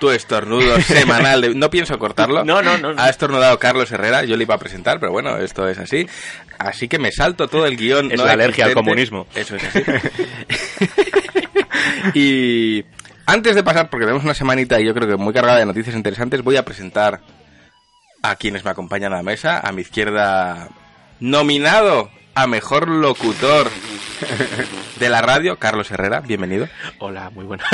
Tu estornudo semanal. de- No pienso cortarlo. No, no, no, no. Ha estornudado Carlos Herrera. Yo le iba a presentar, pero bueno, esto es así. Así que me salto todo el guion. Es no la alergia al comunismo. Eso es así. y antes de pasar, porque tenemos una semanita y yo creo que muy cargada de noticias interesantes, voy a presentar a quienes me acompañan a la mesa. A mi izquierda, nominado a mejor locutor de la radio, Carlos Herrera. Bienvenido. Hola, muy buena.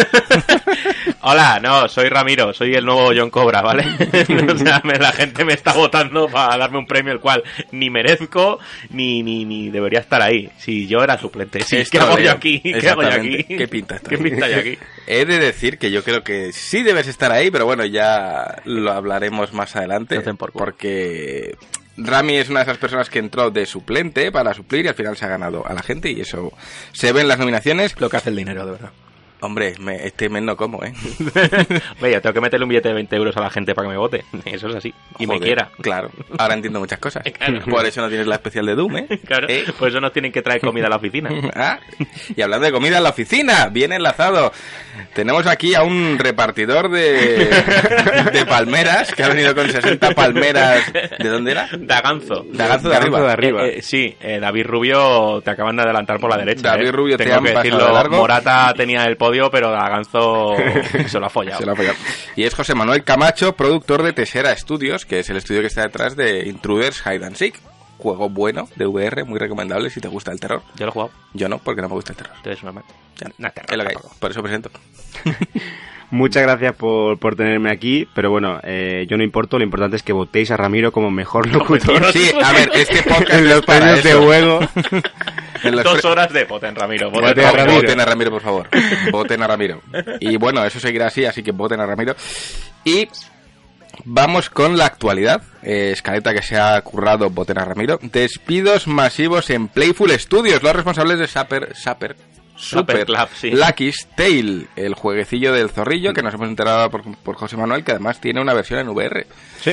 Hola, no, soy Ramiro, soy el nuevo John Cobra, ¿vale? o sea, me- la gente me está votando para darme un premio el cual ni merezco ni ni, ni debería estar ahí. Si yo era suplente, sí, ¿qué hago yo aquí? ¿Qué hago yo aquí? ¿Qué pinta esto ¿Qué pinta yo aquí? He de decir que yo creo que sí debes estar ahí, pero bueno, ya lo hablaremos más adelante. No por porque Rami es una de esas personas que entró de suplente para suplir y al final se ha ganado a la gente y eso se ve en las nominaciones. Lo que hace el dinero, de verdad. Hombre, me- este mes no como, ¿eh? Oye, tengo que meterle un billete de 20 euros a la gente para que me vote. Eso es así. Y me quiera. Claro, ahora entiendo muchas cosas. Claro. Por eso no tienes la especial de Doom, ¿eh? Claro, ¿Eh? por eso nos tienen que traer comida a la oficina. Ah, y hablando de comida en la oficina, bien enlazado. Tenemos aquí a un repartidor de, de palmeras que ha venido con 60 palmeras. ¿De dónde era? Daganzo. Daganzo de arriba. Eh, eh, sí, eh, David Rubio te acaban de adelantar por la derecha. David eh. Rubio te Tengo han que decirlo, de largo. Morata tenía el podio, pero Daganzo se lo ha follado. Se lo ha fallado. Y es José Manuel Camacho, productor de Tesera Studios, que es el estudio que está detrás de Intruders Hide and Seek. Juego bueno de VR, muy recomendable si te gusta el terror. Yo lo he jugado. Yo no, porque no me gusta el terror. Entonces, Nah, terror es lo que hay. Por eso presento. Muchas gracias por, por tenerme aquí, pero bueno, eh, yo no importo, lo importante es que votéis a Ramiro como mejor locutor Sí, a ver, este podcast en los premios de juego. En los Dos horas de Poten, Ramiro. Voten a Ramiro. Voten a Ramiro, por favor. Voten a Ramiro. Y bueno, eso seguirá así, así que voten a Ramiro. Y vamos con la actualidad. Eh, escaleta que se ha currado, voten a Ramiro. Despidos masivos en Playful Studios. Los responsables de Super, Super, Super Club, sí. Lucky's Tale, el jueguecillo del zorrillo que nos hemos enterado por, por José Manuel, que además tiene una versión en VR. Sí.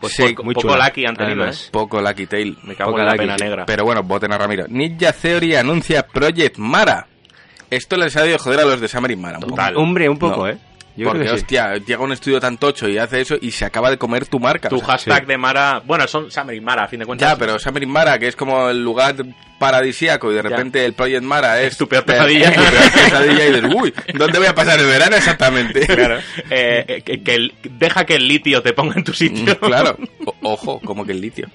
Pues Sí, poco, muy poco lucky han tenido, Además. ¿eh? Poco Lucky Tale. Me cago en la lucky, pena negra. Pero bueno, voten a Ramiro. Ninja Theory anuncia Project Mara. Esto les ha debido joder a los de Summer in Mara. un poco. Total. Hombre, un poco, No. ¿eh? Yo Porque, creo que sí. hostia, llega un estudio tan tocho y hace eso y se acaba de comer tu marca. Tu o sea, hashtag sí. de Mara... Bueno, son Summer y Mara, a fin de cuentas. Ya, pero Summer in Mara, que es como el lugar paradisíaco y de repente el Project Mara es... Es tu peor pesadilla. peor pesadilla y dices, uy, ¿dónde voy a pasar el verano exactamente? Claro. Eh, eh, que, que el- deja que el litio te ponga en tu sitio. Claro. O- ojo, como que el litio.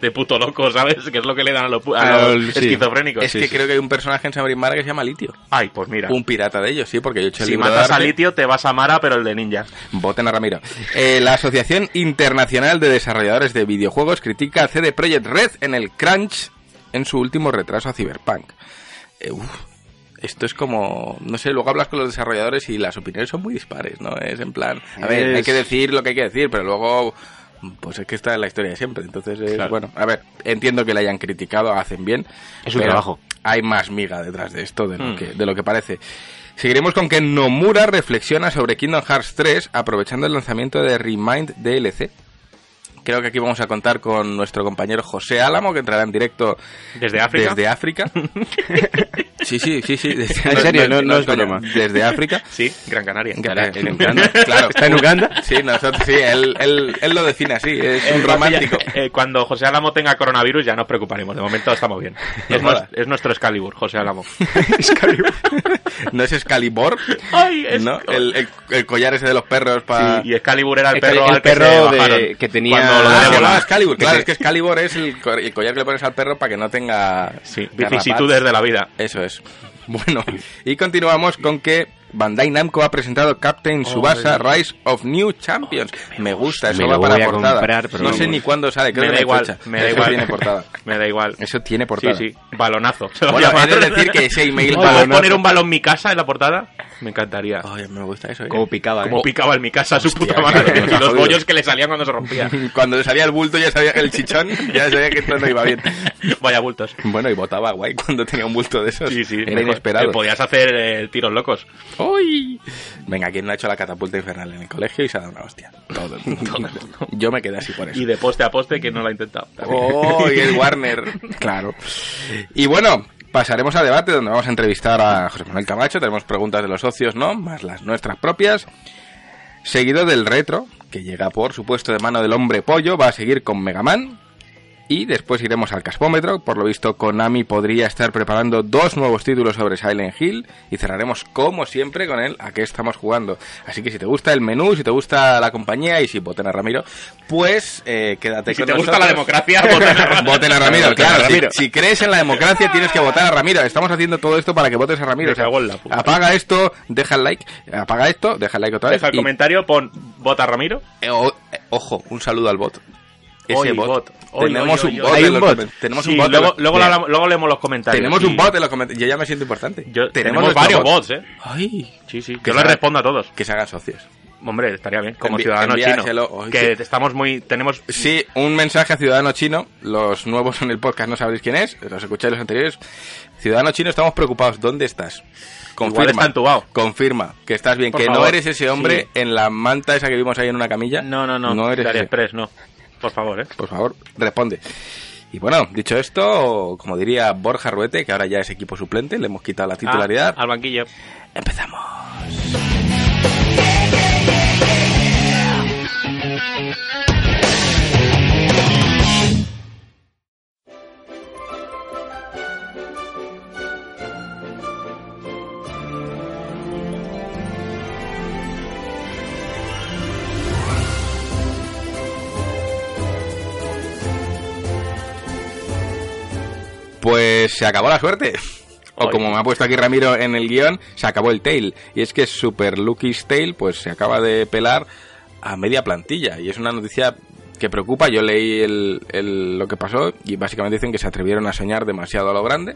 De puto loco, ¿sabes? Que es lo que le dan a los, a sí. esquizofrénicos. es que creo que hay un personaje en Summer in Mara que se llama Litio. Ay, pues mira. Un pirata de ellos, sí, porque yo he hecho el Si matas a litio, te vas a Mara, pero el de ninja. Voten a Ramiro. Eh, la Asociación Internacional de Desarrolladores de Videojuegos critica a CD Projekt Red en el crunch en su último retraso a Cyberpunk. Eh, uf, esto es como, no sé, luego hablas con los desarrolladores y las opiniones son muy dispares, ¿no? Es en plan, a ver, Es- hay que decir lo que hay que decir, pero luego, pues es que esta es la historia de siempre. Entonces, es, Claro. bueno, a ver, entiendo que la hayan criticado, hacen bien. Es un trabajo. Hay más miga detrás de esto de lo, Hmm. que, de lo que parece. Seguiremos con que Nomura reflexiona sobre Kingdom Hearts 3 aprovechando el lanzamiento de Remind DLC. Creo que aquí vamos a contar con nuestro compañero José Álamo, que entrará en directo Desde África. desde África. Sí, sí, sí, sí. desde- En serio, no- no es coña, broma. Desde África. Sí, Gran Canaria. En Uganda. Claro. ¿Está en Uganda? Sí, nosotros, sí, él, él, él lo define así, es un romántico. Eh, cuando José Álamo tenga coronavirus ya nos preocuparemos. De momento estamos bien. Es, es nuestro Excalibur, José Álamo. ¿No es Excalibur? Ay, es- ¿No? El, el- el collar ese de los perros para... Y Excalibur era el perro el al que se perro de- bajaron que tenía- cuando lo Ah, Excalibur. Claro, te- es que Excalibur es el, el collar que le pones al perro para que no tenga... Sí, vicisitudes de la vida. Eso es. Bueno, y continuamos con que Bandai Namco ha presentado Captain Subasa Rise of New Champions. Me gusta, eso Me va para voy a portada. comprar, pero no sé ni cuándo sale, creo me que da no hay igual, fecha. me da Eso igual. tiene portada. Me da igual. Eso tiene Sí, portada. sí, balonazo. Se lo Bueno, he de decir que ese email ¿Puedes balonazo- poner un balón en mi casa en la portada? Me encantaría. Ay, me gusta eso. ¿eh? Como picaba, Como ¿eh? picaba en mi casa su Hostia, puta madre. y los bollos que le salían cuando se rompía. Cuando le salía el bulto ya sabía que el chichón, ya sabía que esto no iba bien. Vaya bultos. Bueno, y votaba guay cuando tenía un bulto de esos. Sí, sí. Era inesperado. Eh, Podías hacer eh, tiros locos. ¡Uy! Venga, ¿quién no ha hecho la catapulta infernal en el colegio y se ha dado una hostia? Todo el mundo. Yo me quedé así por eso. Y de poste a poste, que no lo ha intentado. ¡Oh! Y el Warner. Claro. Y bueno, pasaremos a debate donde vamos a entrevistar a José Manuel Camacho. Tenemos preguntas de los socios, ¿no? Más las nuestras propias. Seguido del retro, que llega por supuesto de mano del hombre pollo, va a seguir con Mega Man. Y después iremos al caspómetro. Por lo visto, Konami podría estar preparando dos nuevos títulos sobre Silent Hill. Y cerraremos, como siempre, con el a qué estamos jugando. Así que si te gusta el menú, si te gusta la compañía y si voten a Ramiro, pues eh, quédate si con te gusta la democracia, voten a Ramiro. Voten a Ramiro, claro. si- Ramiro. Si, crees en la democracia, tienes que votar a Ramiro. Estamos haciendo todo esto para que votes a Ramiro. Apaga esto, deja el like. Apaga esto, deja el like otra vez. Deja el y- comentario, pon vota Ramiro. eh, o- eh, ojo, un saludo al bot. Ese Oy, bot. bot. Oy, Tenemos un bot. Hay un bot. Tenemos Sí, un bot. luego, luego, lo leemos los comentarios. Tenemos Sí. un bot en los comentarios. Yo ya me siento importante. Yo- tenemos varios bot. bots, ¿eh? Ay, Sí, sí. Que yo les respondo a todos. que se hagan socios. Hombre, estaría bien. Como Envi- ciudadano chino. Que sí. estamos muy... Tenemos... Sí, un mensaje a Ciudadano Chino. Los nuevos en el podcast no sabréis quién es. Los escucháis los anteriores. Ciudadano Chino, estamos preocupados. ¿Dónde estás? Entubado. Confirma que estás bien. Por que no eres ese hombre Sí. en la manta esa que vimos ahí en una camilla. No, no, no. No eres. AliExpress, no. Por favor, ¿eh? Por favor, responde. Y bueno, dicho esto, como diría Borja Ruete, que ahora ya es equipo suplente, le hemos quitado la titularidad. Ah, al banquillo. Empezamos. Pues se acabó la suerte. O como me ha puesto aquí Ramiro en el guion, se acabó el tail. Y es que Super Lucky's Tail pues se acaba de pelar a media plantilla. Y es una noticia que preocupa. Yo leí el, el- lo que pasó y básicamente dicen que se atrevieron a soñar demasiado a lo grande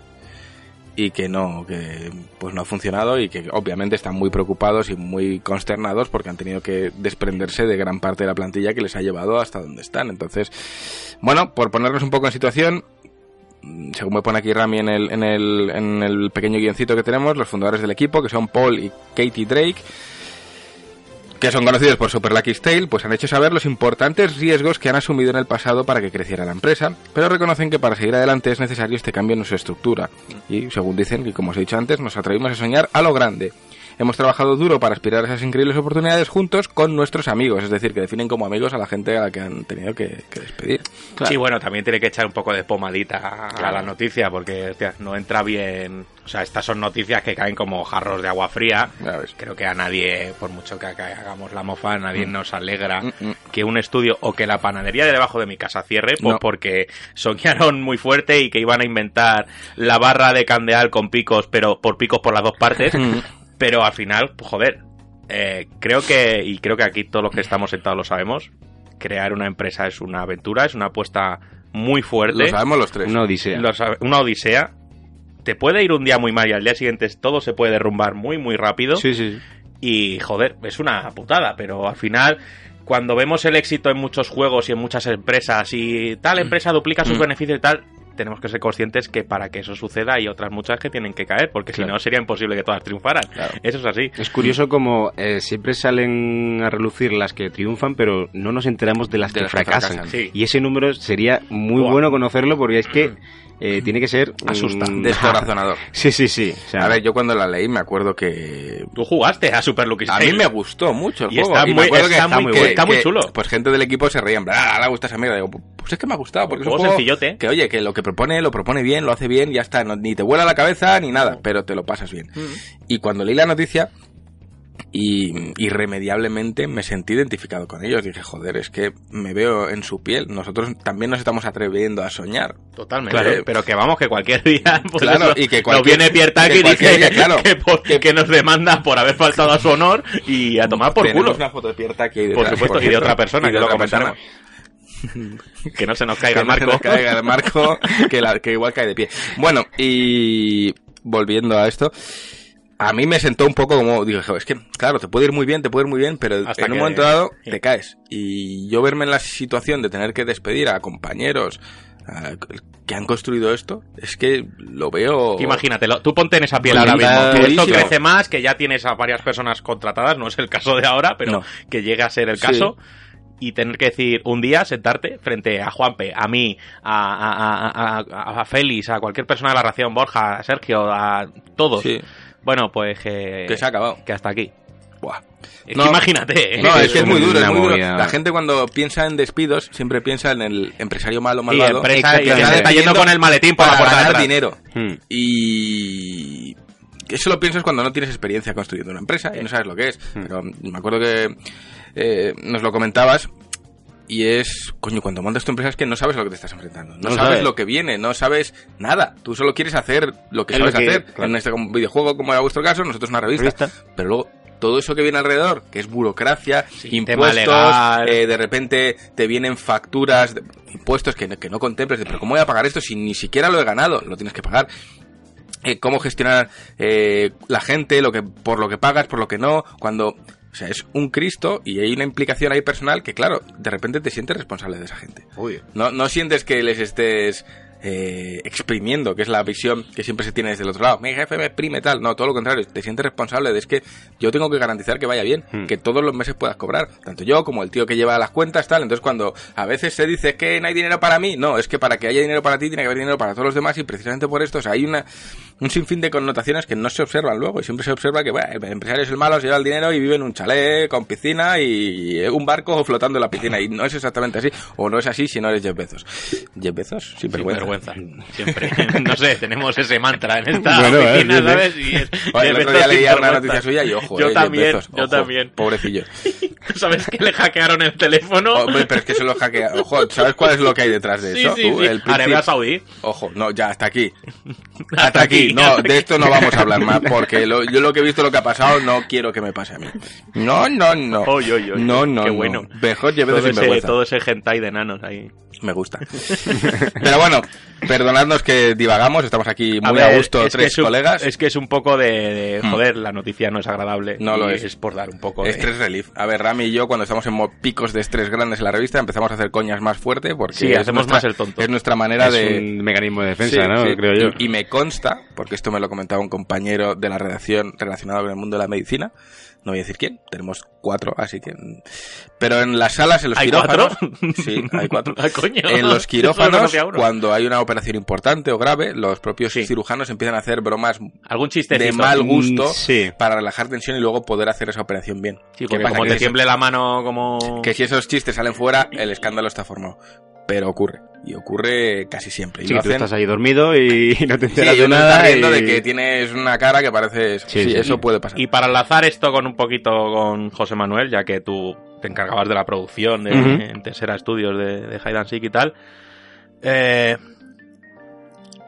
y que no, que pues no ha funcionado y que obviamente están muy preocupados y muy consternados porque han tenido que desprenderse de gran parte de la plantilla que les ha llevado hasta donde están. Entonces, bueno, por ponernos un poco en situación, según me pone aquí Rami en el, en el, en el pequeño guioncito que tenemos, los fundadores del equipo, que son Paul y Katie Drake, que son conocidos por Super Lucky Tale, pues han hecho saber los importantes riesgos que han asumido en el pasado para que creciera la empresa, pero reconocen que para seguir adelante es necesario este cambio en su estructura. Y según dicen, y como os he dicho antes, nos atrevimos a soñar a lo grande. Hemos trabajado duro para aspirar a esas increíbles oportunidades juntos con nuestros amigos, es decir, que definen como amigos a la gente a la que han tenido que, que despedir. Sí, bueno, también tiene que echar un poco de pomadita a la noticia porque hostia, no entra bien. O sea, estas son noticias que caen como jarros de agua fría. Creo que a nadie, por mucho que hagamos la mofa, a nadie nos alegra Mm, mm. que un estudio o que la panadería de debajo de mi casa cierre pues No. porque soñaron muy fuerte y que iban a inventar la barra de candeal con picos, pero por picos por las dos partes. Mm. pero al final, pues, joder, eh, creo que, y creo que aquí todos los que estamos sentados lo sabemos, crear una empresa es una aventura, es una apuesta muy fuerte. Lo sabemos los tres. Una odisea. Lo sabe- una odisea. Te puede ir un día muy mal y al día siguiente todo se puede derrumbar muy, muy rápido. Sí, sí, sí. Y joder, es una putada, pero al final, cuando vemos el éxito en muchos juegos y en muchas empresas y tal empresa duplica sus Mm. beneficios y tal, tenemos que ser conscientes que para que eso suceda hay otras muchas que tienen que caer, porque si no sería imposible que todas triunfaran. Claro. Eso es así. Es curioso como eh, siempre salen a relucir las que triunfan, pero no nos enteramos de las De que las que fracasan. Sí. Y ese número sería muy bueno conocerlo porque es que eh, tiene que ser... Asusta. mm, Descorazonador. Sí, sí, sí. O sea, A ver, yo cuando la leí me acuerdo que Tú jugaste a Super Lucky A mí me gustó mucho el Y juego. está y me muy- que está muy que- bueno, está muy que, chulo. Pues gente del equipo se reía, en plan, ah, le gusta esa mierda. Digo, pues es que me ha gustado, porque es un Juego sencillote. que, oye, que lo que propone, lo propone bien, lo hace bien, ya está. no- ni te vuela la cabeza ni nada, pero te lo pasas bien. Y cuando leí la noticia, y irremediablemente me sentí identificado con ellos. Dije, joder, es que me veo en su piel. Nosotros también nos estamos atreviendo a soñar. Totalmente. Claro. Pero que vamos, que cualquier día pues Claro, eso, y que nos cualquier- viene Pierre que y dice día, claro. que, por- que nos demanda por haber faltado a su honor y a tomar por culo. una foto de Pierre Taki Por supuesto, y de otra persona, que lo otra persona. comentaremos. que no se nos caiga que el no se marco. nos caiga el marco, que, la- que igual cae de pie. Bueno, y volviendo a esto, a mí me sentó un poco como, digo, "Jo, es que, claro, te puede ir muy bien, te puede ir muy bien, pero Hasta en un momento dado sí. te caes. Y yo verme en la situación de tener que despedir a compañeros a- que han construido esto, es que lo veo... Imagínatelo, tú ponte en esa piel ahora mismo. Que esto crece más, que ya tienes a varias personas contratadas, no es el caso de ahora, pero No. que llega a ser el Sí. caso. Y tener que decir un día, sentarte frente a Juanpe, a mí, a, a, a, a- a Félix, a cualquier persona de la ración, Borja, a Sergio, a todos. Sí, Bueno, pues que, que se ha acabado. que hasta aquí. Buah. Es No. que imagínate, ¿eh? No, es que es muy duro, es muy duro. La gente cuando piensa en despidos siempre piensa en el empresario malo, Y malvado. empresa, y que está yendo con el maletín para de ganar atrás. dinero. Hmm. Y eso lo piensas cuando no tienes experiencia construyendo una empresa y no sabes lo que es. Hmm. Pero me acuerdo que eh, nos lo comentabas y es, coño, cuando montas tu empresa es que no sabes a lo que te estás enfrentando. No, No sabes sabes. lo que viene, no sabes nada. Tú solo quieres hacer lo que Es sabes lo que- hacer. claro. En este videojuego, como era vuestro caso, nosotros una revista. Revista. Pero luego todo eso que viene alrededor, que es burocracia, impuestos, eh, de repente te vienen facturas, de- impuestos que, no- que no contemples, de, pero ¿cómo voy a pagar esto si ni siquiera lo he ganado? Lo tienes que pagar. Eh, cómo gestionar eh, la gente, lo que por lo que pagas, por lo que no, cuando o sea, es un Cristo y hay una implicación ahí personal que, claro, de repente te sientes responsable de esa gente. No, no sientes que les estés eh, exprimiendo, que es la visión que siempre se tiene desde el otro lado. Mi jefe me exprime tal. No, todo lo contrario. Te sientes responsable de es que yo tengo que garantizar que vaya bien, Hmm. que todos los meses puedas cobrar. Tanto yo como el tío que lleva las cuentas, tal. Entonces, cuando a veces se dice que no hay dinero para mí, no, es que para que haya dinero para ti tiene que haber dinero para todos los demás y precisamente por esto, o sea, hay una, un sinfín de connotaciones que no se observan luego y siempre se observa que, bueno, el empresario es el malo, se lleva el dinero y vive en un chalet con piscina y un barco flotando en la piscina y no es exactamente así, o no es así si no eres Jeff Bezos. Jeff Bezos, sin Sin vergüenza. vergüenza. Siempre. No sé, tenemos ese mantra en esta Bueno, eh, oficina, sí. ¿sabes? Y es, Oye, el otro día leía una vergüenza. noticia suya y ojo, Yo eh, Jeff también, Bezos, yo ojo, también. Pobrecillo. ¿Sabes que le hackearon el teléfono? Hombre, pero es que se lo hackea. Ojo, ¿sabes cuál es lo que hay detrás de sí, eso? sí, Tú, sí. el príncipe- Arabia Saudí. Ojo, no, ya, hasta aquí. Hasta Hasta aquí. No, de esto no vamos a hablar más, porque lo- yo lo que he visto, lo que ha pasado, no quiero que me pase a mí. No, no, no. Oy, oy, oy. No, no, Qué no. bueno. Mejor lleve de Todo ese, sinvergüenza. todo ese hentai de enanos ahí. Me gusta. Pero bueno, perdonadnos que divagamos, estamos aquí muy a, ver, gusto, es que tres un- colegas. Es que es un poco de, de, Hmm. joder, la noticia no es agradable. No lo es. Es por dar un poco de... Estrés relief. A ver, Rami y yo, cuando estamos en picos de estrés grandes en la revista, empezamos a hacer coñas más fuerte porque Sí, hacemos nuestra- más el tonto. Es nuestra manera es de, un mecanismo de defensa, Sí, ¿no? sí. Creo yo. Y, y me consta, porque esto me lo comentaba un compañero de la redacción relacionado con el mundo de la medicina, no voy a decir quién, tenemos cuatro, así que... Pero en las salas, en los ¿Hay quirófanos... cuatro? Sí, hay cuatro. Ah, coño. En los quirófanos, cuando hay una operación importante o grave, los propios Sí. cirujanos empiezan a hacer bromas Algún de mal gusto Mm, sí. para relajar tensión y luego poder hacer esa operación bien. Sí, como te tiemble la mano como... que si esos chistes salen fuera, el escándalo está formado. Pero ocurre. Y ocurre casi siempre. Y Sí, lo tú hacen- estás ahí dormido y no te Sí, enteras de uno nada. y- de que tienes una cara que parece... Sí, Sí, sí. eso puede pasar. Y para enlazar esto con un poquito con José Manuel, ya que tú te encargabas de la producción de, Ujú. en Tesera Studios de, de Hide and Seek y tal, eh,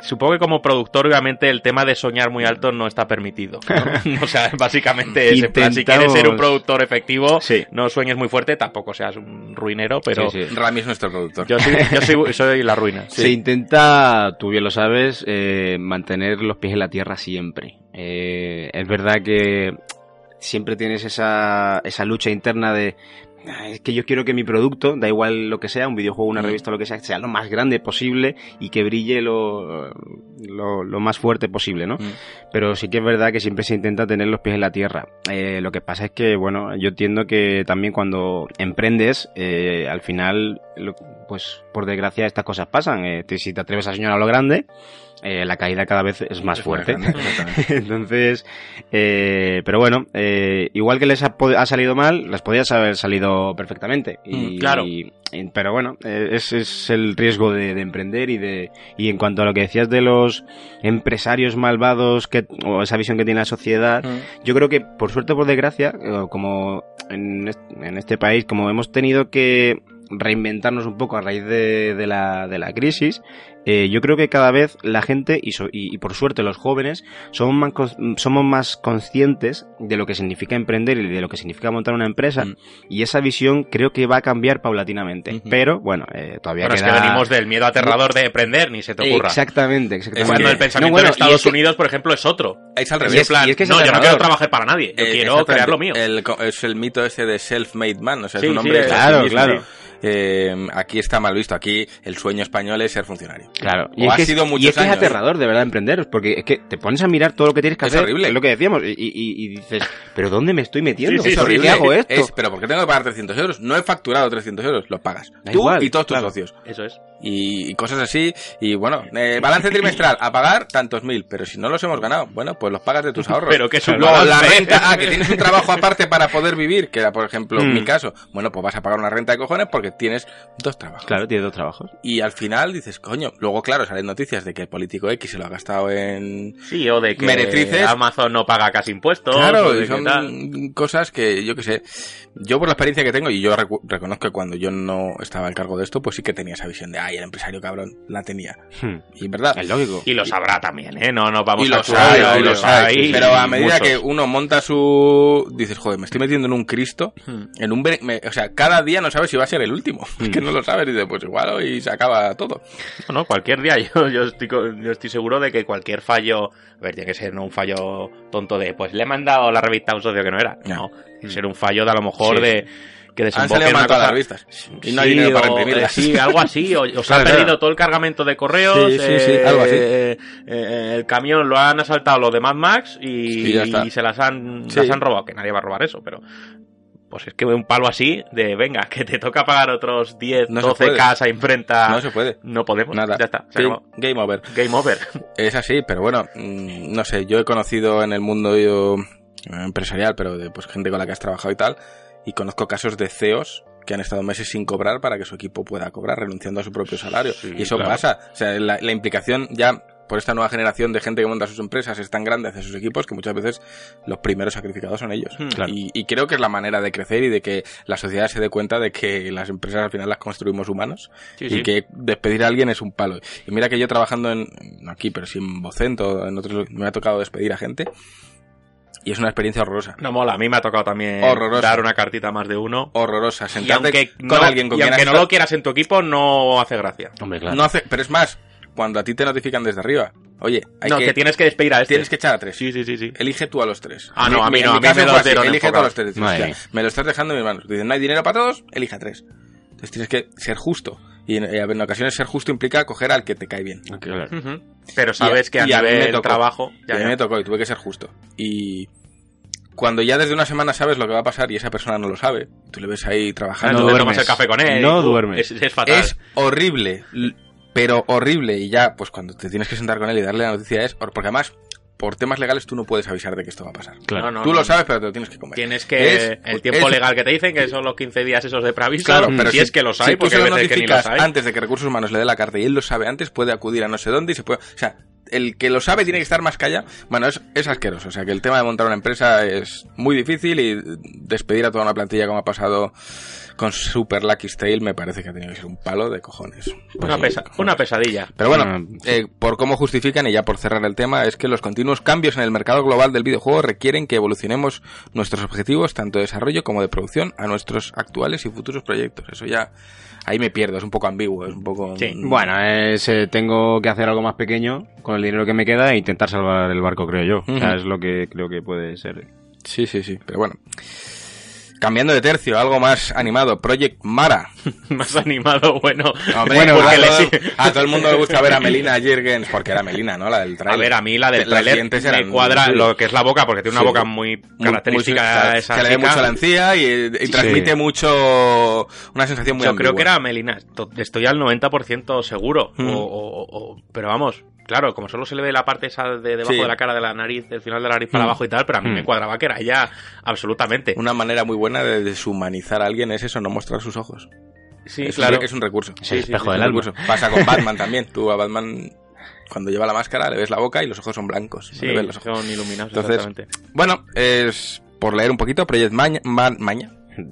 supongo que como productor, obviamente, el tema de soñar muy alto no está permitido. ¿no? o sea, básicamente es, en plan, si quieres ser un Intentamos- productor efectivo, Sí. no sueñes muy fuerte, tampoco seas un ruinero, pero Sí, sí. Rami es nuestro productor. yo, soy, yo soy, soy la ruina. Se intenta, tú bien lo sabes, eh, mantener los pies en la tierra siempre. Eh, es verdad que siempre tienes esa, esa lucha interna de "Ah, es que yo quiero que mi producto, da igual lo que sea, un videojuego, una revista, lo que sea, sea lo más grande posible y que brille lo, lo, lo más fuerte posible, ¿no? Mm. Pero sí que es verdad que siempre se intenta tener los pies en la tierra. Eh, lo que pasa es que, bueno, yo entiendo que también cuando emprendes, eh, al final lo- pues por desgracia estas cosas pasan. Eh, te- si te atreves a soñar a lo grande, eh, la caída cada vez es más Es fuerte. grande. Entonces, eh, pero bueno, eh, igual que les ha, salido mal, les podías haber salido perfectamente. Y, Mm, claro. y- y- pero bueno, eh, ese es el riesgo de, de emprender y de y en cuanto a lo que decías de los empresarios malvados que o esa visión que tiene la sociedad, Mm. yo creo que por suerte o por desgracia, eh, como en est- en este país, como hemos tenido que reinventarnos un poco a raíz de, de la, de la crisis, eh, yo creo que cada vez la gente, y, so- y, y por suerte los jóvenes, somos más, somos más conscientes de lo que significa emprender y de lo que significa montar una empresa, Mm. y esa visión creo que va a cambiar paulatinamente. Pero bueno, eh, todavía Bueno, es queda... que venimos del miedo aterrador de emprender, ni se te ocurra. Exactamente, exactamente. Cuando el pensamiento No, bueno, en Estados es que- Unidos, por ejemplo, es otro. Es al Y revés. en plan, y es que es no, yo no quiero trabajar para nadie, yo Eh, quiero crear lo mío. El es el mito ese de self-made man, o sea, Sí, es un sí, hombre es- sí Claro, claro. Eh, aquí está mal visto. Aquí el sueño español es ser funcionario. Claro, O ha es que, sido muchos y es que es aterrador de verdad emprender, porque es que te pones a mirar todo lo que tienes que Es hacer, horrible. es lo que decíamos, y, y- y dices, pero ¿dónde me estoy metiendo? Sí, sí, es ¿Por qué horrible. hago esto? Es, pero ¿por qué tengo que pagar 300 euros? No he facturado 300 euros, los pagas. Da Tú igual, y todos tus claro. socios. Eso es. Y, cosas así. Y bueno, eh, balance trimestral, a pagar tantos mil. Pero si no los hemos ganado, bueno, pues los pagas de tus ahorros. Pero que es un Luego, la renta, ah, que tienes un trabajo aparte para poder vivir, que era, por ejemplo, Mm. mi caso. Bueno, pues vas a pagar una renta de cojones porque tienes dos trabajos. Claro, tiene dos trabajos. Y al final dices, coño, luego claro, salen noticias de que el político X se lo ha gastado en... Sí, o de que Meretrices. Amazon no paga casi impuestos. Claro, y son tal. cosas que yo que sé. Yo por la experiencia que tengo, y yo reconozco que cuando yo no estaba al cargo de esto, pues sí que tenía esa visión de, ay, el empresario cabrón, la tenía. Hmm. Y verdad... Es lógico. Y lo sabrá también, ¿eh? No nos vamos y a los hay, y y los hay. Pero a medida muchos. que uno monta su... Dices, joder, me estoy metiendo en un Cristo, Hmm. en un... me- o sea, cada día no sabes si va a ser el último. Es que no lo sabes. Y dices, pues igual hoy se acaba todo. No, no, cualquier día yo, yo, estoy, yo estoy seguro de que cualquier fallo, a ver, tiene que ser no un fallo tonto de, pues le he mandado la revista a un socio que no era. No, tiene que ser un fallo de a lo mejor Sí. de que Han desemboque salido en una cosa... revistas. Y no hay dinero para imprimirlas. eh, sí, algo así, o, o se Claro, ha perdido claro. todo el cargamento de correos, Sí, sí, eh, algo así. eh, eh, el camión lo han asaltado los de Mad Max y, se las han, las han robado, que nadie va a robar eso, pero... Pues es que un palo así de, venga, que te toca pagar otros 10, No se 12 puede. K a imprenta. No se puede. No podemos. Nada. Ya está. Game, game over. Game over. Es así, pero bueno, mm, no sé, yo he conocido en el mundo yo, empresarial, pero de pues, gente con la que has trabajado y tal, y conozco casos de CEOs que han estado meses sin cobrar para que su equipo pueda cobrar, renunciando a su propio salario. Sí, y eso claro. pasa. O sea, la, la implicación ya por esta nueva generación de gente que monta sus empresas es tan grande hacia sus equipos que muchas veces los primeros sacrificados son ellos. Hmm. Claro. Y, y creo que es la manera de crecer y de que la sociedad se dé cuenta de que las empresas al final las construimos humanos Sí, y sí. que despedir a alguien es un palo. Y mira que yo trabajando en, no aquí, pero sí en Vocento, en otros, me ha tocado despedir a gente y es una experiencia horrorosa. No mola, a mí me ha tocado también dar una cartita a más de uno. Horrorosa. Y Sentarte aunque, con no, alguien con y quien aunque no estado- lo quieras en tu equipo, no hace gracia. Hombre, claro. no hace, pero es más, cuando a ti te notifican desde arriba, oye, hay no, que, que, tienes que despedir a este. tienes que echar a tres. Sí, sí, sí, sí. Elige tú a los tres. Ah, no, a mí mi- no, a mí dieron Elige tú a los tres. Dices, Madre "Hostia, me lo estás dejando en mis manos. Dicen, no hay dinero para todos, elige a tres. Entonces tienes que ser justo. Y en, en ocasiones ser justo implica coger al que te cae bien. Claro. Ujú. Pero sabes Y- que a y a mí me nivel tocó. trabajo... Y Ya, a mí me tocó y tuve que ser justo. Y cuando ya desde una semana sabes lo que va a pasar y esa persona no lo sabe, tú le ves ahí Ah, trabajando. te duermes. el café con él. No y duermes. Es, es fatal. es horrible, pero horrible. Y ya, pues cuando te tienes que sentar con él y darle la noticia es... Porque además, por temas legales tú no puedes avisar de que esto va a pasar. Claro. No, no, tú no, lo sabes, pero te lo tienes que comer. Tienes que... Es- el tiempo es- legal que te dicen, que son los 15 días esos de preaviso, Claro, pero si, es que los hay, si tú se lo veces que ni los notificas hay. antes de que Recursos Humanos le dé la carta y él lo sabe antes, puede acudir a no sé dónde y se puede... O sea, el que lo sabe tiene que estar más callado. Bueno, es, es asqueroso. O sea, que el tema de montar una empresa es muy difícil y despedir a toda una plantilla como ha pasado con Super Lucky Tale me parece que ha tenido que ser un palo de cojones. Una, Pues, pesa- cojones. una pesadilla. Pero bueno, Ah, eh, por cómo justifican y ya por cerrar el tema, es que los continuos cambios en el mercado global del videojuego requieren que evolucionemos nuestros objetivos, tanto de desarrollo como de producción, a nuestros actuales y futuros proyectos. Eso ya, ahí me pierdo, es un poco ambiguo, es un poco... Sí. Bueno, es, eh, tengo que hacer algo más pequeño con el dinero que me queda e intentar salvar el barco, creo yo. O sea, Ujú. es lo que creo que puede ser. Sí, sí, sí, pero bueno. Cambiando de tercio, algo más animado, Project Mara. Más animado, bueno. Hombre, bueno, a, todo, a todo el mundo le gusta ver a Melina Jürgens, porque era Melina, ¿no? La del A trailer. ver, a mí la del trailer me cuadra muy- lo que es la boca, porque tiene una Sí. boca muy característica muy- esa que le ve mucho la encía y, y transmite mucho una sensación muy Yo creo que era Melina, to- estoy al 90% seguro. Mm. O, o- o- pero vamos, claro, como solo se le ve la parte esa de debajo Sí. de la cara de la nariz, del final de la nariz para Mm. abajo y tal, pero a mí Mm. me cuadraba que era ella absolutamente. Una manera muy buena de deshumanizar a alguien es eso, no mostrar sus ojos. Sí, es, claro. un, es un recurso. Es el espejo Es del un alma. recurso. Pasa con Batman también. Tú a Batman, cuando lleva la máscara, le ves la boca y los ojos son blancos. no Sí, le ves los ojos. son iluminados, Entonces, exactamente. Bueno, es por leer un poquito, Project Maña, Ma- Maña,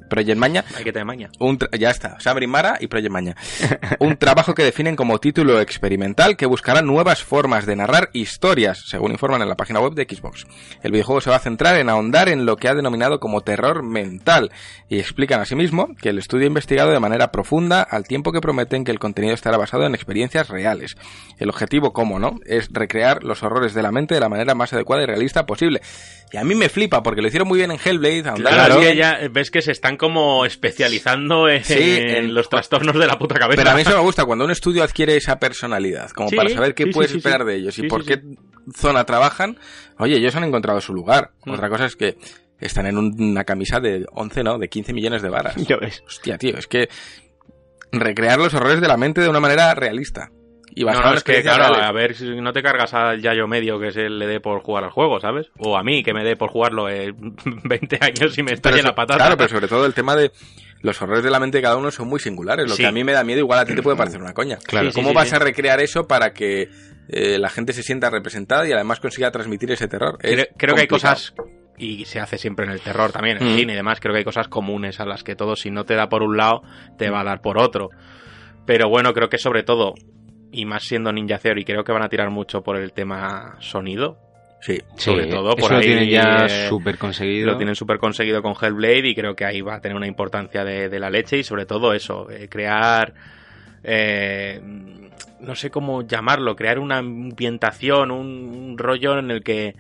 Project Maña, Hay que tener maña. un ya está, Sabri Mara y Project Maña. Un trabajo que definen como título experimental que buscará nuevas formas de narrar historias, según informan en la página web de Xbox. El videojuego se va a centrar en ahondar en lo que ha denominado como terror mental y explican asimismo que el estudio ha investigado de manera profunda al tiempo que prometen que el contenido estará basado en experiencias reales. El objetivo, como no, es recrear los horrores de la mente de la manera más adecuada y realista posible. Y a mí me flipa porque lo hicieron muy bien en Hellblade, ahondar Claro, que ya ves que se están como especializando en, Sí, en en- los trastornos de la puta cabeza. Pero a mí eso me gusta, cuando un estudio adquiere esa personalidad, como Sí, para saber qué sí, puedes esperar de ellos y por qué zona trabajan, oye, ellos han encontrado su lugar. Mm. Otra cosa es que están en un- una camisa de 11, no, de 15 millones de varas. Ya ves. Hostia, tío, es que recrear los horrores de la mente de una manera realista. Y No, no, es que claro, reales. a ver si no te cargas al Yayo medio que se le dé por jugar al juego, ¿sabes? O a mí que me dé por jugarlo eh, 20 años y me estalle eso- la patata. Claro, pero sobre todo el tema de los horrores de la mente de cada uno son muy singulares. Lo Sí. que a mí me da miedo, igual a ti te puede parecer una coña. Claro. Sí, sí, ¿Cómo vas a recrear eso para que eh, la gente se sienta representada y además consiga transmitir ese terror? Es creo, creo que hay cosas y se hace siempre en el terror también, en Mm. cine y demás, creo que hay cosas comunes a las que todo si no te da por un lado, te va a dar por otro. Pero bueno, creo que sobre todo, y más siendo Ninja Theory, creo que van a tirar mucho por el tema sonido. Sí. Sobre todo por eso lo ahí, tienen ya eh, súper conseguido. Lo tienen súper conseguido con Hellblade y creo que ahí va a tener una importancia de, de la leche y sobre todo eso, eh, crear... eh, no sé cómo llamarlo, crear una ambientación, un, un rollo en el que,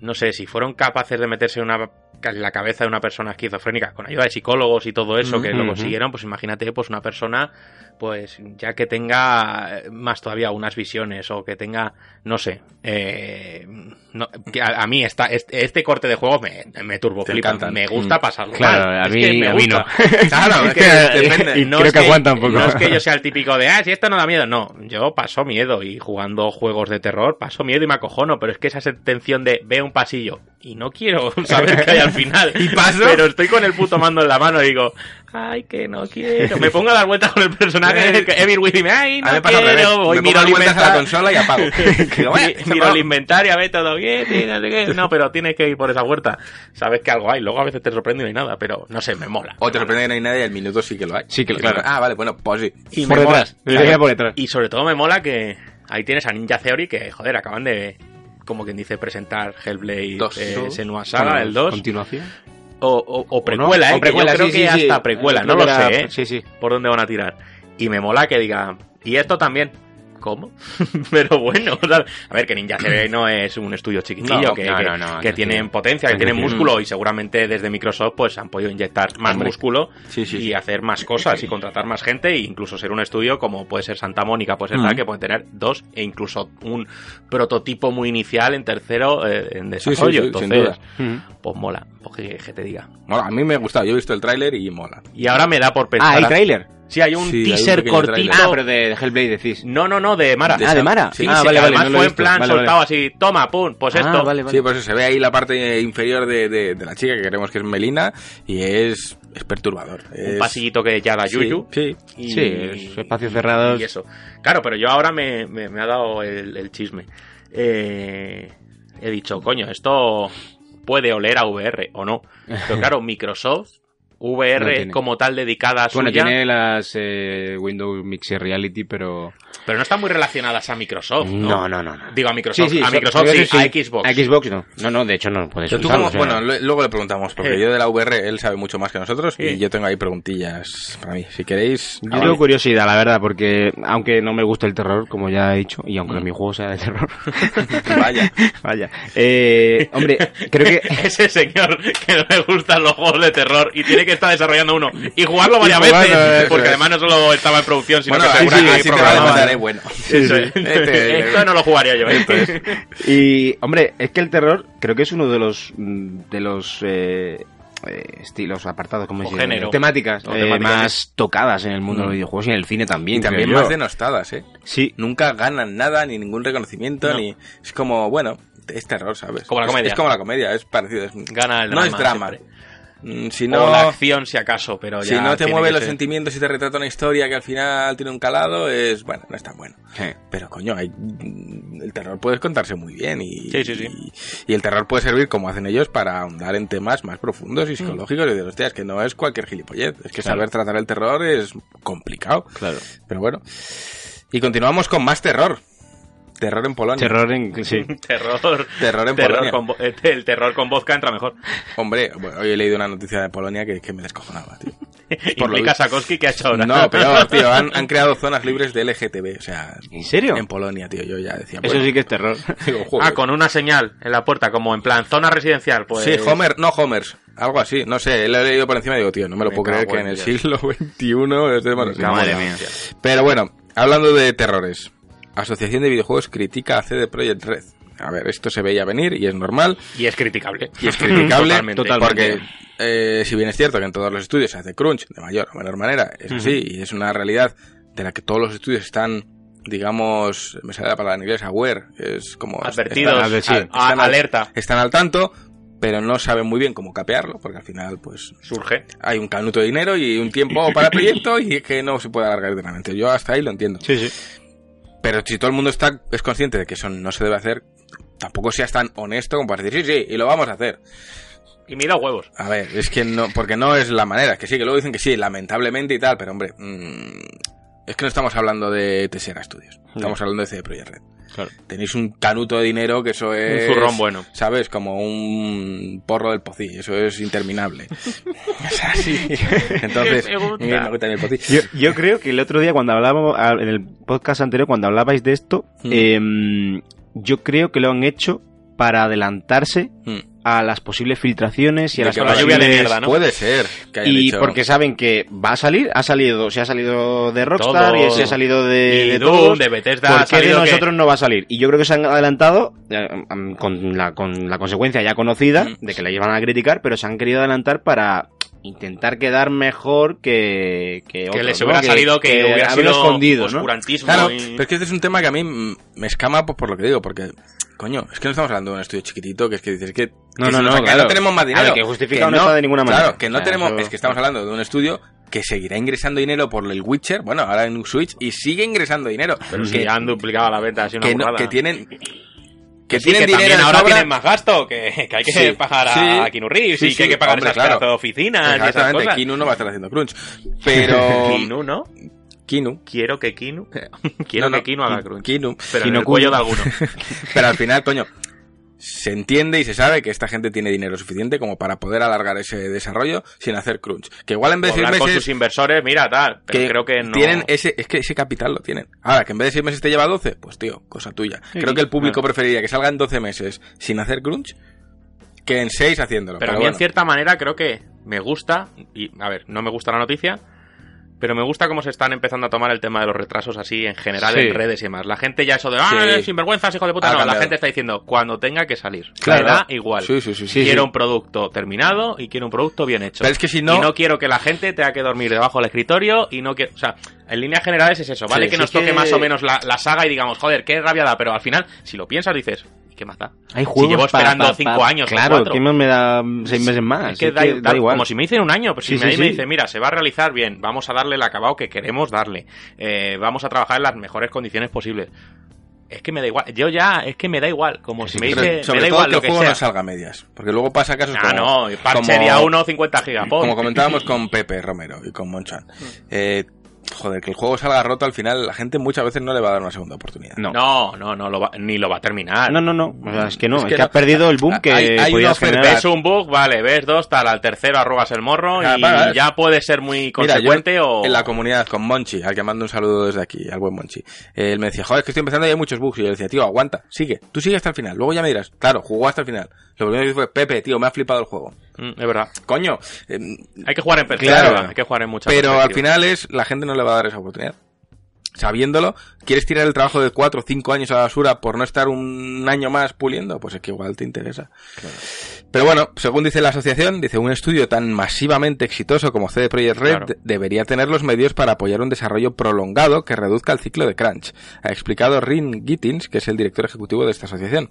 no sé, si fueron capaces de meterse en, una, en la cabeza de una persona esquizofrénica con ayuda de psicólogos y todo eso, que lo consiguieron, pues imagínate, pues una persona, pues ya que tenga más todavía unas visiones o que tenga, no sé, eh, no, a, a mí esta, este, este corte de juego me, me turbo me gusta Mm. pasarlo. Claro, mal, a es mí- que me a mí no. gusta. Claro, es que depende. Y no Creo es que aguanta un poco. No es que yo sea el típico de, ah, si esto no da miedo. No, yo paso miedo y jugando juegos de terror paso miedo y me acojono, pero es que esa intención de veo un pasillo y no quiero saber qué hay al final. ¿Y paso? Pero estoy con el puto mando en la mano y digo, ay, que no quiero. Me pongo a dar vueltas con el personaje, que Evil Within, ay, no quiero. Voy, me miro pongo vueltas a la consola y apago. Digo, "Bueno, Miro el inventario, a ver todo bien, y no sé qué. No, pero tienes que ir por esa puerta. Sabes que algo hay, luego a veces te sorprende y no hay nada, pero no sé, me mola. O te sorprende que no hay nadie y al minuto sí que lo hay. Sí que lo- claro. Ah, vale, bueno, pues sí. Y por me detrás. Por. Y sobre todo me mola que ahí tienes a Ninja Theory que, joder, acaban de, como quien dice, presentar Hellblade Dos. eh. Senua Saga, Bueno, el 2. Continuación. O, o- o ¿O no? precuela, ¿eh? O precuela, que yo creo sí, que sí, hasta precuela, no lo sé, ¿eh? Sí, sí. Por dónde van a tirar. Y me mola que diga, y esto también. ¿Cómo? Pero bueno, o sea, a ver, que Ninja Theory no es un estudio chiquitillo, No, que, no, que- no, no, que que tienen tiene- potencia, que tienen tiene- músculo y seguramente desde Microsoft pues han podido inyectar más Hombre. músculo Sí, sí, y sí. hacer más cosas y contratar más gente e incluso ser un estudio como puede ser Santa Mónica, puede ser tal, que pueden tener dos e incluso un prototipo muy inicial en tercero eh, en desarrollo. Entonces, pues mola, pues que, que te diga. Mola, a mí me ha gustado. Yo he visto el tráiler y mola. Y ahora me da por Ah, pensar... ¿hay tráiler? Sí, hay un Sí, hay un teaser cortito. Ah, pero de, de Hellblade decís. No, no, no, de Mara. De ah, de Mara. sí, ah, Sí, vale, además no fue en plan Vale, vale. soltado así, toma, pum, pues Ah, esto. vale, vale. Sí, pues se ve ahí la parte inferior de, de- de la chica que creemos que es Melina y es, es perturbador. Un Es- pasillito que ya da Sí, Yuyu. Sí, Y, Sí, es espacios cerrados. Y eso. Claro, pero yo ahora me, me- me ha dado el, el chisme. Eh, he dicho, coño, esto puede oler a VR o no. Pero claro, Microsoft VR No como tal dedicada a Bueno, suya, tiene las eh, Windows Mixed Reality, pero... pero no están muy relacionadas a Microsoft, ¿no? No, no, no. no. Digo a Microsoft, a so- Microsoft sí, a Xbox. A Xbox no. No, no, de hecho no puedes Pero tú usarlo, como- o sea, bueno, luego le preguntamos, porque Eh. yo de la VR él sabe mucho más que nosotros Sí. y yo tengo ahí preguntillas para mí. Si queréis, Yo ah, tengo vale. curiosidad, la verdad, porque aunque no me gusta el terror, como ya he dicho, y aunque mi juego sea de terror, Vaya. vaya. Eh, hombre, creo que Ese señor que no le gustan los juegos de terror y tiene que estar desarrollando uno y jugarlo varias Y jugarlo, veces, eso porque es. además no solo estaba en producción, sino Bueno, que bueno. Eso es. Este- Esto no lo jugaría yo. ¿eh? Y, hombre, es que el terror creo que es uno de los mm, de los eh, eh, estilos, apartados, como O género. temáticas, O eh, temáticas, más tocadas en el mundo de los Mm. videojuegos y en el cine también. Y también yo. más denostadas, ¿eh? Sí, Nunca ganan nada, ni ningún reconocimiento, No. ni... Es como, bueno, es terror, ¿sabes? Como la comedia. Es, como la comedia, es parecido. es- Gana el no es drama drama. siempre. Mm, Si O no... la acción, si acaso, pero Si ya no te mueve los ser. sentimientos y te retrata una historia que al final tiene un calado, es bueno, no es tan bueno. Sí. Pero coño, hay, el terror puede contarse muy bien y, Sí, sí, sí. y, y el terror puede servir, como hacen ellos, para ahondar en temas más profundos y Mm. psicológicos. Y de hostia, es que no es cualquier gilipollez, es que Claro. saber tratar el terror es complicado. claro. Pero bueno. Y continuamos con más terror. Terror en Polonia. Terror en... Sí. Terror, Terror en terror Polonia. con vo- eh, el terror con vodka entra mejor. Hombre, bueno, hoy he leído una noticia de Polonia que, que me descojonaba, tío. Por lo Implica visto. Sakowski que ha hecho ahora. No, peor, tío. Han, han creado zonas libres de LGTB. O sea, ¿En serio? en Polonia, tío. Yo ya decía. Eso bueno, sí que es terror. digo. Ah, con una señal en la puerta, como en plan zona residencial, pues... Sí, Homer, no Homers. Algo así, no sé, lo he leído por encima y digo, tío, no me lo Me puedo creer que en el Dios. siglo XXI es de bueno, sí, Madre mía. Pero bueno, hablando de terrores, Asociación de Videojuegos critica a CD Projekt Red. A ver, esto se veía venir y es normal Y es criticable. y es criticable Totalmente. porque eh, si bien es cierto que en todos los estudios se hace crunch de mayor o menor manera, es así y es una realidad de la que todos los estudios están digamos, me sale la palabra en inglés, aware, es como... Advertidos, están- sí. al- alerta. Están al tanto, pero no saben muy bien cómo capearlo, porque al final, pues, Surge. hay un canuto de dinero y un tiempo para el proyecto y es que no se puede alargar eternamente. Yo hasta ahí lo entiendo. Sí, sí. Pero si todo el mundo está es consciente de que eso no se debe hacer, tampoco seas tan honesto como para decir, sí, sí, y lo vamos a hacer. Y mira huevos. A ver, es que no, porque no es la manera, es que sí, que luego dicen que sí, lamentablemente y tal, pero hombre, mm, es que no estamos hablando de Tessera Studios, estamos hablando de CD Projekt Red. Claro. Tenéis un canuto de dinero que eso es... zurrón bueno. ¿Sabes? Como un porro del pocí, eso es interminable. o sea, sí. Entonces, Me gusta. me gusta mi pocí. Yo, yo creo que el otro día cuando hablábamos, en el podcast anterior, cuando hablabais de esto, Mm. em, yo creo que lo han hecho para adelantarse Mm. a las posibles filtraciones y a De las que la lluvia de mierda, ¿no? Puede ser. Que Y dicho- porque saben que va a salir, ha salido, se ha salido de Rockstar Todo. y se ha salido de, Y de Doom, todos. de Bethesda, ¿Por ha qué de que- nosotros no va a salir? Y yo creo que se han adelantado eh, con, la, con la consecuencia ya conocida Mm. de que la llevan a criticar, pero se han querido adelantar para intentar quedar mejor que que, Que les ¿no? hubiera salido que, hubiera haberlo sido escondido, ¿no? Claro, y- pero es que este es un tema que a mí me escama pues, por lo que digo, porque, coño, es que no estamos hablando de un estudio chiquitito, que es que dices que, No, que no, no, que claro. tenemos más A ver, dinero. que justificado no está de ninguna manera. Claro, que no tenemos, es que estamos hablando de un estudio que seguirá ingresando dinero por el Witcher, bueno, ahora en Switch, y sigue ingresando dinero. Pero que, si ya han duplicado la venta, así una que, no- que tienen... Que, Que sí, tienen que dinero ahora sobra. tienen más gasto, que, que hay que Sí, pagar a, sí. Keanu Reeves y que hay que pagar hombre, esas claro. oficinas y esas Exactamente, cosas. Kinu no va a estar haciendo crunch. Pero... Kinu, ¿no? Kinu. Quiero que Kinu... Quiero No, no, que Kinu haga crunch. Kinu. Pero en Kinu el cuello de alguno. Pero al final, coño, se entiende y se sabe que esta gente tiene dinero suficiente como para poder alargar ese desarrollo sin hacer crunch. Que igual en O vez de seis hablar con meses... sus inversores, mira, tal. Pero que creo que no... tienen ese, es que ese capital lo tienen. Ahora, que en vez de seis meses te lleva 12, pues tío, cosa tuya. Creo que el público preferiría que salga en 12 meses sin hacer crunch que en 6 haciéndolo. Pero a mí, bueno. en cierta manera, creo que me gusta, y a ver, no me gusta la noticia, pero me gusta cómo se están empezando a tomar el tema de los retrasos así en general Sí. en redes y demás. La gente ya eso de, ah, Sí. sinvergüenzas, hijo de puta, Ha no, la gente está diciendo, cuando tenga que salir. Claro. Me da igual. Sí, sí, sí, sí. quiero un producto terminado y quiero un producto bien hecho. Pero es que si no- Y no quiero que la gente tenga que dormir debajo del escritorio y no quiero... O sea, en líneas generales es eso, ¿vale? Que nos toque que- más o menos la, la saga y digamos, joder, qué rabia da, pero al final, si lo piensas, dices, ¿y qué más da? Hay Si juegos llevo para- esperando para- cinco para- años o Claro. ¿qué más me da seis meses más? Es que Es da, que da- igual. como si me dicen un año, pero si Sí, me, sí, me sí. dice, mira, se va a realizar bien, vamos a darle el acabado que queremos darle, eh, vamos a trabajar en las mejores condiciones posibles. es que me da igual. Yo ya, es que me da igual. Como si me dice, sobre me da todo igual que lo el que juego sea. no salga a medias. Porque luego pasa casos Ah, como... no, parche como- día 1, 50 gigapos. Como comentábamos con Pepe Romero y con Monchan. Eh, joder, que el juego salga roto al final, la gente muchas veces no le va a dar una segunda oportunidad. No. No, no, no, lo va- ni lo va a terminar. No, no, no. O sea, es que no. Es Es que que, no. has perdido el boom que Hay- hay podías generar. Ves un bug, vale, ves dos, tal, al tercero arrugas el morro Ah, y ya puede ser muy Mira, yo consecuente o... en la comunidad con Monchi, al que mando un saludo desde aquí, al buen Monchi. eh, él me decía, joder, es que estoy empezando y hay muchos bugs. Y yo le decía, tío, aguanta, sigue, tú sigue hasta el final. Luego ya me dirás, claro, jugó hasta el final. Lo primero que dije fue, Pepe, tío, me ha flipado el juego. Mm, es verdad. Coño, eh, Hay que jugar en perspectiva, Claro. hay que jugar en muchas pero al final es, la gente no le va a dar esa oportunidad. Sabiéndolo, ¿quieres tirar el trabajo de 4 o 5 años a la basura por no estar un año más puliendo? Pues es que igual te interesa. Pero bueno, según dice la asociación, dice un estudio tan masivamente exitoso como CD Projekt Red Claro. de- debería tener los medios para apoyar un desarrollo prolongado que reduzca el ciclo de crunch, ha explicado Rin Gittins, que es el director ejecutivo de esta asociación.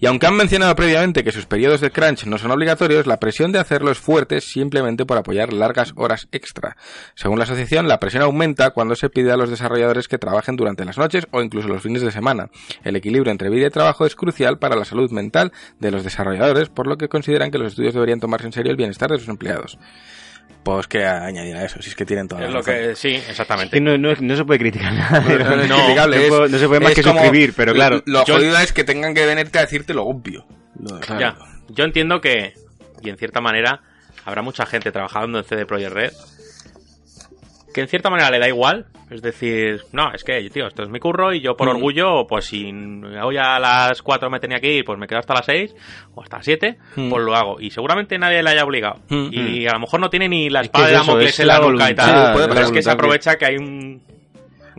Y aunque han mencionado previamente que sus periodos de crunch no son obligatorios, la presión de hacerlo es fuerte simplemente por apoyar largas horas extra. Según la asociación, la presión aumenta cuando se pide a los desarrolladores que trabajen durante las noches o incluso los fines de semana. El equilibrio entre vida y trabajo es crucial para la salud mental de los desarrolladores, por lo que consideran que los estudios deberían tomarse en serio el bienestar de sus empleados. Pues que añadir a eso, si es que tienen toda Es la lo razón. que, sí, exactamente. no, no, no se puede criticar nada. No, no es No, criticable, no es- puedo- no se puede más es que como- suscribir, pero claro. Lo Yo- jodido es que tengan que venirte a decirte lo obvio. Lo- Ya, yo entiendo que, y en cierta manera, habrá mucha gente trabajando en CD Projekt Red que en cierta manera le da igual. Es decir, no, es que, tío, esto es mi curro y yo por Mm. orgullo, pues si hoy a las 4 me tenía que ir, pues me quedo hasta las 6 o hasta las 7, Mm. pues lo hago. Y seguramente nadie le haya obligado. Mm. Y a lo mejor no tiene ni la Es espada que de es eso, Damocles es en la la nuca y tal. Pero es que se que- aprovecha que hay un...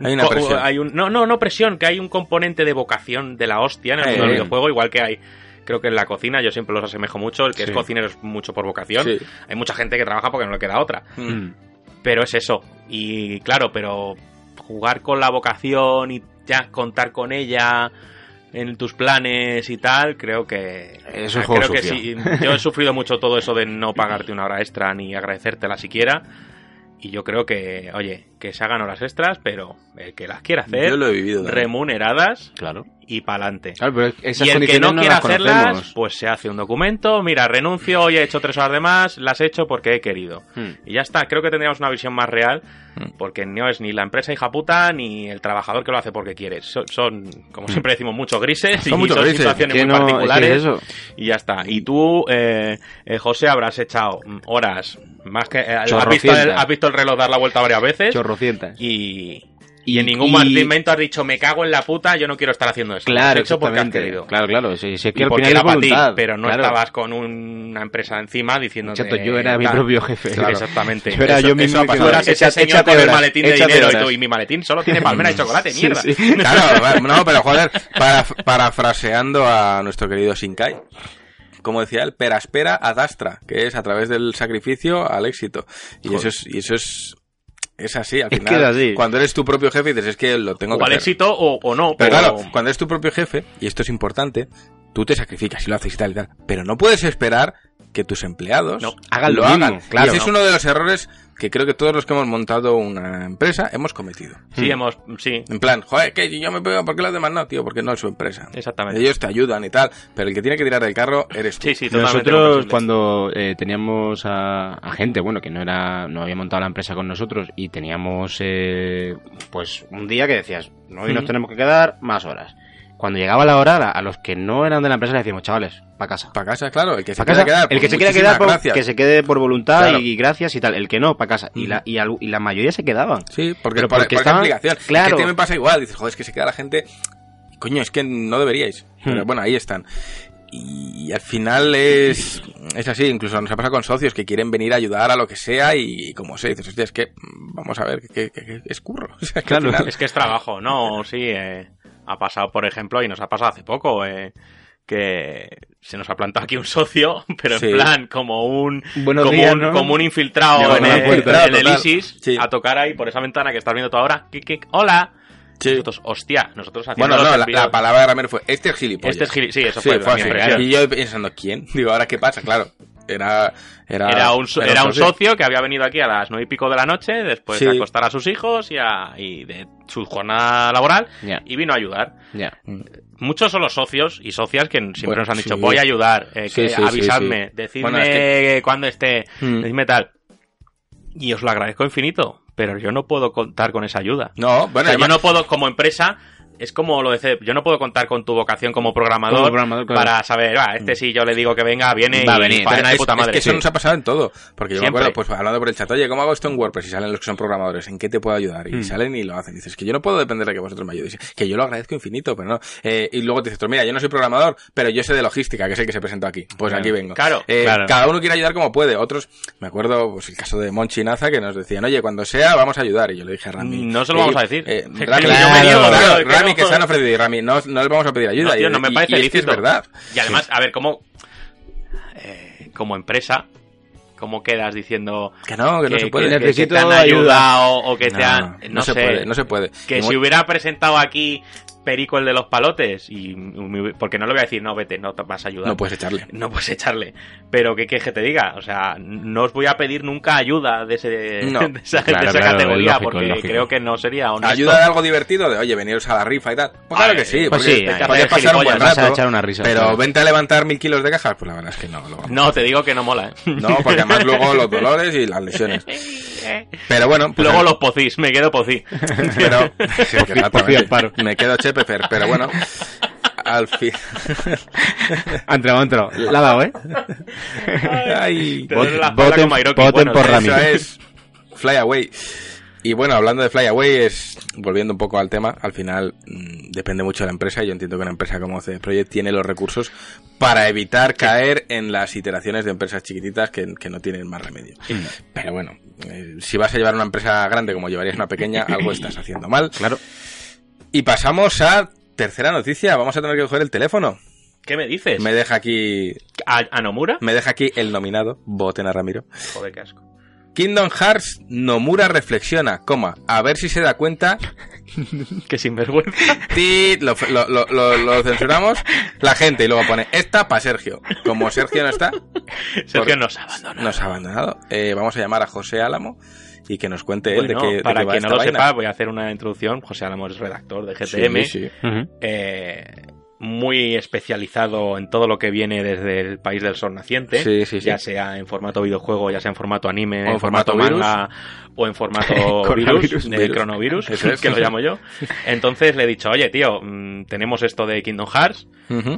Hay una presión. hay un- no, no, no presión, que hay un componente de vocación de la hostia en el Eh, mundo del videojuego, igual que hay creo que en la cocina, yo siempre los asemejo mucho, el que es cocinero es mucho por vocación. Sí. Hay mucha gente que trabaja porque no le queda otra. Mm. Pero es eso. Y claro, pero jugar con la vocación y ya contar con ella en tus planes y tal, creo que... Es un creo que sí. Yo he sufrido mucho todo eso de no pagarte una hora extra ni agradecértela siquiera. Y yo creo que, oye, que se hagan horas extras, pero el que las quiera hacer, Yo lo he vivido. también. remuneradas Claro. y pa'lante. Claro, pero esas Y el que no quiera las hacerlas, conocemos. pues se hace un documento. Mira, renuncio, hoy he hecho tres horas de más, las he hecho porque he querido. Hmm. Y ya está, creo que tendríamos una visión más real, Hmm. porque no es ni la empresa hija puta ni el trabajador que lo hace porque quiere. Son, son, como siempre decimos, muchos grises Son y muchos son grises. situaciones muy no- particulares. es eso. Y ya está. Y tú, eh, eh, José, habrás echado mm, horas más que. eh, has, visto el, has visto el reloj dar la vuelta varias veces. Chorrocientas. Y, y en Y- ningún y- momento has dicho, me cago en la puta, yo no quiero estar haciendo has Claro, hecho porque has querido. Claro, claro. Si, si es que Y al final era para ti, pero no claro. estabas con una empresa encima diciendo Chato, yo era mi propio jefe. Claro, exactamente. Yo era Eso- yo mismo eso. Tú eras ese Échate señor con el horas, maletín de dinero y, tú, y mi maletín solo tiene palmera de chocolate, Sí, mierda. sí. Claro, va- no, pero joder, para, parafraseando a nuestro querido Shinkai, como decía él, peraspera ad astra, que es a través del sacrificio al éxito. Y eso es, y eso es, es así, al Es final. que es así. Cuando eres tu propio jefe dices, es que lo tengo O que al hacer. éxito o, o no. Pero Pero, claro, cuando eres tu propio jefe, y esto es importante, tú te sacrificas y lo haces y tal y tal. Pero no puedes esperar que tus empleados No, hagan lo mismo, claro, y ese es no. uno de los errores que creo que todos los que hemos montado una empresa hemos cometido. sí, hemos. Sí, En plan, joder, que yo me pego, ¿por qué los demás no, tío? Porque no es su empresa. exactamente. Ellos te ayudan y tal, pero el que tiene que tirar del carro eres tú. Sí, sí, totalmente. Nosotros cuando eh, teníamos a, a gente, bueno, que no era, no había montado la empresa con nosotros y teníamos, eh, pues, un día que decías, no, hoy nos Ujú. tenemos que quedar más horas. Cuando llegaba la hora, a los que no eran de la empresa le decíamos, chavales, para casa. Para casa, claro, el que se Pa' quiera casa, quedar. el que se quiera muchísimas quedar, por- gracias. que se quede por voluntad Claro. y, gracias y tal. El que no, para casa. Y, la, y, al- y la mayoría se quedaban. Sí, porque, Pero por, porque por estaban- claro. Es que a me pasa igual. Dices, joder, es que se queda la gente. Coño, es que no deberíais. Pero Hmm. bueno, ahí están. Y al final es, es así, incluso nos ha pasado con socios que quieren venir a ayudar a lo que sea y, como se dices, hostia, es que mm, vamos a ver, que, que- que es curro. O sea, que al Claro. final- Es que es trabajo, ¿no? Sí, eh, ha pasado, por ejemplo, y nos ha pasado hace poco, eh, que se nos ha plantado aquí un socio, pero Sí. en plan, como un, como, días, un ¿no? como un infiltrado en, el- puerta, en el total. ISIS, Sí. a tocar ahí por esa ventana que estás viendo tú ahora. Hola. Sí. Nosotros, hostia, nosotros haciendo Bueno, no, la, palabra de Ramiro fue, este es gilipollas. Este es gili- sí, eso Sí, fue, fue así. Y yo pensando, ¿quién? Digo, ¿ahora qué pasa? Claro, Era, era, Era un, so- era un socio que había venido aquí a las nueve y pico de la noche, después Sí. de acostar a sus hijos y, a- y de su jornada laboral, y vino a ayudar. ya. Muchos son los socios y socias que siempre Bueno, nos han dicho, sí. voy a ayudar, eh, Sí, que- avisadme, sí. decidme Bueno, es cuándo esté, Mm. decidme tal. Y os lo agradezco infinito, pero yo no puedo contar con esa ayuda. No, bueno, O sea, yo además- no puedo, como empresa, es como lo de CEP, yo no puedo contar con tu vocación como programador, Como programador, claro. para saber, va, este si yo le digo que venga, viene Va a y venir. faena de es, puta es madre. que eso Sí. nos ha pasado en todo. Porque yo Siempre. me acuerdo, pues hablando por el chat, oye, ¿cómo hago esto en WordPress? Y salen los que son programadores, ¿en qué te puedo ayudar? Y Mm. salen y lo hacen. Y dices, que yo no puedo depender de que vosotros me ayudéis. Que yo lo agradezco infinito, pero no. Eh, y luego te dices, mira, yo no soy programador, pero yo sé de logística, que es el que se presentó aquí. Pues Claro. aquí vengo. Claro, Eh, claro. Cada uno quiere ayudar como puede. Otros, me acuerdo, pues el caso de Monchi y Naza, que nos decían, oye, cuando sea, vamos a ayudar. Y yo le dije a Rami. No se lo eh, vamos a decir. eh, Rami, yo me niego, Rami, no. que se han ofrecido. Y Rami, no, no les vamos a pedir ayuda. No, tío, no me y- parece y es que es lícito. verdad. Y además, a ver, ¿cómo, eh, como empresa, cómo quedas diciendo Que no, que, no se puede. que- que Necesito te han ayuda. o que te No, han... no, No, se sé, puede, no se puede. Que si hubiera presentado aquí Perico el de los palotes, y me- porque no le voy a decir, no, vete, no te vas a ayudar. No puedes echarle. No puedes echarle. Pero ¿qué quieres que te diga? O sea, no os voy a pedir nunca ayuda de, ese, No. de esa, Claro, de esa claro, categoría, lógico, porque lógico. creo que no sería honesto. Ayuda de algo divertido, de oye, veniros a la rifa y tal. Pues claro Ay, que sí, pues porque sí, que puedes pasar un buen vas a rato. echar una risa, pero claro. vente a levantar mil kilos de cajas, pues la verdad es que no. Lo... No, te digo que no mola, ¿eh? No, porque además luego los dolores y las lesiones. Pero bueno, pues Luego los pocís, me quedo pocí. Pero, sí, que exactamente. paro. Chepefer, pero bueno, al fin. Ha entrado. La ha dado, ¿eh? Ay, voten- Bueno, por eso Rami. Eso es Fly Away. Y bueno, hablando de Fly Away, es, volviendo un poco al tema, al final mm, depende mucho de la empresa. y Yo entiendo que una empresa como CD Projekt tiene los recursos para evitar caer en las iteraciones de empresas chiquititas que, que no tienen más remedio. Pero bueno, eh, si vas a llevar una empresa grande como llevarías una pequeña, algo estás haciendo mal. Claro. Y pasamos a tercera noticia. Vamos a tener que coger el teléfono. ¿Qué me dices? Me deja aquí, ¿A, a Nomura? me deja aquí el nominado. Voten a Ramiro. Joder, qué asco. Kingdom Hearts, Nomura reflexiona, coma, a ver si se da cuenta. Qué sinvergüenza. Tit, lo, lo- lo- lo- lo censuramos, la gente, y luego pone, esta para Sergio. Como Sergio no está, Sergio nos abandona. nos ha abandonado. Eh, vamos a llamar a José Álamo y que nos cuente él de qué, de para qué va quien no esta lo vaina. sepa, voy a hacer una introducción. José Álamo es redactor de GTM. Sí, sí. eh, muy especializado en todo lo que viene desde el país del sol naciente, Sí, sí, sí. ya sea en formato videojuego, ya sea en formato anime, O en en formato, formato manga o en formato Coronavirus. virus, de Virus. cronovirus, Eso es. que lo llamo yo. Entonces le he dicho, oye tío, mm, tenemos esto de Kingdom Hearts,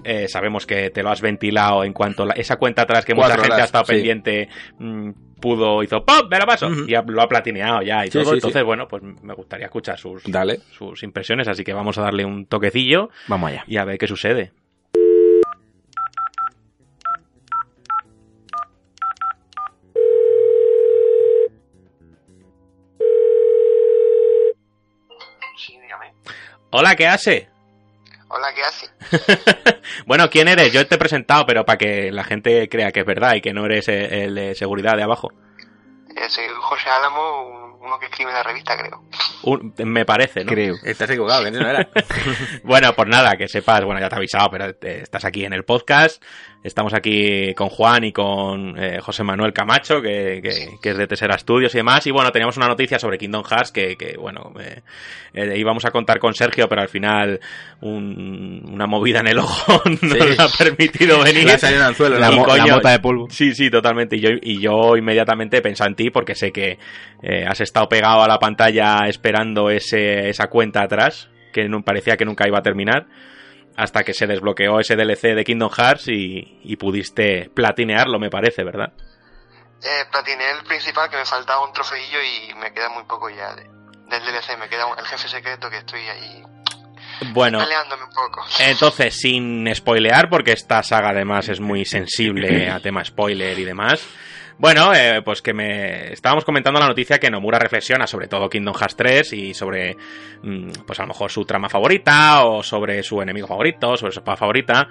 eh, sabemos que te lo has ventilado en cuanto a la- esa cuenta atrás que mucha gente horas, ha estado sí. pendiente mm, pudo hizo ¡pop! me lo paso y ha- lo ha platineado ya y Sí, todo sí, entonces sí. bueno pues me gustaría escuchar sus Dale. sus impresiones así que vamos a darle un toquecillo Vamos allá. y a ver qué sucede Sí, dígame. hola ¿qué hace? Hola, ¿qué hace? bueno ¿quién eres? yo te he presentado pero para que la gente crea que es verdad y que no eres el, el de seguridad de abajo Eh, soy José Álamo, un- uno que escribe en la revista, creo. Un- me parece ¿no? Creo. Estás equivocado, que no era. Bueno, pues nada, que sepas, bueno, ya te he avisado, pero estás aquí en el podcast. Estamos aquí con Juan y con eh, José Manuel Camacho, que, que- que es de Tesera Studios y demás. Y bueno, teníamos una noticia sobre Kingdom Hearts que, que, bueno, eh, eh, íbamos a contar con Sergio, pero al final un- una movida en el ojo no Sí. nos ha permitido venir. Anzuelo en La, la Y mo- la mota de polvo. Sí, sí, totalmente. Y yo, y yo inmediatamente pensado en ti porque sé que eh, has estado pegado a la pantalla esperando ese, esa cuenta atrás, que no, parecía que nunca iba a terminar, hasta que se desbloqueó ese DLC de Kingdom Hearts y, y pudiste platinearlo, me parece, ¿verdad? Eh, platiné el principal, que me faltaba un trofeillo y me queda muy poco ya de- del DLC. Me queda un- el jefe secreto que estoy ahí Bueno, peleándome un poco. entonces, sin spoilear, porque esta saga además es muy sensible a tema spoiler y demás. Bueno, eh, pues que me estábamos comentando la noticia que Nomura reflexiona sobre todo Kingdom Hearts 3 y sobre, mm, pues a lo mejor su trama favorita o sobre su enemigo favorito, sobre su espada favorita.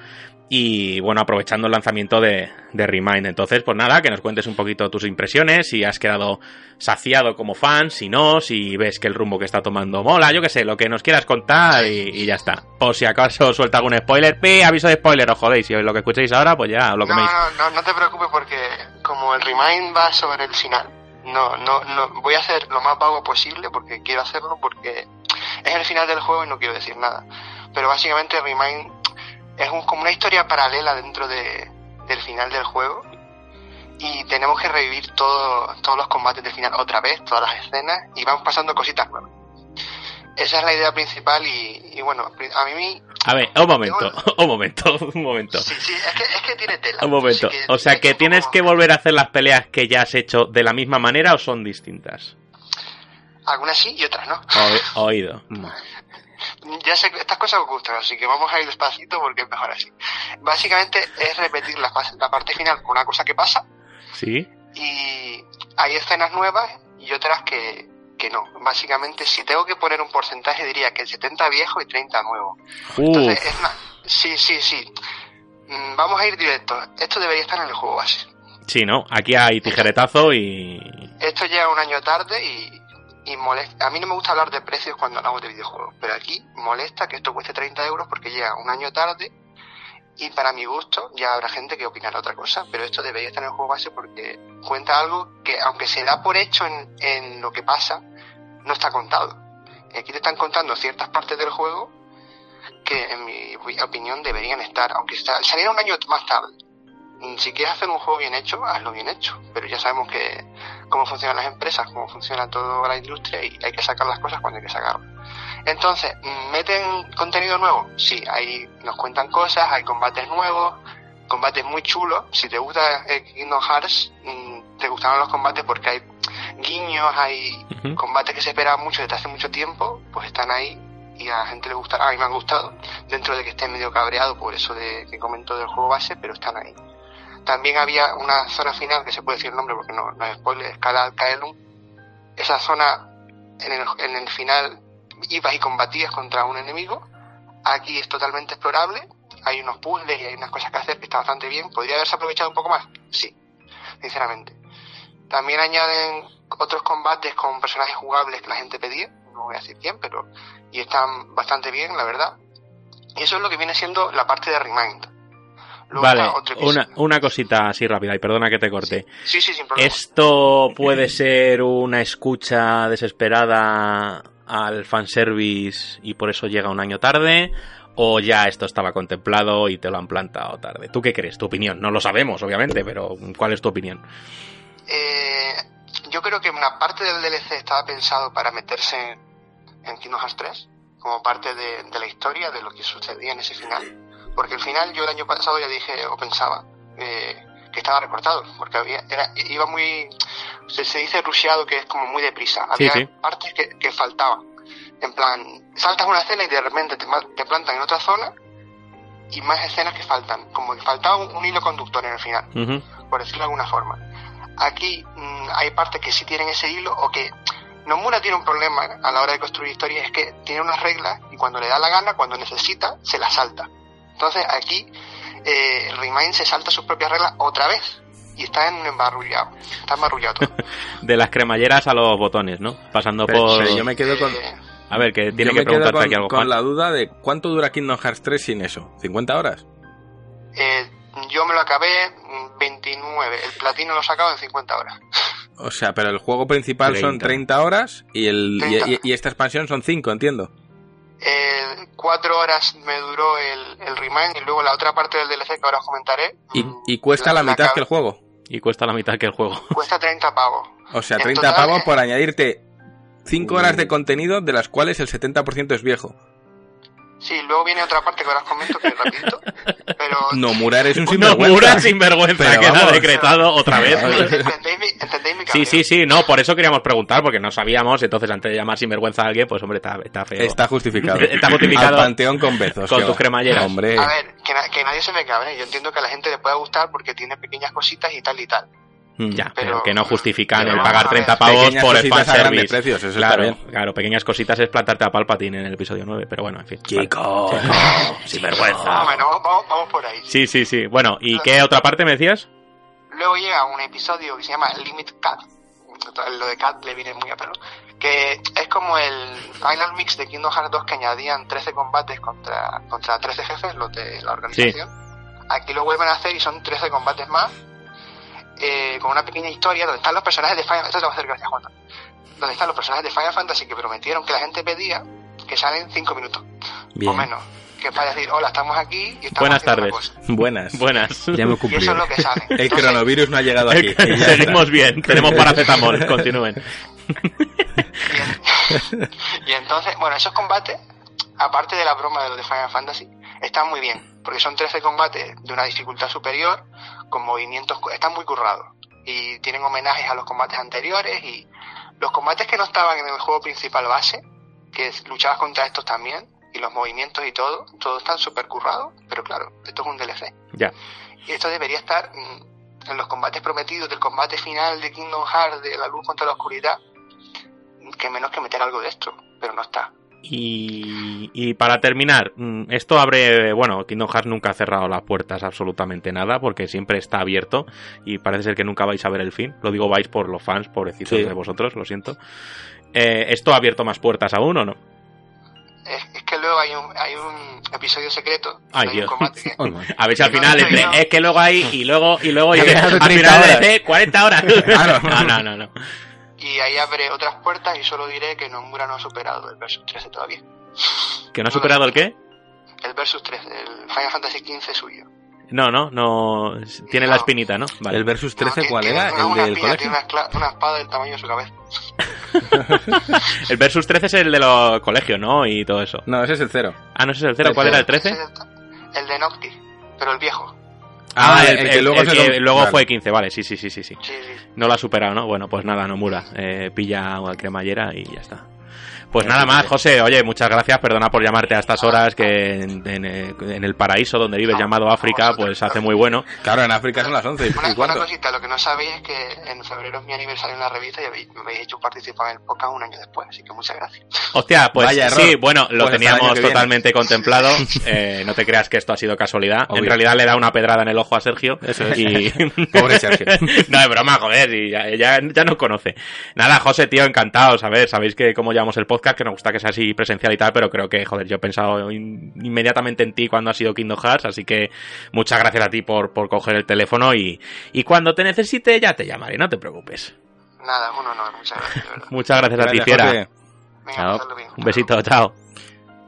Y bueno, aprovechando el lanzamiento de, de Remind. Entonces, pues nada, que nos cuentes un poquito tus impresiones, si has quedado saciado como fan, si no, si ves que el rumbo que está tomando mola, yo qué sé, lo que nos quieras contar y, y ya está. Por si acaso suelta algún spoiler, pi, aviso de spoiler, os jodéis. Si lo que escuchéis ahora, pues ya lo No, coméis. no, no, no te preocupes porque como el remind va sobre el final, no, no, no, voy a hacer lo más vago posible porque quiero hacerlo porque es el final del juego y no quiero decir nada. Pero básicamente remind es un- como una historia paralela dentro de, del final del juego y tenemos que revivir todo, todos los combates del final otra vez, todas las escenas y van pasando cositas nuevas. Esa es la idea principal y, y bueno, a mí A ver, un momento, un momento, un momento. sí, sí, es que, es que tiene tela. Un momento. O sea, que tienes que volver a hacer las peleas que ya has hecho de la misma manera o son distintas. Algunas sí y otras no. O- oído. Ya sé que estas cosas os gustan, así que vamos a ir despacito porque es mejor así. Básicamente es repetir la, fase- la parte final con una cosa que pasa ¿Sí? y hay escenas nuevas y otras que, que no. Básicamente, si tengo que poner un porcentaje, diría que el 70 viejo y 30 nuevo. Entonces, es una- sí, sí, sí. Mm, Vamos a ir directo. Esto debería estar en el juego base. sí, ¿no? Aquí hay tijeretazo y... Esto llega un año tarde y, y molesta. A mí no me gusta hablar de precios cuando hablamos de videojuegos, pero aquí molesta que esto cueste 30 euros porque llega un año tarde y para mi gusto ya habrá gente que opinará otra cosa, pero esto debería estar en el juego base porque cuenta algo que aunque se da por hecho en, en lo que pasa, no está contado. Aquí te están contando ciertas partes del juego que en mi opinión deberían estar, aunque sa- saliera un año más tarde. Si quieres hacer un juego bien hecho, hazlo bien hecho. Pero ya sabemos que cómo funcionan las empresas, cómo funciona toda la industria y hay que sacar las cosas cuando hay que sacarlas. Entonces, ¿meten contenido nuevo? Sí, ahí nos cuentan cosas, hay combates nuevos, combates muy chulos. Si te gusta eh, Kingdom Hearts, mm, te gustarán los combates porque hay guiños, hay combates que se esperaban mucho desde hace mucho tiempo, pues están ahí y a la gente le gustará. A mí me han gustado, dentro de que esté medio cabreado por eso de que comento del juego base, pero están ahí. También había una zona final, que se puede decir el nombre porque no, no es spoiler, Escala Kaelum. Esa zona, en el, en el final, ibas y combatías contra un enemigo. Aquí es totalmente explorable. Hay unos puzzles y hay unas cosas que hacer que está bastante bien. ¿Podría haberse aprovechado un poco más? Sí, sinceramente. También añaden otros combates con personajes jugables que la gente pedía. No voy a decir quién, pero... Y están bastante bien, la verdad. Y eso es lo que viene siendo la parte de Remind. Luego Vale, una, cosita así rápida y perdona que te corte. Sí, sí, sin problema. ¿Esto puede ser una escucha desesperada al fanservice y por eso llega un año tarde? ¿O ya esto estaba contemplado y te lo han plantado tarde? ¿Tú qué crees? ¿Tu opinión? No lo sabemos, obviamente, pero ¿cuál es tu opinión? Eh, yo creo que una parte del DLC estaba pensado para meterse en, en Kingdom Hearts 3, como parte de, de la historia, de lo que sucedía en ese final. Porque el final yo el año pasado ya dije, o pensaba, eh, que estaba recortado, porque había, era, iba muy, se, se dice rusheado, que es como muy deprisa. Había sí. partes que, que faltaban. En plan, saltas una escena y de repente te, te plantan en otra zona y más escenas que faltan. Como que faltaba un, un hilo conductor en el final por decirlo de alguna forma. Aquí mm, hay partes que sí tienen ese hilo o que Nomura tiene un problema a la hora de construir historias, es que tiene unas reglas y cuando le da la gana, cuando necesita, se las salta. Entonces aquí eh, Remind se salta sus propias reglas otra vez y está en embarrullado, está embarrullado todo. De las cremalleras a los botones, ¿no? Pasando Pero, por... pero yo me quedo con, Eh, A ver, que tiene yo que me quedo preguntarte con, aquí algo, con Juan. la duda de cuánto dura Kingdom Hearts 3 sin eso. ¿50 horas? eh, yo me lo acabé mm, 29, el platino lo he sacado en 50 horas. O sea, pero el juego principal son 30. 30 horas y, el, y- 30. y- y esta expansión son 5, entiendo. Eh, cuatro horas me duró el, el Remind y luego la otra parte del DLC que ahora os comentaré. Y, mm, y cuesta la mitad acabé- que el juego. Y cuesta la mitad que el juego. Cuesta 30 pavos. O sea, En 30 total, pavos eh, por añadirte 5 Uh. horas de contenido, de las cuales el 70% es viejo. Sí, luego viene otra parte que ahora os comento que rapidito, pero No, Murar es un No, sinvergüenza. Mura sinvergüenza, Pero queda vamos. decretado otra vez. entendéis mi, entendéis mi Sí, sí, sí, no, por eso queríamos preguntar, porque no sabíamos, entonces antes de llamar sinvergüenza a alguien, pues hombre, está, está feo. Está justificado. Está justificado Al panteón con bezos. con que tus cremalleras. Hombre. A ver, que, na- que nadie se me cabre, yo entiendo que a la gente le pueda gustar porque tiene pequeñas cositas y tal y tal. Mm. Ya, pero, Pero- que no justifican el pagar vamos a 30 ver. pavos por el fanservice. precios, eso está claro, bien. claro, pequeñas cositas es plantarte a Palpatine en el episodio 9, pero bueno, en fin. Chico. Sin vergüenza. Bueno, vamos, vamos por ahí. Sí, sí, sí. Bueno, ¿y qué otra parte me decías? Luego llega un episodio que se llama Limit Cat. Lo de Cat le viene muy a pelo. Que es como el Final Mix de Kingdom Hearts 2 que añadían 13 combates contra, contra 13 jefes, los de la organización. Aquí lo vuelven a hacer y son 13 combates más. Eh, con una pequeña historia donde están los personajes de Final Esto te va a hacer gracia, Juan. Donde están los personajes de Final Fantasy que prometieron que la gente pedía que salen 5 minutos Bien. o menos. Que es para decir, hola, estamos aquí y estamos Buenas tardes. Buenas. Buenas. Ya hemos Y eso cumplido. es lo que sale. El Entonces, coronavirus no ha llegado aquí. Seguimos está. bien, tenemos paracetamol, continúen. Y, en- y entonces, bueno, esos combates, aparte de la broma de los de Final Fantasy, están muy bien, porque son 13 combates de una dificultad superior, con movimientos, están muy currados. Y tienen homenajes a los combates anteriores y los combates que no estaban en el juego principal base, que luchabas contra estos también, y los movimientos y todo, todo están súper currados, pero claro, esto es un DLC. Ya. Y esto debería estar en los combates prometidos del combate final de Kingdom Hearts, de la luz contra la oscuridad, que menos que meter algo de esto, pero no está. Y, y para terminar, mm, esto abre, bueno, Kingdom Hearts nunca ha cerrado las puertas absolutamente nada, porque siempre está abierto y parece ser que nunca vais a ver el fin. Lo digo vais por los fans, pobrecitos Sí. de vosotros, lo siento. Eh, ¿Esto ha abierto más puertas aún o no? Es, que luego hay un, hay un episodio secreto, Ay, Dios. que, Oh. A ver si al final no, entre- no. es que luego hay y luego y luego y al hace 30 final horas. de 40 horas. Claro. No, no, no, no. Y ahí abre otras puertas y solo diré que Nomura no ha superado el Versus 13 todavía. ¿Que no ha superado el qué? El Versus 13, el Final Fantasy 15 suyo. No, no, no. Tiene la No. espinita, ¿no? Vale. El Versus 13, No, ¿cuál era? ¿El una del espina, colegio? Tiene una, una espada del tamaño de su cabeza. El Versus 13 es el de los colegios, ¿no? Y todo eso. No, ese es el cero. Ah, no ese es el 0. ¿Cuál era el 13? Ese es el- El de Noctis, pero el viejo. Ah, el, el el- luego el se que luego vale. fue 15, vale, sí, sí, sí, sí, sí. Sí, sí. No lo ha superado, ¿no? Bueno, pues nada, Nomura. Eh, pilla una cremallera y ya está. Pues nada más. José. Oye, muchas gracias. Perdona por llamarte a estas horas que en, en, eh, en el paraíso donde vives llamado África, pues hace muy bueno. Claro, en África son las 11. Una, ¿Y una cosita, lo que no sabéis es que en febrero es mi aniversario en la revista y habéis- me habéis hecho participar en el podcast un año después, así que muchas gracias. Hostia, pues Vaya sí, bueno, lo Pues teníamos totalmente contemplado. Eh, no te creas que esto ha sido casualidad. En realidad le da una pedrada en el ojo a Sergio. Eso es. Y... Pobre Sergio. no, es broma, joder, y ya, ya, ya nos conoce. Nada, José, tío, encantado, ¿sabes? Sabéis que cómo llevamos el podcast, que nos gusta que sea así presencial y tal, pero creo que, joder, yo he pensado in- inmediatamente en ti cuando ha sido Kingdom Hearts, así que muchas gracias a ti por, por coger el teléfono y, y cuando te necesite ya te llamaré, no te preocupes. Nada, un honor, muchas gracias. Muchas gracias, a ti, fiera. Venga, Chao. pasadlo bien. Un besito, chao.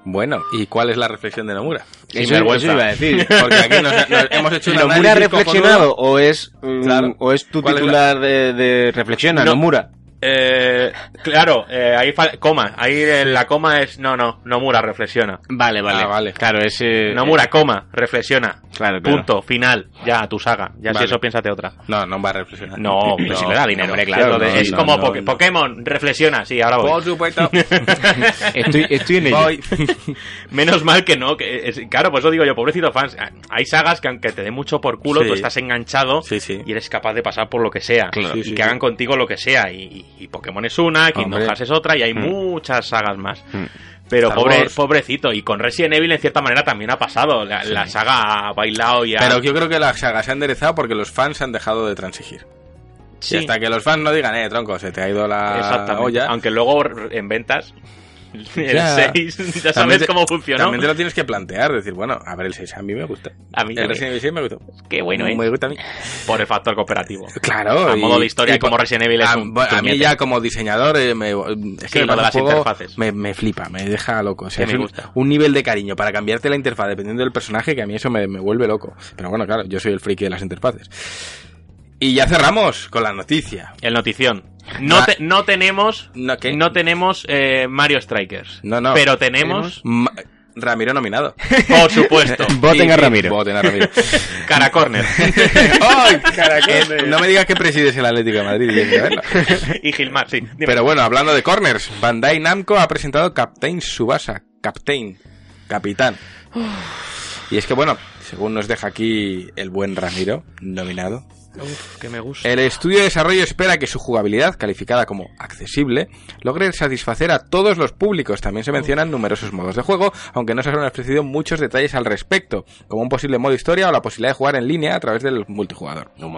Bueno, ¿y cuál es la reflexión de Nomura? Sin Eso, vergüenza. eso iba a decir. Porque aquí nos, nos hemos hecho ¿Nomura ha reflexionado cojonudo. o es, mm, Claro. o es tu ¿Cuál es la- titular de, de Reflexiona, No. Nomura? Eh, claro, eh, ahí coma, ahí eh, la coma es no, no, Nomura reflexiona. Vale, vale. Ah, vale. Claro, ese... Nomura, coma, reflexiona. Claro, claro. Punto, final, ya, tu saga. Ya si eso piénsate otra. No, no va a reflexionar. No, pero si le da dinero. hombre, claro, no, es no, como no, Poké- no. Pokémon, reflexiona, sí, ahora voy. Por supuesto. Estoy, estoy en ello. Voy. Menos mal que no, que es- claro, pues eso digo yo, pobrecito fans. Hay sagas que aunque te den mucho por culo, Sí. tú estás enganchado Sí, sí. y eres capaz de pasar por lo que sea. Claro. y que sí. hagan contigo lo que sea. Y, y- Pokémon es una, Kingdom. Hearts es otra, y hay Mm. muchas sagas más. Mm. Pero pobre, pobrecito, y con Resident Evil en cierta manera también ha pasado. La, la saga ha bailado y ha... Pero yo creo que la saga se ha enderezado porque los fans han dejado de transigir. Sí. Y hasta que los fans no digan, eh, tronco, se te ha ido la olla. Aunque luego en ventas, el Ya. 6, ya sabes te- cómo funcionó. También te lo tienes que plantear, decir, bueno, a ver, el 6 a mí me gusta. A mí el. Resident Evil 6 me gustó. Qué bueno, ¿eh? Me gusta a mí. Por el factor cooperativo. Claro. A y- modo de historia, y como Resident Evil es a, un a mí ya como diseñador, eh, me, es Sí, que lo de el las juego interfaces. Me, me flipa, me deja loco. O sea, Sí, es me un, gusta. un nivel de cariño para cambiarte la interfaz dependiendo del personaje que a mí eso me, me vuelve loco. Pero bueno, claro, yo soy el friki de las interfaces. Y ya cerramos con la noticia. El notición. No, Va- te- no tenemos No, ¿qué? no tenemos eh, Mario Strikers. No, no. Pero tenemos, Ma- Ramiro nominado. por supuesto, Voten a Ramiro. Voten a Ramiro. Cara Corner ¡Ay, Eh, no me digas que presides el Atlético de Madrid. y y Gilmar, sí. Dime. Pero bueno, hablando de corners, Bandai Namco ha presentado Captain Subasa. Captain. Capitán. Y es que bueno, según nos deja aquí el buen Ramiro, nominado, Uf, que me gusta. El estudio de desarrollo espera que su jugabilidad, calificada como accesible, logre satisfacer a todos los públicos. También se mencionan numerosos modos de juego, aunque no se han ofrecido muchos detalles al respecto, como un posible modo historia o la posibilidad de jugar en línea a través del multijugador. No.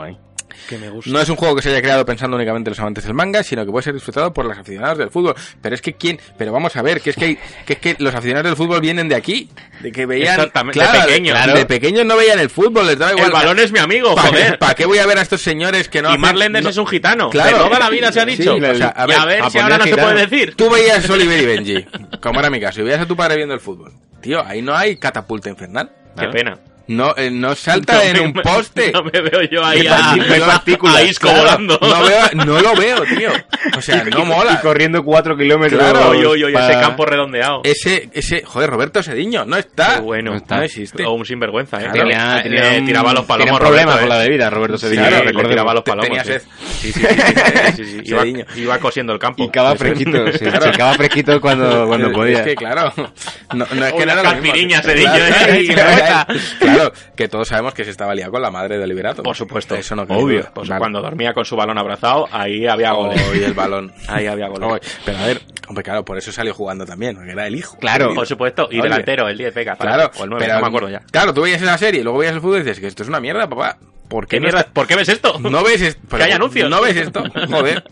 Que me gusta. No es un juego que se haya creado pensando únicamente en los amantes del manga, sino que puede ser disfrutado por los aficionados del fútbol. Pero es que quién, pero vamos a ver, que es que, hay- que es que los aficionados del fútbol vienen de aquí, de que veían, Exactamente, de pequeños, de, claro. de pequeños no veían el fútbol, les daba igual. El balón es mi amigo, ¿Para joder. qué, pa' qué voy a ver a estos señores que no y Mark Lenders no- es un gitano. Claro. De toda la vida se ha Sí, dicho. o sea, a y ver, a ver si ahora no se gitano. puede decir. Tú veías Oliver y Benji, como era mi caso, y veías a tu padre viendo el fútbol. Tío, ahí no hay catapulta infernal. Qué pena. No, eh, no salta No en me- un poste. No me veo yo ahí a, partículas, a Isco claro. volando. No, veo- no lo veo, tío. O sea, no mola. Y corriendo 4 kilómetros. Claro. Oye, oye, oye, para- ese campo redondeado. Ese, ese, joder, Roberto Sediño, no está. Qué bueno. No, está. no existe. O un sinvergüenza, ¿eh? Claro. Tenía, tenía un- tiraba los palomos. tenía problemas Roberto, con la bebida, Roberto Sí, Sevilla. claro, le tiraba los palomos. tenía sí. sed. Sí, sí, sí, sí, sí, sí. Iba, Sediño. iba cosiendo el campo. Y cava fresquito, sí, Claro. se acaba fresquito cuando, cuando podía. Es que claro, no, no es que nada Cedillo, Claro, ¿eh? Claro, que todos sabemos que se estaba liado con la madre de Liberato. Por supuesto. Eso no Obvio. Pues Claro. cuando dormía con su balón abrazado, ahí había goles. Oh, y el balón. Ahí había. Oh, pero a ver, hombre, claro, por eso salió jugando también, porque era el hijo. Claro. Por supuesto. Y Oye. delantero, el 10, venga. Claro, O el 9, pero, no me acuerdo ya. Claro, tú veías esa serie y luego veías el fútbol y dices que esto es una mierda, papá. ¿Por qué, ¿Qué no mierda? está- ¿Por qué ves esto? No ves esto. Que hay anuncios. No ves esto. Joder.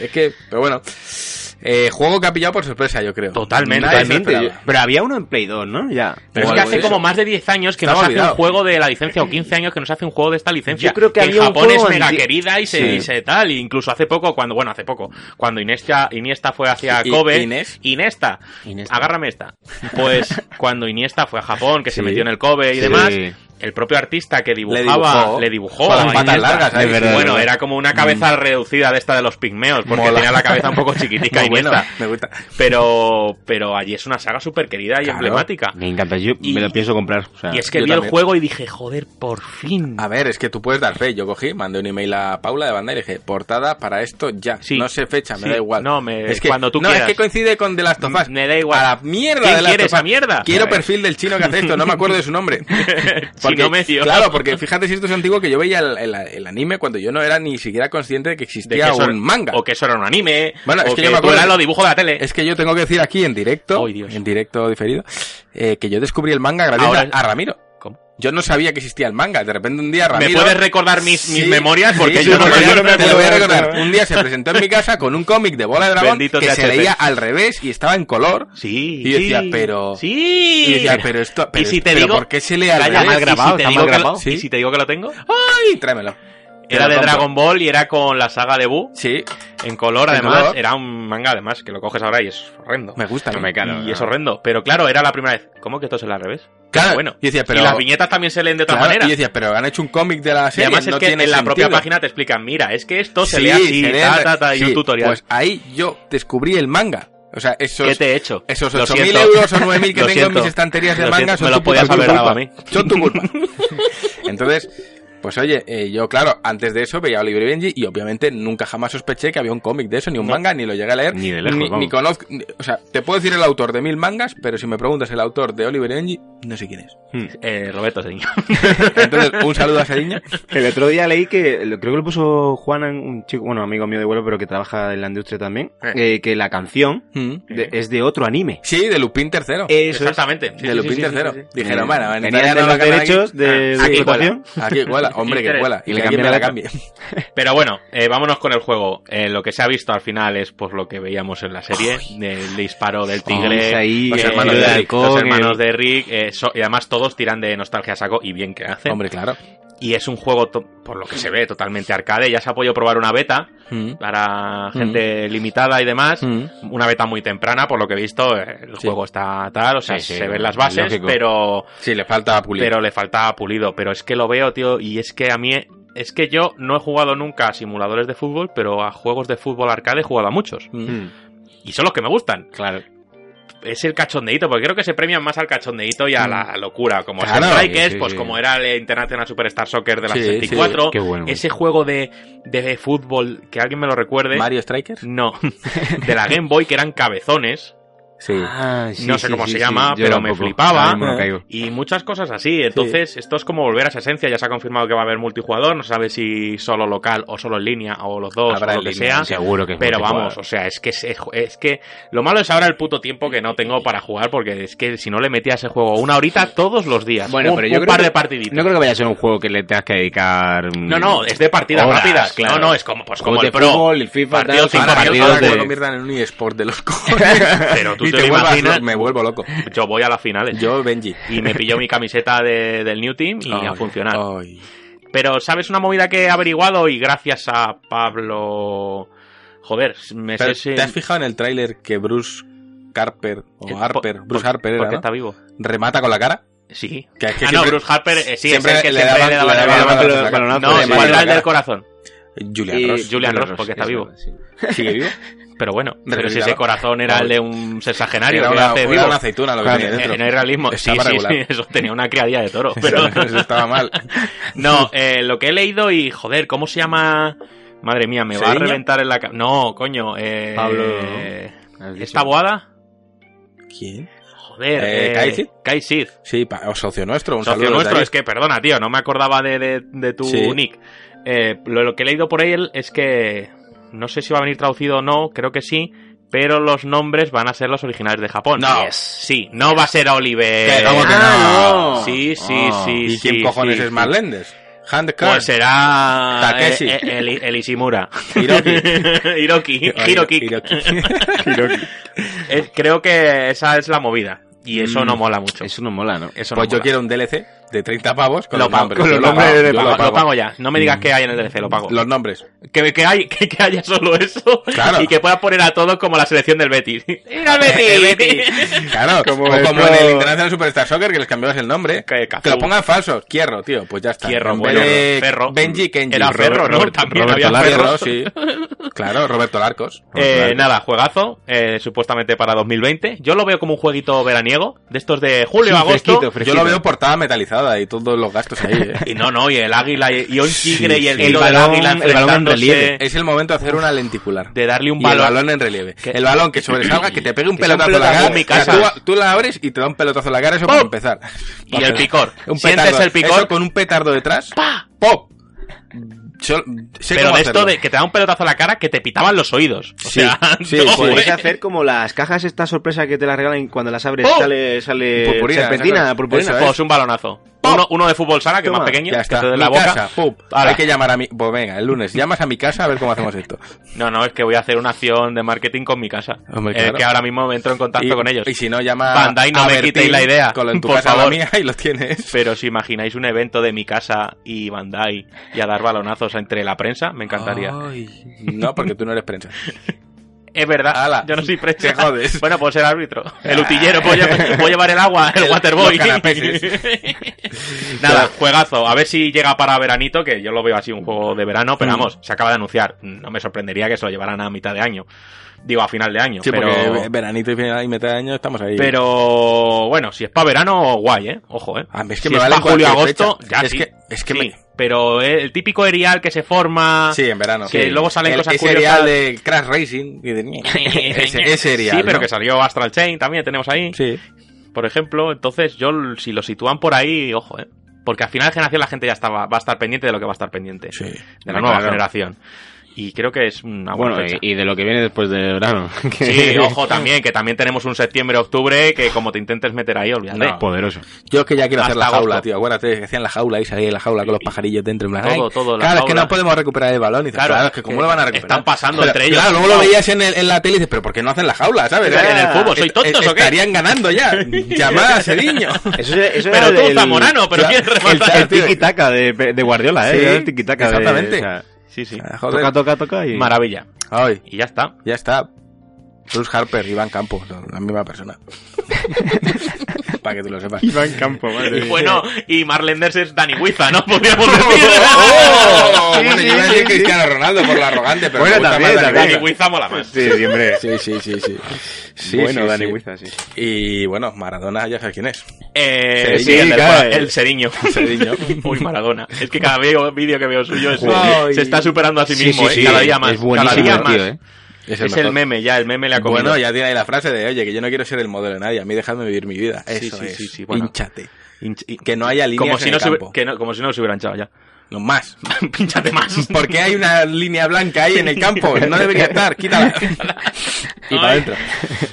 Es que, pero bueno. Eh, juego que ha pillado por sorpresa, yo creo. Totalmente, Totalmente. Pero había uno en Play 2, ¿no? Ya. Pero es que hace eso. como más de 10 años que no Estaba se hace olvidado. un juego de la licencia, o 15 años que no se hace un juego de esta licencia. Yo creo que en había un Japón es juego mega querida y se, Sí. y se tal. Incluso hace poco, cuando, bueno, hace poco, cuando Iniesta, Iniesta fue hacia Kobe. Inés. Iniesta. Iniesta. Agárrame esta. Pues cuando Iniesta fue a Japón, que se metió en el Kobe y Sí. demás, el propio artista que dibujaba, dibujó. le dibujó. Con las a patas largas ahí, Es verdad, Bueno, era como una cabeza reducida de esta de los pigmeos, porque Mola. tenía la cabeza un poco chiquitica Muy bueno, me gusta. Pero, pero allí es una saga súper querida y Claro. emblemática. Me encanta, yo Y- me lo pienso comprar. o sea, Y es que vi el también. juego y dije, joder, por fin. A ver, es que tú puedes dar fe. Yo cogí, mandé un email a Paula de banda y le dije, portada para esto ya. Sí. No sé fecha, me Sí. da igual. No, me- es que, cuando tú no, quieras. es que coincide con The Last of Us. Me da igual. A la mierda ¿Quién de Last esa mierda? Quiero ver. perfil del chino que hace esto, no me acuerdo de su nombre. Medio. Claro, porque fíjate si esto es antiguo que yo veía el, el- el anime cuando yo no era ni siquiera consciente de que De existía que un manga. O que eso era un anime. Bueno, es que yo me acuerdo- eras los dibujos de la tele. Es que yo tengo que decir aquí en directo, en directo diferido, eh, que yo descubrí el manga gracias Ahora- a Ramiro. Yo no sabía que existía el manga. De repente un día Ramiro... ¿Me puedes recordar mis, mis Sí, memorias? Porque sí, yo no me voy a- acuerdo. te lo voy a recordar. Un día se presentó en mi casa con un cómic de Bola de Dragón Bendito que se leía al revés y estaba en color. Sí. Y yo decía, sí. pero- Sí. Y decía, pero esto... Pero, y si te pero digo... ¿por qué se lee al revés? mal grabado, ¿Y si te digo mal que lo- grabado. ¿Y si te digo que lo tengo? ¡Ay! Tráemelo. Era lo de. Dragon Ball y era con la saga de Buu. Sí, En color, además. color. Era un manga, además, que lo coges ahora y es horrendo. me gusta. No me calo. y es horrendo. Pero claro, era la primera vez. ¿Cómo que esto es al revés? Claro, Bueno. y decía, pero... Y las viñetas también se leen de otra Claro, manera. y yo decía, pero han hecho un cómic de la Y serie, además no es que tiene en la propia página te explican, mira, es que esto se Sí, lee así, se lee ta, al- ta, ta, y un tutorial. Pues ahí yo descubrí el manga. O sea, esos, ¿Qué te he hecho? esos Lo 8.000 siento. euros o 9.000 que Lo tengo en mis estanterías de Lo manga siento, son me lo tu puta podías haber culpa. dado a mí. Son tu culpa. Entonces, pues oye, eh, yo claro, antes de eso veía Oliver y Benji y obviamente nunca jamás sospeché que había un cómic de eso, ni un No. manga, ni lo llegué a leer. Ni de lejos, ni, vamos. ni conozco, ni- o sea, te puedo decir el autor de mil mangas, pero si me preguntas el autor de Oliver y Benji, no sé quién es. Eh, Roberto Señor. Entonces, un saludo a Seriño. El otro día leí que, creo que lo puso Juan, un chico, bueno, amigo mío de vuelo, pero que trabaja en la industria también, eh, que la canción Mm. de- es de otro anime. Sí, de Lupin. Eso es. Exactamente. Sí, de sí, Lupin sí, sí, tercero. sí, sí. Dijeron, bueno, no los derechos aquí. de, Ah, de aquí explotación. cuela, aquí cuela, hombre que cuela. Y le me la cambie. Pero bueno, eh, vámonos con el juego. Eh, lo que se ha visto al final es pues lo que veíamos en la serie, del disparo del tigre, ahí, los el hermanos de Rick, halcón, los hermanos el- de Rick, eh, so- y además todos tiran de nostalgia a saco y bien que hacen. Hombre, claro. Y es un juego, por lo que se ve, totalmente arcade. Ya se ha podido probar una beta Mm. para gente limitada y demás. Mm. Una beta muy temprana, por lo que he visto, eh, el Sí. juego está tal, o sea, Sí, sí, se ven las bases, lógico. pero Sí, le falta pulir. pero le falta pulido. Pero es que lo veo, tío, y es que a mí, es que yo no he jugado nunca a simuladores de fútbol, pero a juegos de fútbol arcade he jugado a muchos. Y son los que me gustan. Claro. Es el cachondeíto, porque creo que se premian más al cachondeíto y a la locura. Como Claro. Strikers, Sí, sí, pues sí. como era el International Superstar Soccer de la Sí, 64. sí. Qué bueno. Ese juego de, de fútbol, que alguien me lo recuerde. Mario Strikers. No, de la Game Boy, que eran cabezones. Sí. Ah, sí, no sé sí, cómo sí, se sí. llama, pero me flipaba. No. Y muchas cosas así. Entonces, esto es como volver a esa esencia. Ya se ha confirmado que va a haber multijugador. No se sabe si solo local o solo en línea o los dos Habrá o lo que línea, sea. Seguro que es Pero vamos, o sea, es que es, es que lo malo es ahora el puto tiempo que no tengo para jugar porque es que si no le metía a ese juego una horita todos los días. Bueno, un, pero yo un creo par que- de partiditas. No creo que vaya a ser un juego que le tengas que dedicar. No, no, es de partidas horas, rápidas. claro. No, no, es como, pues como Juegos el de Pro. fútbol, el FIFA, Partidos tal, cinco partidos que de- lo conviertan en un eSport de los cojones. Pero tú y te imaginas. lo- me vuelvo loco. Yo voy a las finales. Yo, Benji. Y me pilló mi camiseta de- del New Team y a Ay, funcionar. ay. Pero, ¿sabes una movida que he averiguado? Y gracias a Pablo. Joder, me Pero, sé si- ¿Te has fijado en el tráiler que Bruce Carper o Harper, por- Bruce Harper era, Porque ¿no? está vivo. remata con la cara? Sí. Que es que ah, siempre- no, Bruce Harper, eh, sí, siempre es el que le siempre daban- le daban le el daban balón. balonazos. balonazos, No, le ¿cuál daban era el del corazón? Julian Y- Ross. Julian Ross, Ross, porque está es vivo. verdad. ¿Sigue vivo? Pero bueno, pero si ese corazón era el de un sexagenario Era que una, hace aceituna lo que tenía Eh, dentro. No hay realismo. Sí, sí, sí, eso tenía una criadilla de toro. Pero Eso estaba mal. no, eh, lo que he leído y joder, ¿cómo se llama? Madre mía, me va a reventar en la cabeza. No, coño, eh, Pablo, eh. ¿Esta boada? ¿Quién? Joder, Eh, eh, ¿Kai Sid? Kai Sid. Sí, pa- o socio nuestro, un Socio saludo. nuestro, es que, perdona, tío, no me acordaba de, de- de tu Sí. nick. Eh, lo, lo que he leído por él es que no sé si va a venir traducido o no, creo que sí, pero los nombres van a ser los originales de Japón. No. Yes. Sí, no va a ser Oliver. ¿Qué? ¿Cómo que Ah, no? Sí, sí, Ah. sí. ¿Y quién sí, cojones sí, es sí. Mark Lendes? Handcart. Pues será Takeshi. eh, eh, el, el Ishimura. Hiroki. Hiroki. Hiroki. Hiroki. Creo que esa es la movida. Y eso Mm. no mola mucho. Eso no mola, ¿no? Eso Pues no yo mola. quiero un DLC de 30 pavos con Lo los nombres. con los lo nombres pago, de pago, lo lo pago. ya. No me digas que hay en el DLC, lo pago. Los nombres. Que, que, hay, que, que haya solo eso Claro. y que pueda poner a todos como la selección del Betis. ¡Mira el Betis! Claro, Como o como en el International Superstar Soccer que les cambiabas el nombre. Que- lo pongan falsos. Quiero, tío. Pues ya está. Hierro, En bueno, vez de Ferro. Benji, Kenji. Era Ferro, ¿no? Robert- También Roberto había Ferro. sí. Claro, Roberto Larcos. Eh, nada, juegazo, eh, supuestamente para 2020. Yo lo veo como un jueguito veraniego, de estos de julio, Sí, agosto. fresquito, Yo lo veo portada metalizada y todos los gastos ahí. eh. Y no, no, y el águila y, y un tigre y el sí. El del balón- águila el balón en relieve. Es el momento de hacer una lenticular. de darle un Y el balón. balón en relieve. Que- El balón que sobresalga, que te pegue un sea un pelotazo en la pelotazo cara. en. Tú, tú la abres y te da un pelotazo en la cara, eso ¡Pum! para empezar. Y el picor. Un Sientes petardo. el picor. Eso con un petardo detrás. ¡Pa! ¡Pop! Sol- sé Pero cómo de esto hacerlo. de que te da un pelotazo en la cara que te pitaban los oídos. O Sí, sea, sí, no, sí. Eh. hacer como las cajas esta sorpresa que te las regalan y cuando las abres ¡Oh! sale, sale Purpurina, serpentina, purpurina. eso es. Pues un balonazo. Uno, uno de fútbol sala, que es más pequeño, Ya que está. te dé Mi la boca. casa. Hay que llamar a mi... Pues venga, el lunes. Llamas a mi casa a ver cómo hacemos esto. No, no, es que voy a hacer una acción de marketing con mi casa. Hombre, Eh, que ahora mismo me entro en contacto Y, con ellos. y si no, llama Bandai, no a me quitéis la idea, Con tu por casa la mía y lo tienes. Pero si imagináis un evento de mi casa y Bandai y a dar balonazos entre la prensa, me encantaría. Ay, no, porque tú no eres prensa. Es verdad, Ala, yo no soy te jodes. Bueno, puedo ser árbitro. El utillero, puedo llevar, puedo llevar el agua, el, El- waterboy. Nada, juegazo. A ver si llega para veranito, que yo lo veo así un juego de verano, pero Mm. vamos, se acaba de anunciar. No me sorprendería que se lo llevaran a mitad de año. Digo, a final de año. Sí, pero... porque veranito y final y mitad de año estamos ahí. Pero bueno, si es para verano, guay, ¿eh? Ojo, ¿eh? Es que si me es vale para julio, cualquier agosto, fecha. ya es sí. que es que Sí, me... Pero el típico erial que se forma... Sí, en verano. Que sí. luego salen El- cosas ese curiosas. serial de Crash Racing. y de- ese, ese serial, Sí, pero ¿no? que salió Astral Chain también, tenemos ahí. Sí. Por ejemplo, entonces yo, si lo sitúan por ahí, ojo, ¿eh? Porque al final de generación la gente ya estaba, va a estar pendiente de lo que va a estar pendiente. Sí. De la Claro. nueva generación. Y creo que es una buena Bueno, fecha. y, y de lo que viene después de verano. Sí, ojo también, que también tenemos un septiembre-octubre que como te intentes meter ahí, olvídate. No. Poderoso. Yo es que ya quiero hacer la Hasta jaula, agosto. tío. Acuérdate que hacían la jaula y salía en la jaula con los pajarillos dentro. en plan, Todo, todo, la Claro, es que no podemos recuperar el balón. Y dices, Claro, claro, es que ¿cómo que lo van a recuperar? están pasando Pero, entre ellos. Claro, luego lo veías en, el- en la tele y dices, pero ¿por qué no hacen la jaula, sabes? En el fútbol, ¿soy tontos o qué? Estarían ganando ya. Llamada a Seriño. Eso, eso Pero tú, Zamorano, pero quieres El, rematar. el tiki-taka de, de Guardiola, ¿eh? El tiki-taka de- exactamente. Sí, sí. Ah, joder. Toca, toca, toca y... Maravilla. Ay, Y ya está. ya está. Bruce Harper, Iván Campos, son la misma persona. Para que tú lo sepas. Iván Campo, madre Y bueno, y Marlenders es Dani Huiza, ¿no? Podríamos decir. ¡Oh! Sí, bueno, sí, yo iba a decir sí. Cristiano Ronaldo por lo arrogante, pero Bueno, me gusta también, más Dani. Dani Huiza. Mola más. Sí, siempre. Sí, sí, sí, sí. Sí, bueno, sí, Dani sí. Huiza, sí. Y bueno, Maradona ya sabes quién es. Eh, Sí, sí, el, claro, el seriño. Seriño. Uy, Maradona. Es que cada vídeo que veo suyo es- se está superando a sí Sí, mismo, sí, ¿eh? cada día más. es buenísimo cada día el más. tío, ¿eh? Es Es el meme, ya, el meme le ha comido. Bueno, ya tiene ahí la frase de, oye, que yo no quiero ser el modelo de nadie, a mí dejadme vivir mi vida. Sí, Eso sí, es. sí, sí, bueno. Hinchate. Hinch- Que no haya líneas como si en no el se hubi- campo. que no- como si no se hubieran echado ya. No más. Pínchate más. ¿Por qué hay una línea blanca ahí en el campo? No debería estar, quítala. y para adentro.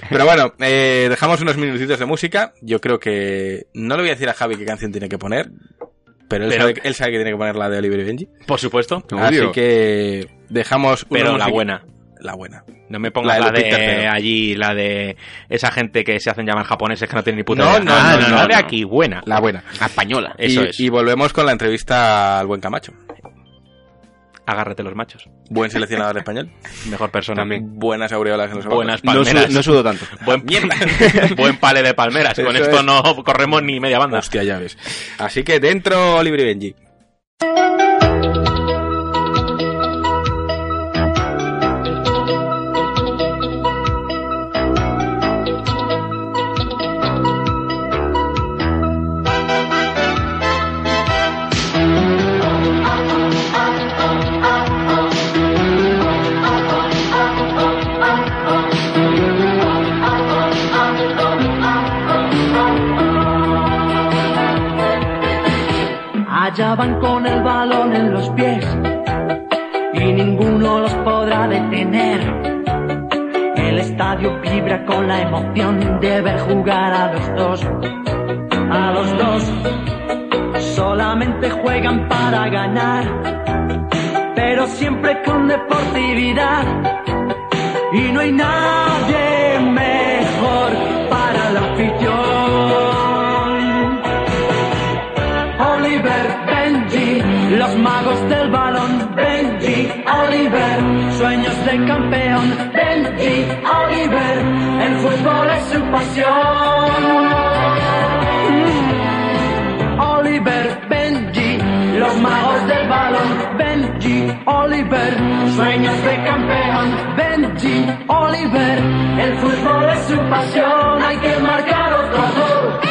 Pero bueno, eh, dejamos unos minutitos de música. Yo creo que... No le voy a decir a Javi qué canción tiene que poner, pero él, Pero- sabe, él sabe que tiene que poner la de Oliver y Benji. Por supuesto. Así que dejamos... una Pero la música- buena. La buena. No me pongas La la de Tercero. allí, la de esa gente que se hacen llamar japoneses que no tienen ni puta No, idea. no, Ah, no, no, la de aquí, buena. La buena. Española. Eso y, es. y volvemos con la entrevista al buen Camacho. Agárrate los machos. Buen seleccionador español. Mejor persona. Buenas aureolas en los Buenas. No, palmeras. no sudo tanto. Buen, buen pale de palmeras. Con esto es. no corremos ni media banda. Hostia, ya ves. Así que dentro y Benji. Van con el balón en los pies y ninguno los podrá detener. El estadio vibra con la emoción de ver jugar a los dos. A los dos solamente juegan para ganar, pero siempre con deportividad. Y no hay nadie mejor sueños de campeón, Benji, Oliver, el fútbol es su pasión. Mm. Oliver, Benji, los magos del balón, Benji, Oliver, sueños de campeón, Benji, Oliver, el fútbol es su pasión, hay que marcar otro gol.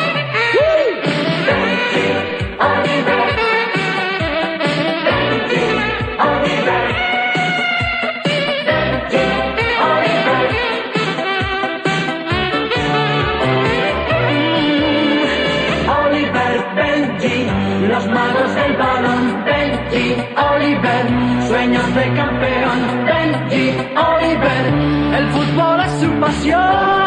Fútbol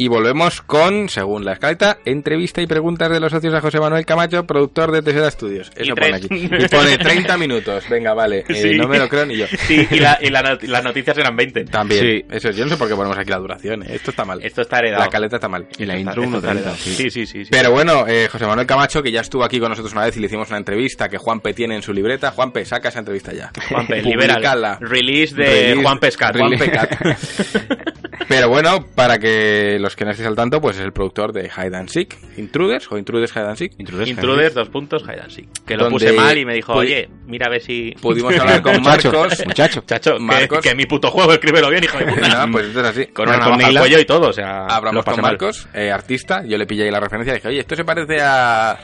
Y volvemos con, según la escaleta, entrevista y preguntas de los socios a José Manuel Camacho, productor de Tesera Studios. Eso Y pone aquí. Y pone 30 minutos. Venga, vale. Eh, Sí. No me lo creo ni yo. Sí, y, la- y la not- las noticias eran 20. También. Sí. Eso es. Yo no sé por qué ponemos aquí la duración. eh. Esto está mal. Esto está heredado. La caleta está mal. Y la Esto intro está- esto está 1.30. heredado. Sí. Sí, sí, sí. sí. Pero bueno, eh, José Manuel Camacho, que ya estuvo aquí con nosotros una vez y le hicimos una entrevista que Juanpe tiene en su libreta. Juanpe, saca esa entrevista ya. Juanpe, libera. Publicadla. Release de Release- Juan Pescat. Juan Pescat. Pero bueno, para que los que no estéis al tanto, pues es el productor de Hide and Seek. Intruders o Intruders Hide and Seek. Intruders, Intruders, dos puntos, hide and seek. Que lo puse mal y me dijo, oye, mira a ver si... Pudimos hablar con Muchacho, Marcos. muchacho. Chacho, que- Marcos. Que, mi puto juego, escríbelo bien, hijo de puta. Nada, pues esto es así. Con una navaja al cuello y todo, o sea... Hablamos con. Marcos, eh, artista. Yo le pillé ahí la referencia y dije, oye, esto se parece a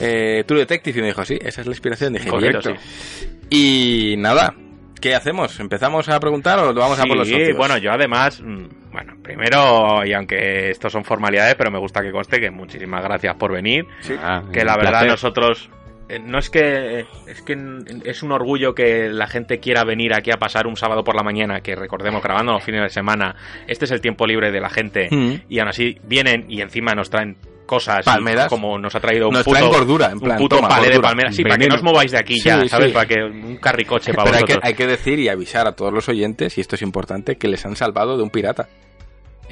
eh, True Detective. Y me dijo, sí, esa es la inspiración. Dije, Correcto, correcto. Y nada, ¿qué hacemos? ¿Empezamos a preguntar o lo vamos a por los Sí, socios? bueno, yo además, mm, bueno, primero, y aunque estos son formalidades, pero me gusta que conste que muchísimas gracias por venir. Ah, que la verdad placer. nosotros eh, no es que es que es un orgullo que la gente quiera venir aquí a pasar un sábado por la mañana que recordemos grabando los fines de semana este es el tiempo libre de la gente Mm. y aún así vienen y encima nos traen cosas Palmeras. como nos ha traído un Nos puto gordura, en plan, un puto toma, palé de palmeras sí para que no os mováis de aquí Sí, ya sabes sí. para que un carricoche para Pero hay que, vosotros hay que decir y avisar a todos los oyentes, y esto es importante, que les han salvado de un pirata.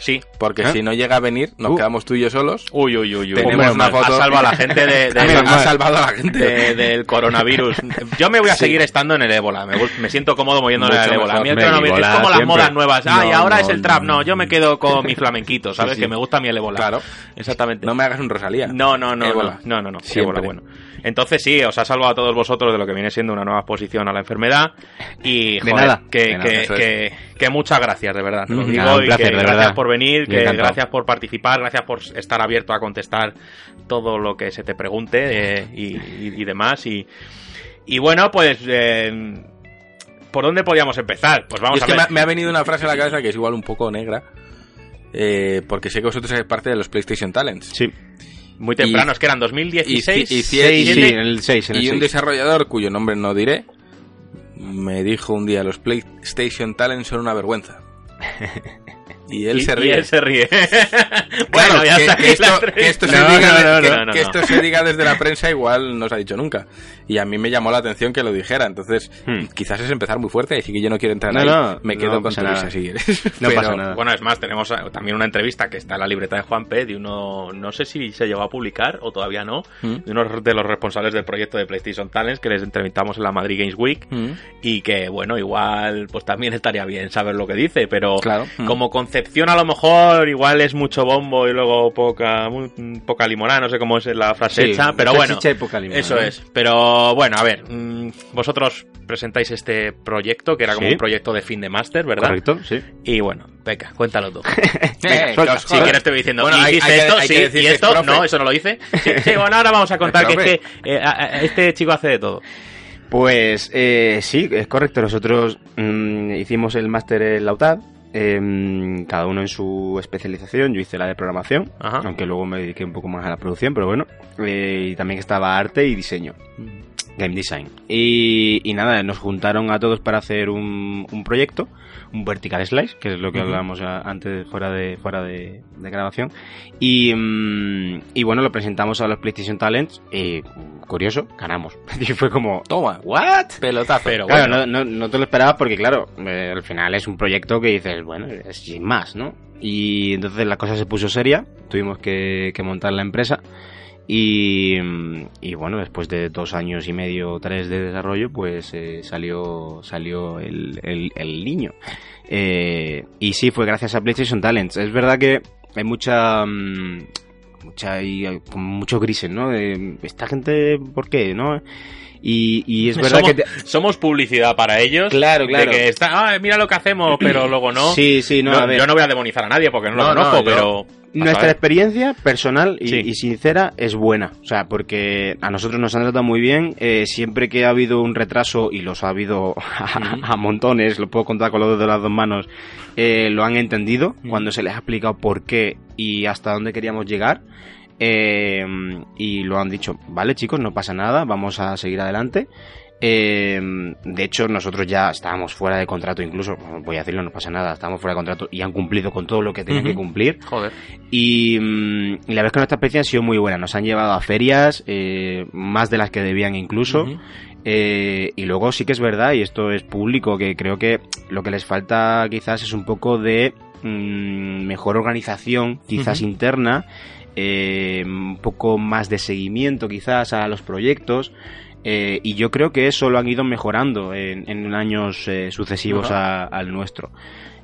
Sí Porque ¿Eh? si no llega a venir, nos Uh. quedamos tú y yo solos. uy uy uy uy Tenemos una ha foto- salvado a la gente de, de- Ha- ha salvado a la gente. de- del coronavirus. Yo me voy a seguir estando en el ébola. Me, me siento cómodo Mucho el ébola. A mí el coronavirus es Ébola como las modas nuevas. Ah, y ahora no, es el trap. no. Yo me quedo con mi flamenquito, ¿sabes? Sí, sí. Que me gusta mí el ébola. Claro. Exactamente. No me hagas un Rosalía. No, no, no, Ébola. no, no, no. Ébola, bueno. Entonces sí, os ha salvado a todos vosotros de lo que viene siendo una nueva exposición a la enfermedad. Y De joder, nada, que, de nada, que, es. que, que muchas gracias, de verdad. Te lo Mm, digo nada, un y placer, que de gracias verdad. por venir, que gracias por participar, gracias por estar abierto a contestar todo lo que se te pregunte eh, y, y- y demás. Y, y bueno, pues... eh, ¿Por dónde podíamos empezar? Pues vamos es a que ver. me ha, me ha venido una frase a la cabeza que es igual un poco negra. eh, porque sé que vosotros sois parte de los PlayStation Talents. Sí. Muy temprano, es que eran 2016. y- y- y- sí, en el 6. En el Y un 6. desarrollador cuyo nombre no diré me dijo un día los PlayStation Talents son una vergüenza. Y él Y- se y ríe. él se ríe. Claro, bueno, ya que, está que esto, que esto se No, diga, no, no, que- esto se diga desde la prensa igual no se ha dicho nunca. Y a mí me llamó la atención que lo dijera. Entonces, Hmm. quizás es empezar muy fuerte, así que yo no quiero entrar No, ahí. no, me quedo con tu risa si quieres. No Pero- pasa nada. Bueno, es más, tenemos también una entrevista que está en la libreta de Juan P. de uno, no sé si se llegó a publicar o todavía no, Mm. de uno de los responsables del proyecto de PlayStation Talents que les entrevistamos en la Madrid Games Week Mm. y que, bueno, igual pues también estaría bien saber lo que dice, pero Claro. como concepción a lo mejor igual es mucho bombo y luego poca, muy- poca limonada, no sé cómo es la frase Sí, hecha, pero bueno. salchicha y poca limonada, Eso es. Pero bueno, a ver, mm, vosotros presentáis este proyecto que era como Sí. un proyecto de fin de máster, ¿verdad? Correcto, sí. Y bueno, venga, cuéntalo tú. Eh, Si quieres te voy diciendo, Bueno, hay- hiciste hay que- esto, hay sí, y esto, profe. no, eso no lo hice. Sí, sí, bueno, ahora vamos a contar que es que eh, a- a- este chico hace de todo. Pues eh, sí, es correcto. Nosotros mm, hicimos el máster en la UTAD, em, cada uno en su especialización. Yo hice la de programación, Ajá. aunque luego me dediqué un poco más a la producción, pero bueno. Eh, y también estaba arte y diseño, game design. Y, y nada, nos juntaron a todos para hacer un, un proyecto, un vertical slice, que es lo que Ujú. hablábamos antes fuera de fuera de, de grabación. Y, mm, y bueno, lo presentamos a los PlayStation Talents y curioso, ganamos. y fue como, Toma, ¿what? pelotazo. Pero Claro, bueno, no, no, no te lo esperabas porque, claro, eh, al final es un proyecto que dices, bueno, es sin más, ¿no? Y entonces la cosa se puso seria, tuvimos que, que montar la empresa y, y bueno, después de dos años y medio o tres de desarrollo, pues eh, salió, salió el, el, el niño. Eh, y sí, fue gracias a PlayStation Talents. Es verdad que hay mucha... mm, mucha hay hay como mucho grises, ¿no? De, Esta gente, ¿por qué? ¿No? Y, y es verdad somos, que... te- somos publicidad para ellos. Claro, de claro. que está, "Ah, mira lo que hacemos, pero luego no. Sí, sí, no, No, a ver. Yo no voy a demonizar a nadie porque no, No, lo no, conozco, yo- pero. Nuestra experiencia personal y, Sí. y sincera es buena. O sea, porque a nosotros nos han tratado muy bien. eh, siempre que ha habido un retraso, y los ha habido a, a montones, lo puedo contar con los dedos de las dos manos, eh, lo han entendido cuando se les ha explicado por qué y hasta dónde queríamos llegar. eh, y lo han dicho, vale chicos, no pasa nada, vamos a seguir adelante. Eh, de hecho, nosotros ya estábamos fuera de contrato, incluso, voy a decirlo, no pasa nada, estábamos fuera de contrato y han cumplido con todo lo que tenían que cumplir. Joder. Y, mm, y la verdad es que nuestra experiencia ha sido muy buena. Nos han llevado a ferias, eh, más de las que debían incluso. Eh, y luego sí que es verdad, y esto es público, que creo que lo que les falta quizás es un poco de mm, mejor organización, quizás interna, eh, un poco más de seguimiento quizás a los proyectos. Eh, y yo creo que eso lo han ido mejorando en, en años eh, sucesivos a- al nuestro.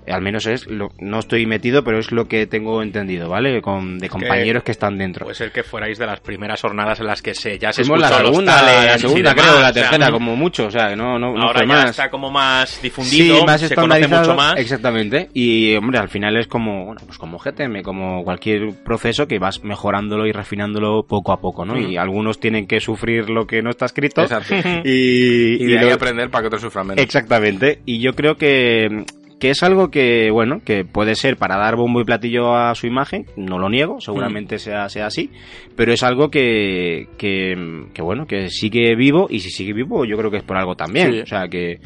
Al menos es, lo, no estoy metido, pero es lo que tengo entendido, ¿vale? Con, de compañeros que, están dentro. Puede ser que fuerais de las primeras jornadas en las que se ya se Fuimos la los segunda, talents la y segunda demás, creo, la o sea, tercera, como mucho, o sea, no, no, no Ahora fue ya más. está como más difundido, Sí, más se conoce mucho más. Exactamente. Y, hombre, al final es como, bueno, pues como GTM, como cualquier proceso que vas mejorándolo y refinándolo poco a poco, ¿no? Y algunos tienen que sufrir lo que no está escrito. Exacto. Y, Y de ahí lo- aprender para que otros sufran menos. Exactamente. Y yo creo que, que es algo que, bueno, que puede ser para dar bombo y platillo a su imagen, no lo niego, seguramente sea, sea así, pero es algo que, que, que, bueno, que sigue vivo y si sigue vivo yo creo que es por algo también. Sí. O sea que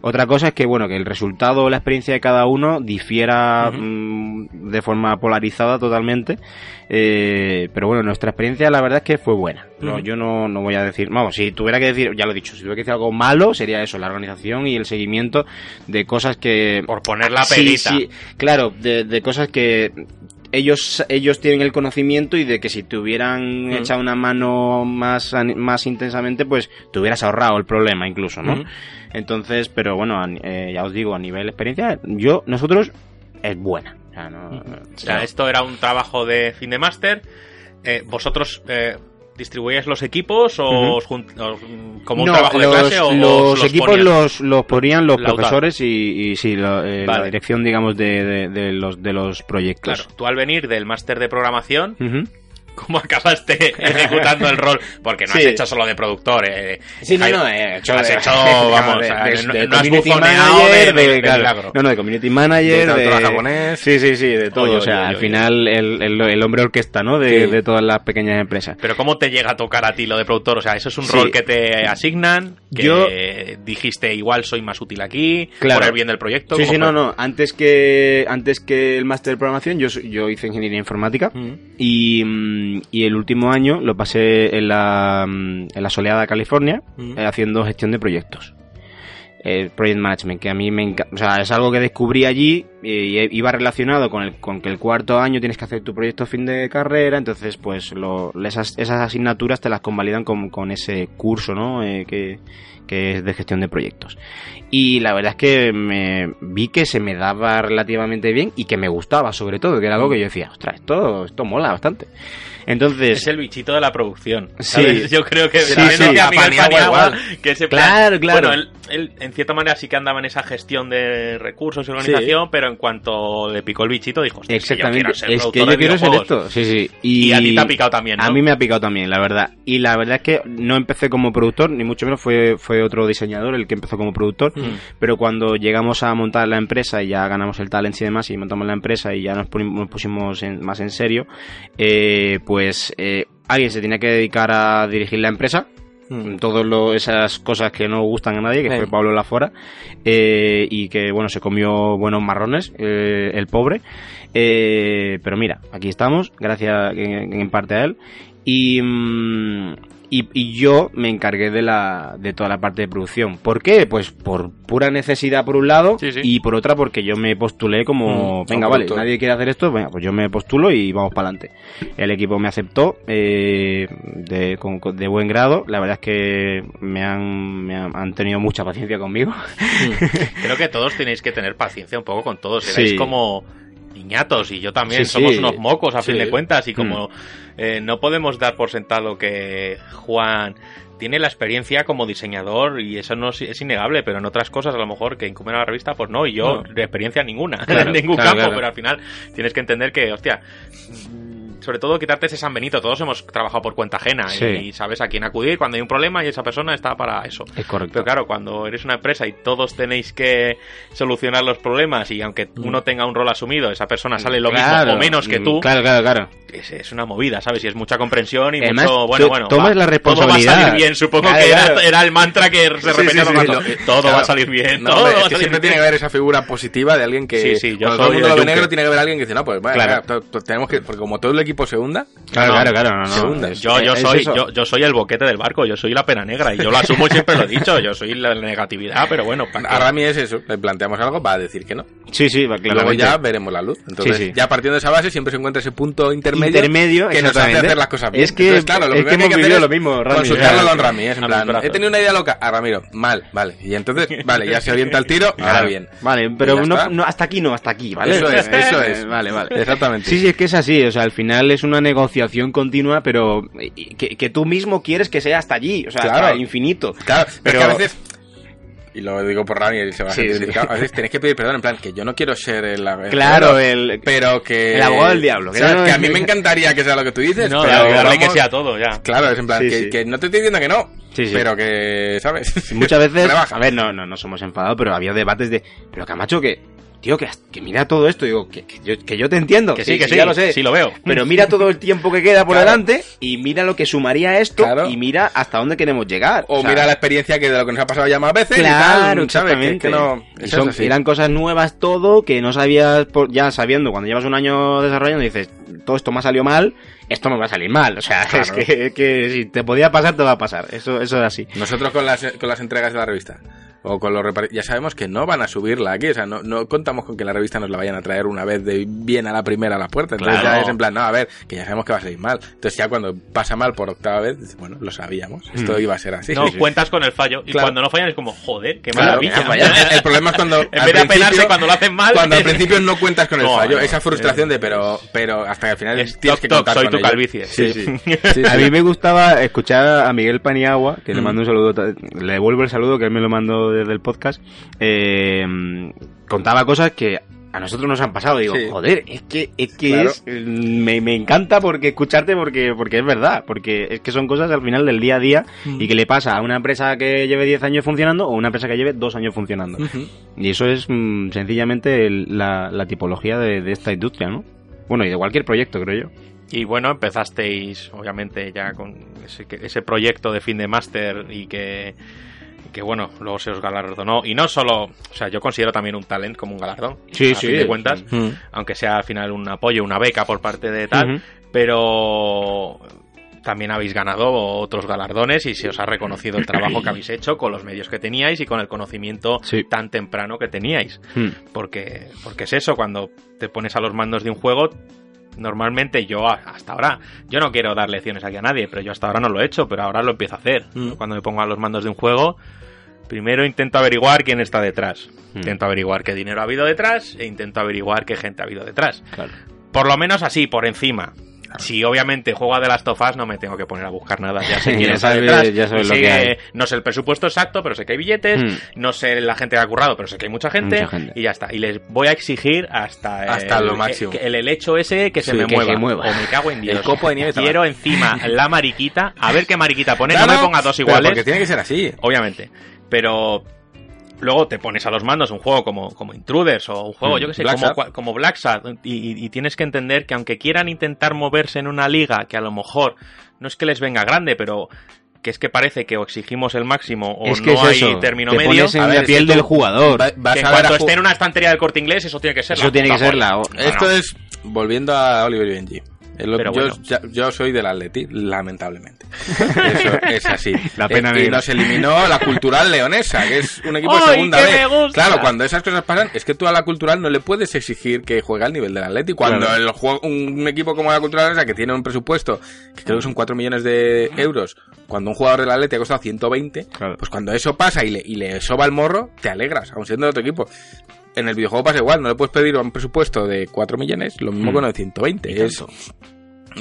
otra cosa es que, bueno, que el resultado o la experiencia de cada uno difiera mm, de forma polarizada totalmente, eh, pero bueno, nuestra experiencia la verdad es que fue buena. No, yo no, no voy a decir, vamos, si tuviera que decir, ya lo he dicho, si tuviera que decir algo malo sería eso, la organización y el seguimiento de cosas que... Por poner la Sí, perita. sí, claro, de, de cosas que ellos ellos tienen el conocimiento y de que si te hubieran echado una mano más más intensamente pues te hubieras ahorrado el problema incluso no entonces pero bueno eh, ya os digo a nivel experiencia yo nosotros es buena o sea, no- O sea, esto era un trabajo de fin de máster. Eh, vosotros, eh, distribuíais los equipos o, os- mm, como un No, trabajo de los, clase o os los equipos ponían? los, los ponían los Lautaro. profesores y, y sí, lo- eh, la dirección, digamos, de, de- de los, de los proyectos. Claro, tú al venir del máster de programación. ¿cómo acabaste ejecutando el rol? Porque no has hecho solo de productor. Eh, Sí, no, no, eh, hecho has hecho, vamos, de- de- no, de no has community bufoneado manager, de, de- de claro, milagro. No, no, de community manager, De japonés. Sí, sí, sí, de todo. Oye, o sea, oye, al oye, final el, el, el hombre orquesta, ¿no? De, Sí. de todas las pequeñas empresas. Pero ¿cómo te llega a tocar a ti lo de productor? O sea, eso es un Sí. rol que te asignan, que Yo- dijiste igual soy más útil aquí, Claro. por el bien del proyecto. Sí, ¿cómo sí, no, fue? no. Antes que, antes que el máster de programación, yo, soy- yo hice ingeniería informática Mm. y, mm, y el último año lo pasé en la, mm, en la soleada California eh, haciendo gestión de proyectos. Eh, project management, que a mí me encanta. O sea, es algo que descubrí allí y e- iba relacionado con, el, con que el cuarto año tienes que hacer tu proyecto fin de carrera. Entonces, pues lo, esas, esas asignaturas te las convalidan con, con ese curso, ¿no? Eh, que, que es de gestión de proyectos. Y la verdad es que me vi que se me daba relativamente bien y que me gustaba, sobre todo, que era algo que yo decía, ostras, esto, esto mola bastante. Entonces, Es el bichito de la producción. Yo creo que Sí, sí. Miguel Paniagua Paniagua igual. que ese plan- Claro, claro. Bueno, él, él, en cierta manera sí que andaba en esa gestión de recursos y organización, pero en cuanto le picó el bichito dijo, "Hostia, es que yo Exactamente, es que yo quiero ser videojuegos". esto, sí, sí. Y a ti te ha picado también, ¿no? A mí me ha picado también, la verdad. Y la verdad es que no empecé como productor, ni mucho menos fue, fue otro diseñador el que empezó como productor, Mm. pero cuando llegamos a montar la empresa y ya ganamos el talent y demás y montamos la empresa y ya nos pusimos en- más en serio, eh, pues eh, alguien se tenía que dedicar a dirigir la empresa, Mm. todas esas cosas que no gustan a nadie, que fue Pablo Lafora, eh, y que bueno, se comió buenos marrones, eh, el pobre. Eh, pero mira, aquí estamos, gracias en, en parte a él. Y, mm, y, y yo me encargué de la de toda la parte de producción. ¿Por qué? Pues por pura necesidad por un lado Sí, sí. y por otra porque yo me postulé como, Mm, venga, como vale, productor. nadie quiere hacer esto, venga, pues yo me postulo y vamos para adelante. El equipo me aceptó eh, de, con- con- de buen grado. La verdad es que me han, me han, han tenido mucha paciencia conmigo. Creo que todos tenéis que tener paciencia un poco con todos. Erais Sí. como niñatos y yo también. Sí, Somos sí. unos mocos a fin de cuentas y como Mm. Eh, no podemos dar por sentado que Juan tiene la experiencia como diseñador y eso no es, es innegable, pero en otras cosas a lo mejor que incumben a la revista, pues no, y yo No. de experiencia ninguna, Claro, en ningún claro, campo, claro. pero al final tienes que entender que, hostia, sobre todo quitarte ese San Benito, todos hemos trabajado por cuenta ajena Sí. y sabes a quién acudir cuando hay un problema y esa persona está para eso. Es correcto. Pero claro, cuando eres una empresa y todos tenéis que solucionar los problemas y aunque uno tenga un rol asumido, esa persona sale lo Mm. Claro, mismo o menos que mm, tú, Claro, claro, claro. es, es una movida, ¿sabes? Y es mucha comprensión y Además, mucho... Bueno, bueno, tomas va, la Todo responsabilidad. va a salir bien, supongo Claro, que era, claro. era el mantra que se repetía sí, todo sí, lo- Todo va a salir bien, No, todo hombre, va es a que salir siempre bien. tiene que haber esa figura positiva de alguien que. Sí, sí, yo soy todo el mundo lo ve negro, tiene que haber alguien que dice, no, pues vale, tenemos que. Porque como todo el equipo se hunda. Claro, No, claro, claro. No, no, se hunda. es- Yo, yo soy, yo, yo soy el boquete del barco, yo soy la pena negra y yo lo asumo siempre lo he dicho, yo soy la negatividad, pero bueno. A Rami es eso, le planteamos algo, va a decir que no. Sí, sí, va, luego ya veremos la luz. Entonces, Sí, sí. ya partiendo de esa base, siempre se encuentra ese punto intermedio. Intermedio, que nos hace hacer las cosas bien. Es que- Entonces, claro, lo es que hemos hacer vivido lo mismo, Rami. Consultarlo. Don Rami, es en plan, he tenido una idea loca. A Ramiro, mal, vale. Y entonces, vale, ya se orienta el tiro, ahora Claro. bien. Vale, pero no, no, hasta aquí no, hasta aquí, ¿vale? Eso es, eso es. Vale, vale. Exactamente. Sí, sí, es que es así, o sea, al final es una negociación continua, pero eh, que, que tú mismo quieres que sea hasta allí, o sea, Claro. hasta el infinito. Claro, pero Pero- es que a veces. Y lo digo por Rami, y se va a Sí, sentir sí. A veces tenéis que pedir perdón, en plan, que yo no quiero ser el. el Claro, el- el... Pero que. El abogado del diablo, que ¿sabes? no- Que a mí me encantaría que sea lo que tú dices, No, pero. darle que sea todo, ya. Claro, es en plan, Sí, que, sí. que no te estoy diciendo que no, Sí, sí. pero que, ¿sabes? Muchas veces, a ver, no, no, no somos enfadados, pero había debates de, pero Camacho, que, tío, que, que mira todo esto, digo, que, que yo, que yo te entiendo, Que sí, que sí, ya lo sé, sí lo veo. pero mira todo el tiempo que queda por Claro. delante y mira lo que sumaría esto Claro. y mira hasta dónde queremos llegar. O sea, mira la experiencia que de lo que nos ha pasado ya más veces. y Claro, tal, ¿sabes? Que- no, Y son- eran cosas nuevas todo que no sabías, por- ya sabiendo, cuando llevas un año desarrollando dices, todo esto me ha salido mal, esto me va a salir mal. O sea, Claro. es que, que si te podía pasar, te va a pasar. Eso, eso es así. Nosotros con las, con las entregas de la revista. O con los ya sabemos que no van a subirla aquí, o sea, no, no contamos con que la revista nos la vayan a traer una vez de bien a la primera a la puerta, entonces Claro. ya es en plan, no, a ver, que ya sabemos que va a salir mal. Entonces ya cuando pasa mal por octava vez, dices, bueno, lo sabíamos, esto iba a ser así. no, cuentas con el fallo. Y Claro. cuando no fallan es como, joder, qué Claro, maravilla. El problema es cuando. En al vez de apenarse principio- cuando lo hacen mal. Cuando al principio no cuentas con el No, fallo, no, esa frustración de, pero, pero hasta que al final Es tienes toc, que toc, contar soy con tu calvicie. Sí, sí. Sí, sí. A mí me gustaba escuchar a Miguel Paniagua, que le Mm. mando un saludo, le devuelvo el saludo que él me lo mandó desde el podcast. eh, contaba cosas que a nosotros nos han pasado. Digo, Sí. joder, es que, es que Claro. es, me, me encanta porque escucharte porque, porque es verdad, porque es que son cosas al final del día a día Mm. y que le pasa a una empresa que lleve 10 años funcionando o una empresa que lleve 2 años funcionando. Y eso es mm, sencillamente el- la, la tipología de, de esta industria, ¿no? Bueno, y de cualquier proyecto, creo yo. Y bueno, empezasteis, obviamente, ya con ese, que- ese proyecto de fin de máster y que, que, bueno, luego se os galardonó. Y no solo, o sea, yo considero también un talent como un galardón. Sí, a sí. fin de cuentas, Mm. aunque sea al final un apoyo, una beca por parte de tal, pero también habéis ganado otros galardones y se os ha reconocido el trabajo que habéis hecho con los medios que teníais y con el conocimiento Sí. tan temprano que teníais. Mm. Porque, porque es eso, cuando te pones a los mandos de un juego, normalmente yo hasta ahora, yo no quiero dar lecciones aquí a nadie, pero yo hasta ahora no lo he hecho, pero ahora lo empiezo a hacer. Mm. Cuando me pongo a los mandos de un juego, primero intento averiguar quién está detrás. Mm. Intento averiguar qué dinero ha habido detrás e intento averiguar qué gente ha habido detrás. Claro. Por lo menos así, por encima. Si obviamente juego a The Last of Us no me tengo que poner a buscar nada, ya sé quién está sabes- detrás, ya y lo sé que hay. no sé el presupuesto exacto, pero sé que hay billetes, Mm. no sé la gente que ha currado, pero sé que hay mucha gente, Mucha gente. y ya está. Y les voy a exigir hasta, Hasta el, lo máximo. que- el helecho ese que se Sí, me que mueva. se mueva. O me cago en Dios. El copo de nieve está Quiero encima la mariquita, a ver qué mariquita pone, Claro, no me ponga dos pero iguales Porque tiene que ser así. obviamente. Pero luego te pones a los mandos un juego como, como Intruders o un juego, Mm, yo que sé, Black como, como Black Sad, y, y- tienes que entender que aunque quieran intentar moverse en una liga que a lo mejor no es que les venga grande, pero que es que parece que o exigimos el máximo o es que no es hay eso, término te medio. pones en A ver, la piel del jugador. Va- vas que en a cuanto a esté en una estantería del corte inglés, eso tiene que ser Eso la tiene que puta ser polla. la... No, Esto no. es volviendo a Oliver y Benji. Pero yo, bueno. ya- yo soy del Atleti, lamentablemente. Eso es así. La pena Eh, y nos eliminó la cultural leonesa, que es un equipo de ¡Ay, segunda vez. Claro, cuando esas cosas pasan, es que tú a la cultural no le puedes exigir que juegue al nivel del Atleti. Cuando Claro. el juego, un, un equipo como la cultural leonesa, que tiene un presupuesto que creo que son 4 millones de euros, cuando un jugador del Atleti ha costado 120, Claro. pues cuando eso pasa y le, y le soba el morro, te alegras, aun siendo de otro equipo. En el videojuego pasa igual, no le puedes pedir un presupuesto de 4 millones, lo mismo Mm. con el 120. Y Es,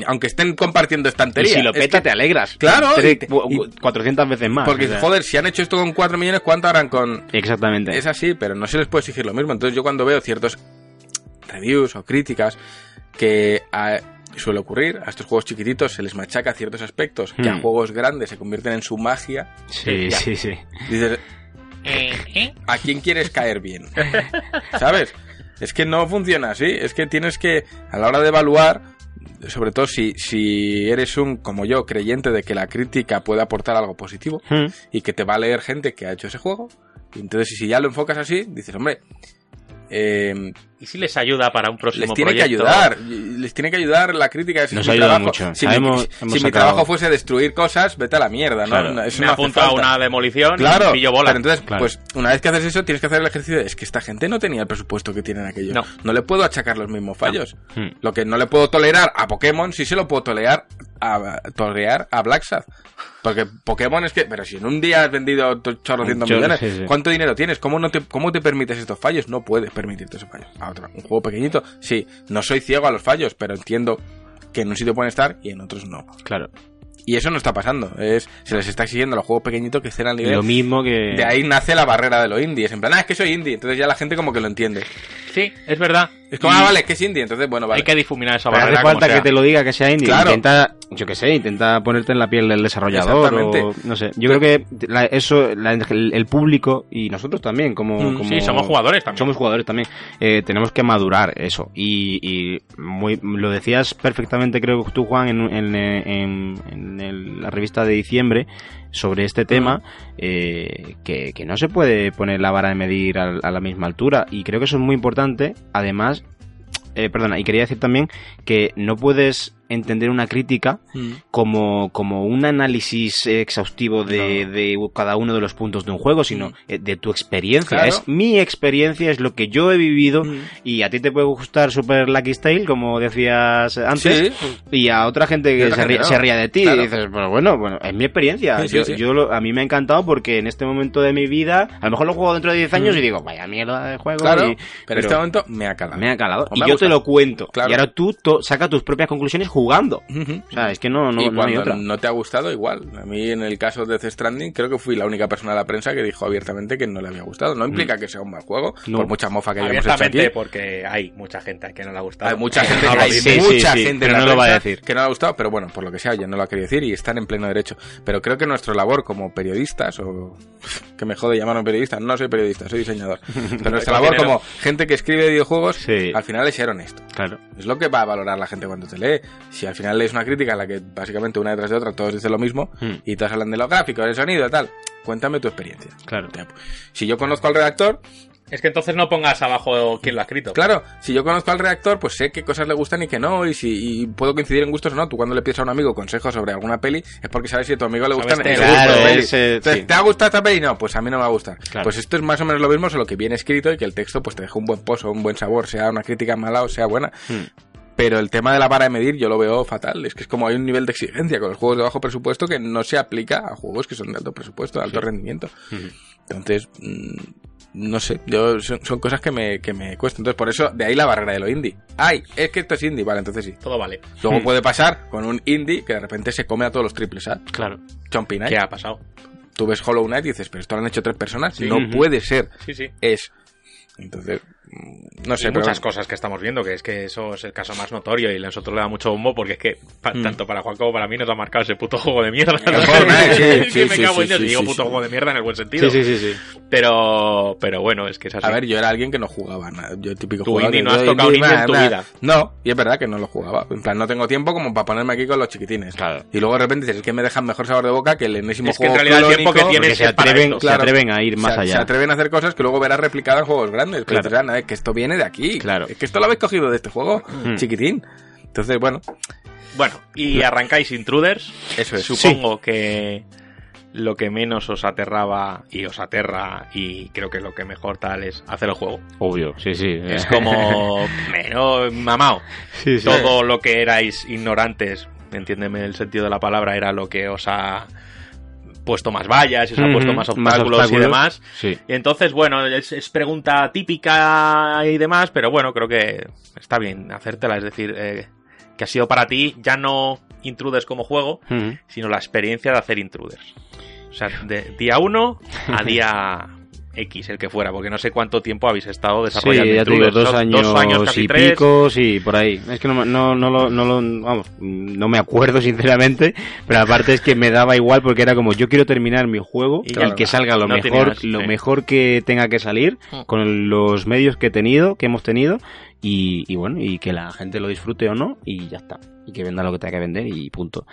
aunque estén compartiendo Y estantería. si lo es peta, que- te alegras. Claro, Tres- y te- cu- y- cu- 400 veces más. Porque, o sea. joder, si han hecho esto con 4 millones, ¿cuánto harán con...? Exactamente. Es así, pero no se les puede exigir lo mismo. Entonces yo cuando veo ciertos reviews o críticas que a- suele ocurrir, a estos juegos chiquititos se les machaca ciertos aspectos que a Hmm. juegos grandes se convierten en su magia, Sí, Ya. sí, sí. dices, ¿a quién quieres caer bien? ¿Sabes? Es que no funciona así, es que tienes que, a la hora de evaluar, sobre todo si, si eres un, como yo, creyente de que la crítica puede aportar algo positivo, Hmm. y que te va a leer gente que ha hecho ese juego. Y entonces, si ya lo enfocas así, dices, hombre, eh, ¿Y si les ayuda para un próximo les tiene que ayudar, les tiene que ayudar la crítica. ese Nos mi ayuda trabajo. mucho. Si, mi, Sabemos- si hemos mi trabajo fuese destruir cosas, vete a la mierda, ¿no? Claro. Eso Me no apunto a una demolición Claro, y pillo bola. pero entonces, Claro. pues una vez que haces eso, tienes que hacer el ejercicio de, es que esta gente no tenía el presupuesto que tienen aquello. No. le puedo achacar los mismos fallos. Hmm. Lo que no le puedo tolerar a Pokémon, sí se lo puedo tolerar a, tolerar a Black Sad. Porque Pokémon es que, pero si en un día has vendido Chorro, millones, sí, sí. ¿cuánto dinero tienes? ¿Cómo, no te, ¿Cómo te permites estos fallos? No puedes permitirte esos fallos. A otro, un juego pequeñito, sí, no soy ciego a los fallos, pero entiendo que en un sitio pueden estar y en otros no. Claro. Y eso no está pasando. Es, se les está exigiendo a los juegos pequeñitos que estén al nivel. Lo mismo que... De ahí nace la barrera de los indies. En plan, ah, es que soy indie. Entonces ya la gente como que lo entiende. Sí, es verdad. Es como, Y ah, vale, es que es indie. Entonces, bueno, vale. Hay que difuminar esa Pero barrera. hace falta como sea. que te lo diga que sea indie. Claro. Intenta, yo qué sé, intenta ponerte en la piel del desarrollador Exactamente. o no sé. Yo creo que la- eso, la- el, el público y nosotros también, como, Mm, como- Sí, somos jugadores también. somos jugadores también. Eh, tenemos que madurar eso. Y, y muy, lo decías perfectamente, creo que tú, Juan, en, en, en- en el- la revista de diciembre sobre este tema, eh, que, que no se puede poner la vara de medir al- a, la misma altura. Y creo que eso es muy importante. Además, eh, perdona, y quería decir también que no puedes entender una crítica Mm. como, como un análisis exhaustivo de, de cada uno de los puntos de un juego, sino Mm. eh, de tu experiencia. Claro. Es mi experiencia, es lo que yo he vivido Mm. y a ti te puede gustar Super Lucky Style, como decías antes, Sí. y a otra gente Y que se, no. se ría de ti. Claro. Y dices, pero bueno, bueno, es mi experiencia. Sí, yo, sí. yo lo- a mí me ha encantado porque en este momento de mi vida, a lo mejor lo juego dentro de 10 años y digo, vaya mierda de juego. Mm. Claro, y- pero, en este momento me ha calado. me ha calado. O Y me ha yo te gustado. lo cuento. Claro. Y ahora tú to- saca tus propias conclusiones jugando. Ujú. O sea, es que no, no, y no hay cuando otra. no te ha gustado, igual. A mí, en el caso de Death Stranding, creo que fui la única persona de la prensa que dijo abiertamente que no le había gustado. No implica que sea un mal juego, No. por mucha mofa que hayamos hecho aquí. porque hay mucha gente que no le ha gustado. Hay mucha gente, que, hay sí, mucha sí, gente pero en la no lo va a prensa decir. que no le ha gustado, pero bueno, por lo que sea, ya no lo ha querido decir y están en pleno derecho. Pero creo que nuestra labor como periodistas, o que me jode llamarme periodista, no soy periodista, soy diseñador. Pero nuestra labor como gente que escribe videojuegos, Sí. al final es ser honesto. Claro. Es lo que va a valorar la gente cuando te lee. Si al final lees una crítica en la que básicamente una detrás de otra todos dicen lo mismo Hmm. y todos hablan de los gráficos, del sonido, tal, cuéntame tu experiencia. Claro. Si yo conozco al redactor, Es que entonces no pongas abajo quién lo ha escrito. claro, si yo conozco al redactor, pues sé qué cosas le gustan y qué no, y si y puedo coincidir en gustos o no. Tú cuando le pides a un amigo consejos sobre alguna peli, es porque sabes si a tu amigo le gustan el que- gusto de Claro, peli. ese- Entonces, sí. ¿te ha gustado esta peli? No, pues a mí no me va a gustar. Claro. Pues esto es más o menos lo mismo, solo que viene escrito y que el texto pues te deja un buen pozo, un buen sabor, sea una crítica mala o sea buena. Hmm. Pero el tema de la vara de medir yo lo veo fatal. Es que es como hay un nivel de exigencia con los juegos de bajo presupuesto que no se aplica a juegos que son de alto presupuesto, de alto rendimiento. Entonces, mm, no sé, yo son, son cosas que me, que me cuestan. Entonces, por eso, de ahí la barrera de lo indie. Ay, es que esto es indie, vale, entonces sí. Todo vale. Luego Hmm. puede pasar con un indie que de repente se come a todos los triples A. Claro. Chompy Knight. ¿Qué ha pasado? Tú ves Hollow Knight y dices, pero esto lo han hecho tres personas. Sí. No puede ser. Sí, sí. Es. Entonces, mm, no sé. Pero- muchas cosas que estamos viendo, que es que eso es el caso más notorio y nosotros le da mucho bombo porque es que pa- Mm. tanto para Juan como para mí nos ha marcado ese puto juego de mierda. Sí, Es me cago en Dios, y digo puto juego de mierda en el buen sentido. Sí, sí, sí, sí. Pero, pero bueno, es que es así. A ver, yo era alguien que no jugaba nada. Yo típico indie que no has tocado un indie en tu nada. vida. No, y es verdad que no lo jugaba. En plan, no tengo tiempo como para ponerme aquí con los chiquitines. Claro. Y luego de repente dices, es que me dejan mejor sabor de boca que el enésimo Es que en juego realidad el tiempo que clónico". tienes se es atreven, se atreven a ir más allá. se atreven a hacer cosas que luego verás replicadas en juegos grandes. Claro. Dices, "Ah, no, es que esto viene de aquí. Claro. Es que esto lo habéis cogido de este juego, Mm. chiquitín. Entonces, bueno, Bueno, y arrancáis Intruders. eso es. Supongo que lo que menos os aterraba y os aterra y creo que lo que mejor tal es hacer el juego. Obvio, sí, sí. Es como menos mamao. Sí, sí. Todo lo que erais ignorantes, entiéndeme el sentido de la palabra, era lo que os ha puesto más vallas, y os ha Ujú, puesto más más obstáculos, y demás. Sí. Y entonces, bueno, es, es pregunta típica y demás, pero bueno, creo que está bien hacértela. Es decir, eh, que ha sido para ti ya no Intruders como juego, sino la experiencia de hacer Intruders. O sea, de día 1 a día X, el que fuera, porque no sé cuánto tiempo habéis estado Sí, desarrollando ya digo, Intruders. dos años, dos años casi y tres. pico, sí, por ahí. Es que no, no, no, lo, no, lo- vamos, no me acuerdo sinceramente, pero aparte es que me daba igual porque era como, yo quiero terminar mi juego, Y el ya que salga lo No mejor, tenías, lo sí. mejor que tenga que salir, Mm. con los medios que he tenido, que hemos tenido, y, y bueno, y que la gente lo disfrute o no, y ya está. Y que venda lo que tenga que vender y punto.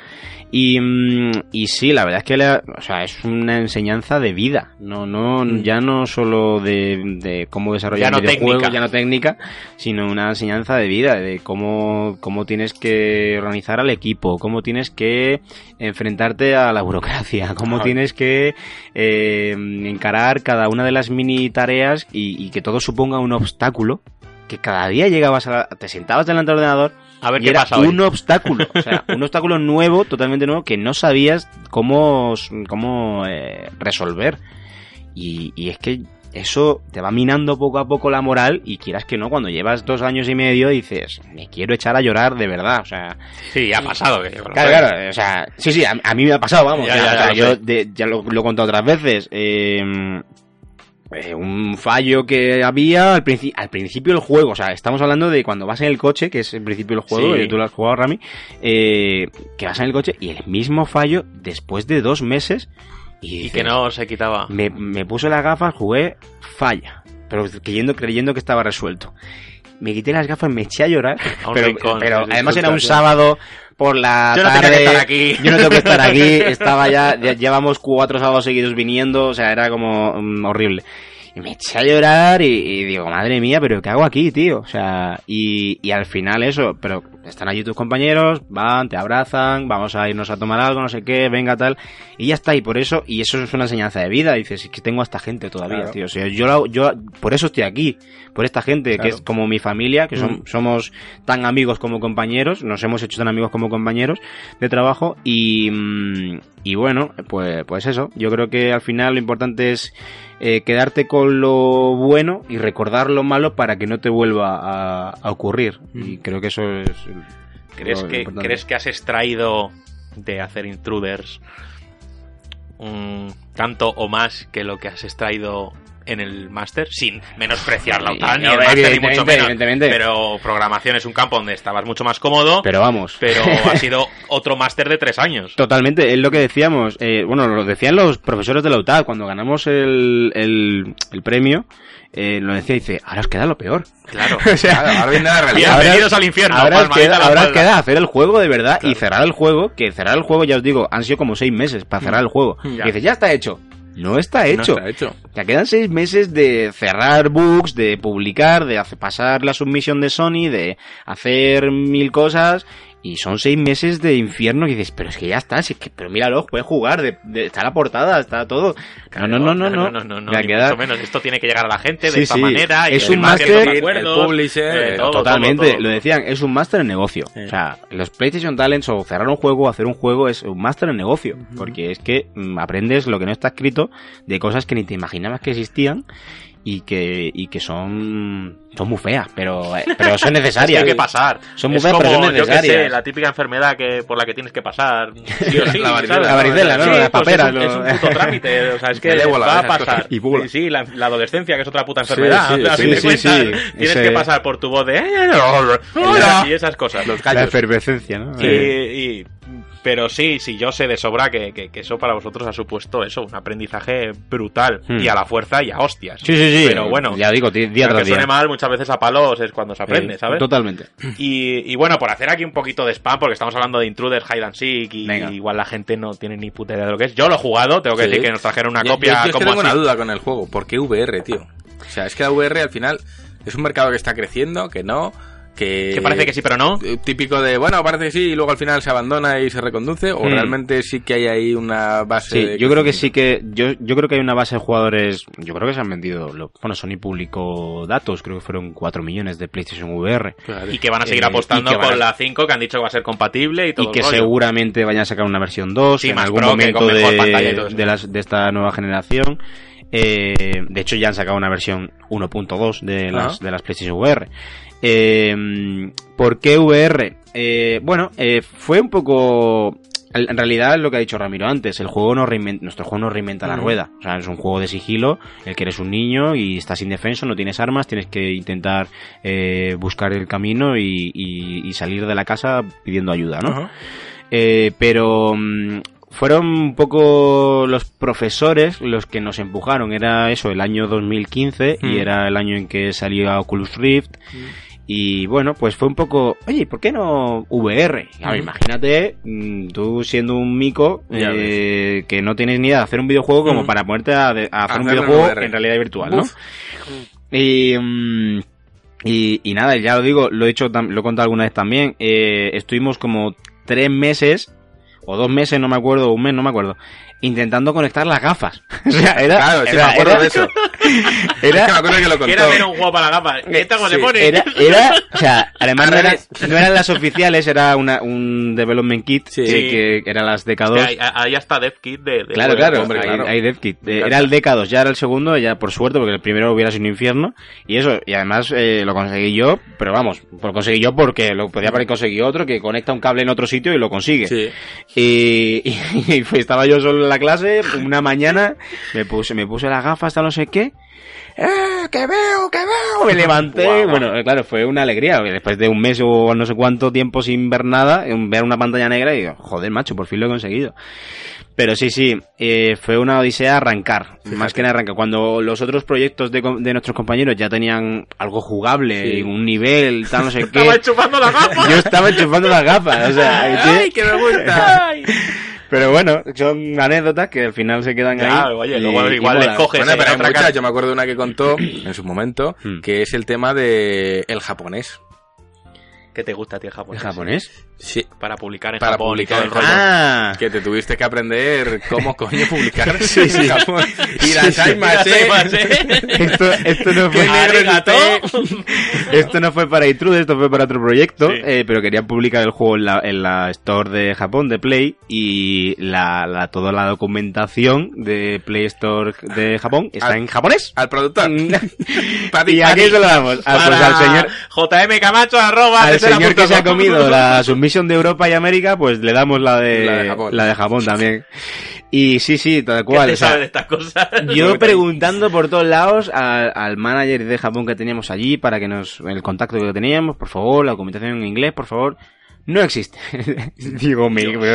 Y, mm, y sí, la verdad es que la- o sea, es una enseñanza de vida. No, no, Mm. ya no solo de, de cómo desarrollar Ya no videojuegos, técnica. ya no técnica, sino una enseñanza de vida, de cómo, cómo tienes que organizar al equipo, cómo tienes que enfrentarte a la burocracia, cómo Ajá. tienes que eh, encarar cada una de las mini tareas y, y que todo suponga un obstáculo. Que cada día llegabas a la- te sentabas delante del ordenador A ver y qué era pasa hoy. un obstáculo, o sea, un obstáculo nuevo, totalmente nuevo, que no sabías cómo, cómo eh, resolver. Y, y es que eso te va minando poco a poco la moral y quieras que no, cuando llevas dos años y medio dices, me quiero echar a llorar de verdad, o sea... Sí, ha pasado. que Claro, claro, o sea, sí, sí, a, a mí me ha pasado, vamos. Ya, o sea, ya, ya lo yo de- ya lo, lo he contado otras veces. eh, eh, un fallo que había al, princi- al principio del juego, o sea, estamos hablando de cuando vas en el coche, que es el principio del juego, Sí. y tú lo has jugado, Rami, eh, que vas en el coche y el mismo fallo después de dos meses y, que no se quitaba. me, me puse las gafas, jugué, falla, pero creyendo, creyendo que estaba resuelto. Me quité las gafas, me eché a llorar, A pero, rincón, pero sí, además era un sábado por la Yo no tarde. tenía que estar aquí. Yo no tengo que estar aquí. Estaba ya, ya llevamos cuatro sábados seguidos viniendo, o sea, era como mm, horrible. Y me eché a llorar y, y digo, madre mía, pero ¿qué hago aquí, tío? O sea, y, y al final eso, pero están allí tus compañeros, van, te abrazan, vamos a irnos a tomar algo, no sé qué, venga tal, y ya está, y por eso, y eso es una enseñanza de vida, dices, es que tengo a esta gente todavía, Claro. tío, o sea, yo, yo, por eso estoy aquí, por esta gente, que es como mi familia, que son- Mm. somos tan amigos como compañeros, nos hemos hecho tan amigos como compañeros de trabajo, y, mm, y bueno, pues, pues eso, yo creo que al final lo importante es eh, quedarte con lo bueno y recordar lo malo para que no te vuelva a, a ocurrir. Y creo que eso es. ¿Crees lo que, importante. ¿Crees que has extraído de hacer Intruders tanto o más que lo que has extraído en el máster? Sin menospreciar la Sí, OTAN, ni el máster, ni mucho menos. evidentemente. Pero programación es un campo donde estabas mucho más cómodo, pero, Pero vamos. ha sido otro máster de tres años. Totalmente, es lo que decíamos. eh, bueno, lo decían los profesores de la UTAD cuando ganamos el, el, el premio. Eh, lo decía, dice, ahora os queda lo peor. Claro. o sea, Claro, ahora viene la realidad. Bienvenidos al infierno. Ahora os queda, en la ahora os espalda. queda hacer el juego de verdad y cerrar el juego, que cerrar el juego, ya os digo, han sido como seis meses para cerrar el juego. Ya. Y dices, ya está hecho. No está No hecho. está hecho. Ya quedan seis meses de cerrar bugs, de publicar, de hacer pasar la submisión de Sony, de hacer mil cosas. Y son seis meses de infierno que dices, pero es que ya está, si es que, pero míralo, puedes jugar, de, de- está la portada, está todo. No, no, no, no, no. no, no, no, Ya ni queda- mucho menos. Esto tiene que llegar a la gente de Sí, esta sí. manera. y Es firmar un máster, acuerdos, el publisher, eh, todo, Totalmente, todo, todo. lo decían, es un máster en negocio. Sí. O sea, los PlayStation Talents o cerrar un juego o hacer un juego es un máster en negocio. Porque es que mm, aprendes lo que no está escrito de cosas que ni te imaginabas que existían y que, y que son, son muy feas, pero, eh, pero son necesarias. Tiene que pasar. Son muy es feas, como, pero son yo que sé, necesarias. la típica enfermedad que por la que tienes que pasar. Sí o sí, La varicela. La ¿no? Sí, Las pues paperas, es, un, lo- es un puto trámite. O sea, es que ébola, va a pasar. Y. Sí, sí, la, la adolescencia, que es otra puta enfermedad. sí, sí, sí, tienes Ese- que pasar por tu voz de. Y esas cosas. Los La callos. efervescencia, ¿no? Y, Eh, y- pero sí, sí, yo sé de sobra que, que- que eso para vosotros ha supuesto eso, un aprendizaje brutal. Hmm. Y a la fuerza y a hostias. Sí, sí, sí. Pero bueno, Ya digo, di- día tras día. suene mal, muchas veces a palos es cuando se aprende, Eh, ¿sabes? Totalmente. Y, y bueno, por hacer aquí un poquito de spam, porque estamos hablando de Intruders, Hide and Seek, y, igual la gente no tiene ni puta idea de lo que es. Yo lo he jugado, tengo que Sí. decir que nos trajeron una Yo- copia yo, yo es que tengo así. una duda con el juego. ¿Por qué VR, tío? O sea, es que la VR al final es un mercado que está creciendo, que no, que... Que parece que sí, pero no. eh, Típico de, bueno, parece que sí, y luego al final se abandona y se reconduce, o Hmm. realmente sí que hay ahí una base Sí, de yo creo que sí que yo, yo creo que hay una base de jugadores, yo creo que se han vendido, lo- bueno, Sony publicó datos, creo que fueron 4 millones de PlayStation VR Claro. Y que van a seguir Eh, apostando van con a- la 5, que han dicho que va a ser compatible y todo y que el rollo. seguramente vayan a sacar una versión 2 Sí, en más algún pro, momento con mejor pantalla y todo de, de, las- de esta nueva generación. Eh, de hecho ya han sacado una versión 1.2 de las, Ah. de las PlayStation VR. Eh, ¿Por qué VR? Eh, bueno, eh, fue un poco... En realidad lo que ha dicho Ramiro antes, el juego no reinventa, nuestro juego no reinventa la Ujú. rueda. O sea, es un juego de sigilo, el que eres un niño y estás indefenso, no tienes armas, tienes que intentar eh, buscar el camino y, y- y salir de la casa pidiendo ayuda, ¿no? Eh, pero mm, fueron un poco los profesores los que nos empujaron. Era eso, el año 2015 y Mm. era el año en que salía Oculus Rift. Y bueno, pues fue un poco, oye, ¿por qué no VR? A ver, imagínate, mm, tú siendo un mico eh, que no tienes ni idea de hacer un videojuego como Mm. para ponerte a, hacer un Hacerlo videojuego en realidad virtual, ¿no? Uf. Y, mm, y, y nada, ya lo digo, lo he hecho, lo he contado alguna vez también. eh, estuvimos como tres meses, o dos meses, no me acuerdo, o un mes, no me acuerdo, intentando conectar las gafas. o sea, era. Claro, sí, era- me acuerdo era- de eso. Era, Es que me acuerdo que lo contó. hacer un juego para la gafas. ¿Esta cómo se sí, pone? era, era, o sea, además no, era- no eran las oficiales, era una, un development kit Sí. que, que eran las DK2. Hostia, ahí, ahí está DevKit de, de Claro, claro, hombre, hay, claro. hay DevKit. Me Eh. Era el DK2, ya era el segundo, ya por suerte, porque el primero hubiera sido un infierno. Y eso, y además eh, lo conseguí yo, pero vamos, lo conseguí yo porque lo podía haber conseguido otro que conecta un cable en otro sitio y lo consigue. Sí. Y, y- y pues estaba yo solo la clase, una mañana, me puse, me puse las gafas hasta no sé qué. ¡Eh, que veo, que veo! Me levanté. Guau. Bueno, eh, claro, fue una alegría. Después de un mes o no sé cuánto tiempo sin ver nada, ver una pantalla negra y digo, joder, macho, por fin lo he conseguido. Pero sí, sí, eh, fue una odisea arrancar, más que nada arrancar. Cuando los otros proyectos de, de nuestros compañeros ya tenían algo jugable, Sí. un nivel, tal, no sé qué. Estaba chupando. Yo estaba enchufando las gafas, o sea, ¡Ay, que me gusta! Ay. pero bueno, son anécdotas que al final se quedan Ya, ahí. oye, y- luego igual les coges Bueno, en pero otra. Yo me acuerdo de una que contó en su momento, Hmm. que es el tema de el japonés. ¿Qué te gusta a ti el ¿Es japonés? japonés? Sí. Para publicar en Para Japón publicar en rollo. Ah, Que te tuviste que aprender cómo coño publicar Sí, sí. esto, esto no fue... Esto no fue para Intrude, esto fue para otro proyecto, Sí. eh, pero querían publicar el juego en la, en la Store de Japón, de Play, y la, la- toda la documentación de Play Store de Japón está Al- en japonés. Al productor. Padi, y aquí se lo damos. Al, pues, al señor, JM Camacho, arroba, al señor que se ha com. comido la de Europa y América, pues le damos la de, La de Japón. la de Japón también. Y sí, sí, tal ¿Qué cual. te o sea, sabe de estas cosas? Yo preguntando por todos lados al, al manager de Japón que teníamos allí para que nos el contacto que teníamos, por favor, la documentación en inglés, por favor, no existe. Digo,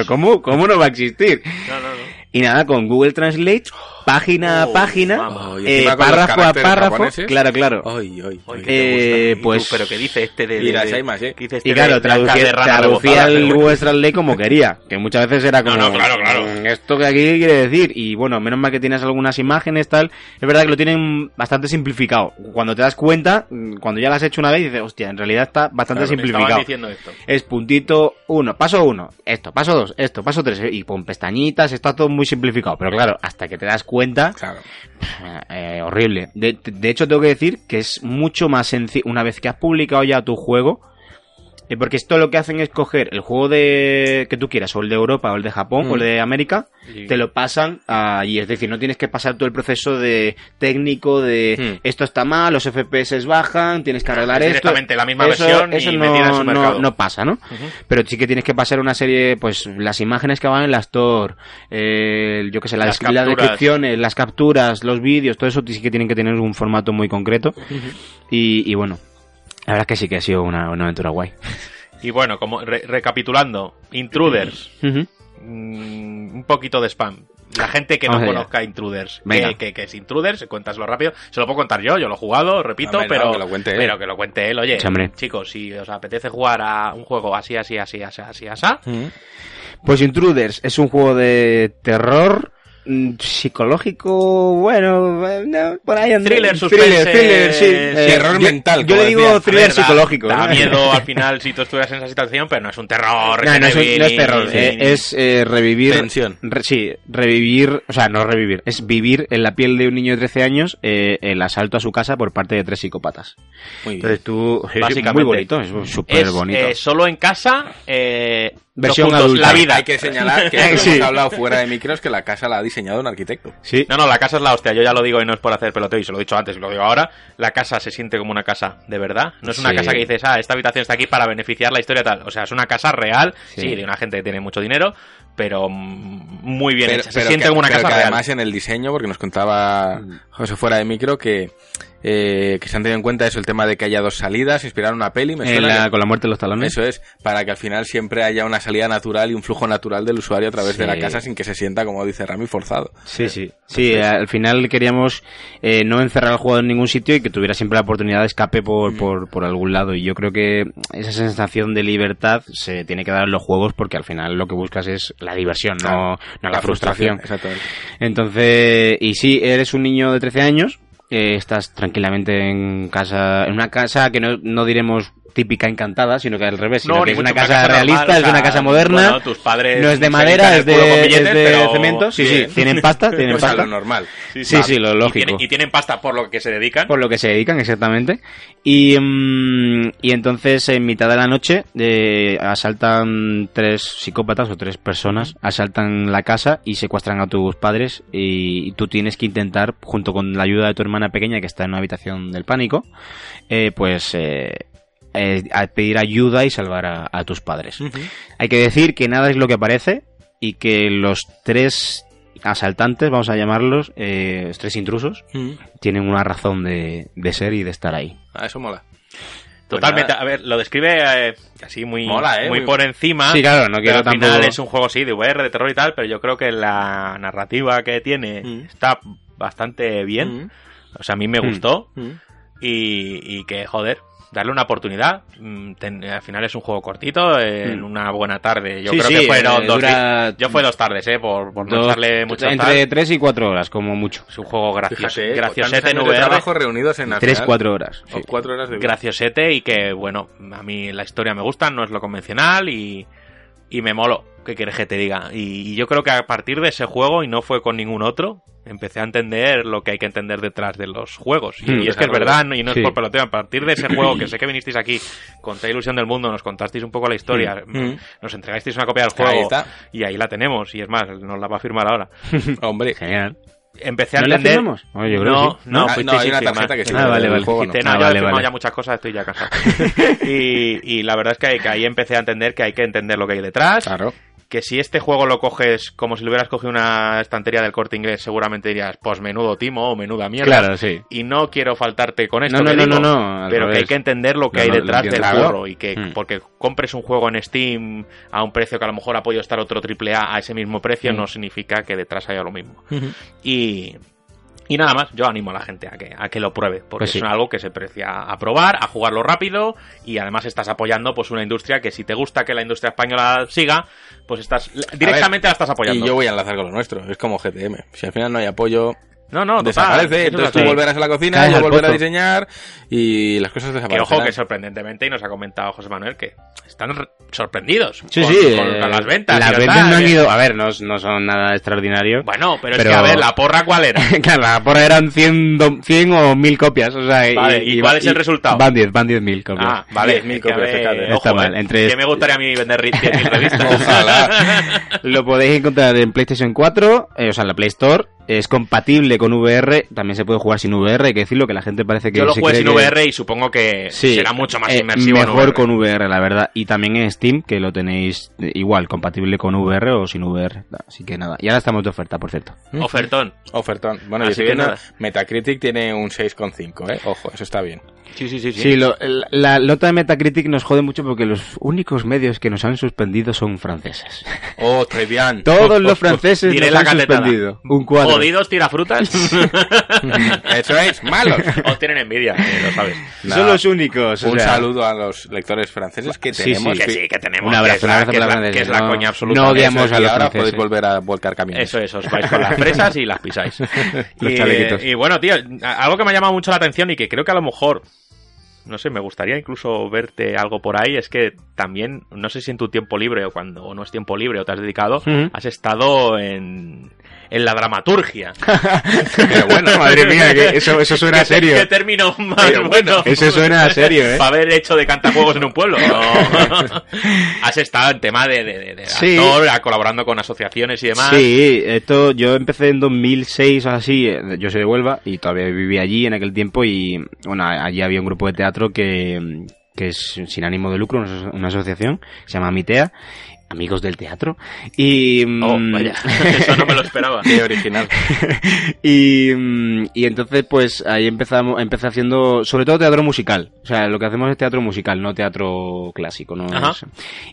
¿cómo, ¿cómo no va a existir? No, no, no. Y nada, con Google Translate, página a Oh, página, eh, párrafo a párrafo, japoneses. claro, claro. Ay, ay, Ay, ay. ¿qué te Eh, gusta? pues- pero que dice este de... Las más, ¿eh? dice este Y claro, traducía, de rana traducía rebotada, el Google Translate como quería, que muchas veces era como... No, no, claro, claro. "Mm, ¿Esto que aquí quiere decir? Y bueno, menos mal que tienes algunas imágenes, tal. Es verdad que lo tienen bastante simplificado. Cuando te das cuenta, mm, cuando ya lo has hecho una vez, dices, hostia, en realidad está bastante Claro, simplificado. diciendo esto. Es puntito uno, paso uno, esto, paso dos, esto, paso tres, y con pestañitas, está todo muy simplificado. Pero claro, hasta que te das cuenta, Claro. eh, horrible. De, de hecho, tengo que decir que es mucho más sencillo. Una vez que has publicado ya tu juego, eh, porque esto lo que hacen es coger el juego de que tú quieras, o el de Europa, o el de Japón, Mm. o el de América, Y- te lo pasan allí. Es decir, no tienes que pasar todo el proceso de técnico de Mm. esto está mal, los FPS bajan, tienes que arreglar Es esto. directamente la misma Eso- versión y eso en no, su no, pasa, ¿no? Pero sí que tienes que pasar una serie, pues las imágenes que van en la store, eh, yo que sé, la, Las las capturas. descripciones, las capturas, los vídeos, todo eso sí que tienen que tener un formato muy concreto. y, y bueno, la verdad es que sí que ha sido una, una aventura guay. Y bueno, como re- recapitulando, Intruders, mm, un poquito de spam. La gente que no Vamos allá. conozca Intruders, que, que, que es Intruders, cuéntaselo rápido. Se lo puedo contar yo, yo lo he jugado, repito, pero, que lo cuente él. pero que lo cuente él. Oye, Sí, hombre. chicos, si os apetece jugar a un juego así, así, así, así, así, así, Mm. Pues Intruders es un juego de terror psicológico, bueno, eh, no, por ahí anda. Thriller, suspense, thriller, thriller, sí. eh, terror yo- mental, Yo le digo decía. A thriller ver, da- psicológico. Da ¿no? miedo al final si tú estuvieras en esa situación, pero no es un terror. No, no es, un- no es terror, ni- eh, ni- es eh, revivir. Tensión. re- sí, revivir, o sea, no revivir, es vivir en la piel de un niño de 13 años eh, el asalto a su casa por parte de tres psicópatas. Muy bien. Entonces tú, es Básicamente. muy bonito, es súper es bonito. eh, solo en casa, eh, Versión adulta. la vida. Hay que señalar que esto sí. hemos hablado fuera de micros que la casa la ha diseñado un arquitecto. Sí, No, no, la casa es la hostia. Yo ya lo digo y no es por hacer peloteo y se lo he dicho antes y lo digo ahora. La casa se siente como una casa de verdad. No es una Sí. casa que dices, ah, esta habitación está aquí para beneficiar la historia tal. O sea, es una casa real, sí, Sí. de una gente que tiene mucho dinero, pero mm, muy bien pero, hecha. Se siente que, como una pero casa que real. además en el diseño, porque nos contaba José fuera de micro que, eh, que se han tenido en cuenta eso, el tema de que haya dos salidas, inspirar una peli, me en suena la- que- con la muerte de los talones. Eso es, para que al final siempre haya una salida natural y un flujo natural del usuario a través de la casa sin que se sienta, como dice Rami, forzado. Sí, sí. Sí, al final queríamos eh, no encerrar al jugador en ningún sitio y que tuviera siempre la oportunidad de escape Mm. por, por, por algún lado. Y yo creo que esa sensación de libertad se tiene que dar en los juegos porque al final lo que buscas es la diversión, no, no la, frustración. Exactamente. Entonces, y sí, eres un niño de 13 años, eh, estás tranquilamente en casa, en una casa que no, no diremos típica encantada, sino que al revés, sino No, que es una casa realista, normal, es de una casa moderna. bueno, tus padres no es de madera, es de, es pero- cemento. Sí, sí, tienen pasta, tienen Pues pasta. lo normal. Sí, sí, lo Y lógico. tienen, y tienen pasta por lo que se dedican. Por lo que se dedican, exactamente. Y, mm, y entonces, en mitad de la noche, eh, asaltan tres psicópatas o tres personas, asaltan la casa y secuestran a tus padres. Y, y tú tienes que intentar, junto con la ayuda de tu hermana pequeña que está en una habitación del pánico, eh, pues eh, eh, a pedir ayuda y salvar a, a tus padres. Hay que decir que nada es lo que parece y que los tres asaltantes, vamos a llamarlos, eh, los tres intrusos, tienen una razón de, de ser y de estar ahí. Ah, eso mola. Totalmente. Pues A ver, lo describe eh, así muy, Mola, ¿eh? muy Muy- por encima. Sí, claro, no quiero al tampoco... final es un juego, sí, de VR, de terror y tal, pero yo creo que la narrativa que tiene Mm. está bastante bien. Mm. O sea, a mí me gustó. Mm. Y, y que, joder, darle una oportunidad. Mm, ten- al final es un juego cortito, en Mm. una buena tarde. Yo Sí, creo sí, que fueron eh, dos. dura- Yo fue dos tardes, ¿eh? Por, por no Dos- echarle mucho entre tal. 3 y 4 horas, como mucho. Es un juego gracioso, Fíjate, ¿eh? graciosete en VR. trabajo reunidos en al 3, final, 4 horas. o cuatro horas de graciosete y que, bueno, a mí la historia me gusta, no es lo convencional y, y me molo. ¿Qué quieres que te diga? Y, y yo creo que a partir de ese juego, y no fue con ningún otro, empecé a entender lo que hay que entender detrás de los juegos. Y, Hmm, y es que es verdad, ¿no? y no es por peloteo, a partir de ese juego, que sé que vinisteis aquí con toda ilusión del mundo, nos contasteis un poco la historia, Hmm. nos entregasteis una copia del Ahí juego está. y ahí la tenemos, y es más, nos la va a firmar ahora. Hombre, Genial. Empecé a ¿No la entender... Oh, yo creo no, que sí. no, Ah, fuisteis no, hay una tarjeta que sí. Ah, vale, vale. juego, Dijiste, no. no, Ah, vale, he firmado vale. ya muchas cosas, estoy ya cansado. y, y la verdad es que, que ahí empecé a entender que hay que entender lo que hay detrás. Claro. Que si este juego lo coges como si lo hubieras cogido una estantería del corte inglés, seguramente dirías, pues menudo timo o menuda mierda. Claro, sí. Y no quiero faltarte con esto. No, no, que no, digo, no, no, Pero que hay que entender lo que No, hay detrás del curro. Y que Mm. porque compres un juego en Steam a un precio que a lo mejor ha podido estar otro AAA a ese mismo precio, Mm. no significa que detrás haya lo mismo. Y, y nada más, yo animo a la gente a que, a que lo pruebe, porque Pues sí. es algo que se precia a probar, a jugarlo rápido y además estás apoyando pues una industria que si te gusta que la industria española siga, pues estás directamente la estás apoyando. Y yo voy a enlazar con lo nuestro, es como GTM. Si al final no hay apoyo, no, no, total, desaparece, es entonces tú volverás a la cocina, yo volveré a diseñar y las cosas Que desaparecen. ojo, que sorprendentemente, y nos ha comentado José Manuel, que están re- sorprendidos Sí, con, sí. con eh, las ventas. Las ventas tal, no han que- ido. A ver, no, no son nada extraordinario. Bueno, pero, es Pero- que a ver, la porra cuál era. claro, la porra eran 100, do- 100 o 1000 copias. O sea, Vale, ¿y cuál es el resultado? Van 10, van 10.000 copias. Ah, vale, 10.000 es que, a copias, ver, ojo, Está mal, eh, entre- que me gustaría a mí vender ri- 10.000 revistas. Ojalá. Lo podéis encontrar en PlayStation 4, eh, o sea, en la Play Store. Es compatible con VR, también se puede jugar sin VR, hay que decirlo, que la gente parece que Yo lo jugué sin que- VR y supongo que Sí, será mucho más eh, inmersivo en Mejor VR. con VR, la verdad. Y también en Steam, que lo tenéis eh, igual, compatible con VR o sin VR. Así que nada. Y ahora estamos de oferta, por cierto. Ofertón. Ofertón. Bueno, Así yo que nada. Metacritic tiene un 6,5, ¿eh? Ojo, eso está bien. Sí, sí, sí. Sí, lo- la, la nota de Metacritic nos jode mucho porque los únicos medios que nos han suspendido son franceses. Oh, très bien. Todos los franceses Diré nos la han catetada. suspendido. Un cuadro. Jodidos tirafrutas. Eso es, malos. Os tienen envidia, eh, lo sabes. Son los únicos. o Un sea, saludo a los lectores franceses que Sí, tenemos. Que sí, que tenemos. Un abrazo, que es la, que que es no- coña absoluta. no odiamos Eso es, a los ahora franceses. podéis volver a volcar caminos. Eso es, os vais con las presas y las pisáis. Los y, chalequitos. y bueno, tío, algo que me ha llamado mucho la atención y que creo que a lo mejor, no sé, me gustaría incluso verte algo por ahí, es que también, no sé si en tu tiempo libre o cuando no es tiempo libre o te has dedicado, has estado en, en la dramaturgia. Pero bueno, madre mía, que eso, eso suena a serio. ¿Qué término más Pero bueno? Eso suena a serio, ¿eh? Para haber hecho de cantajuegos en un pueblo. No. Has estado en tema de, de, de- de Sí. actor, colaborando con asociaciones y demás. Sí, esto yo empecé en 2006 o así, eh, yo soy de Huelva y todavía vivía allí en aquel tiempo y bueno, allí había un grupo de teatro que, que es sin ánimo de lucro, una aso- una asociación, se llama Mitea, Amigos del Teatro, y... Oh, mm, vaya, eso no me lo esperaba. Qué original. y, mm, y entonces pues ahí empezamos, empecé haciendo sobre todo teatro musical, o sea, lo que hacemos es teatro musical, no teatro clásico, ¿no? Ajá. Es-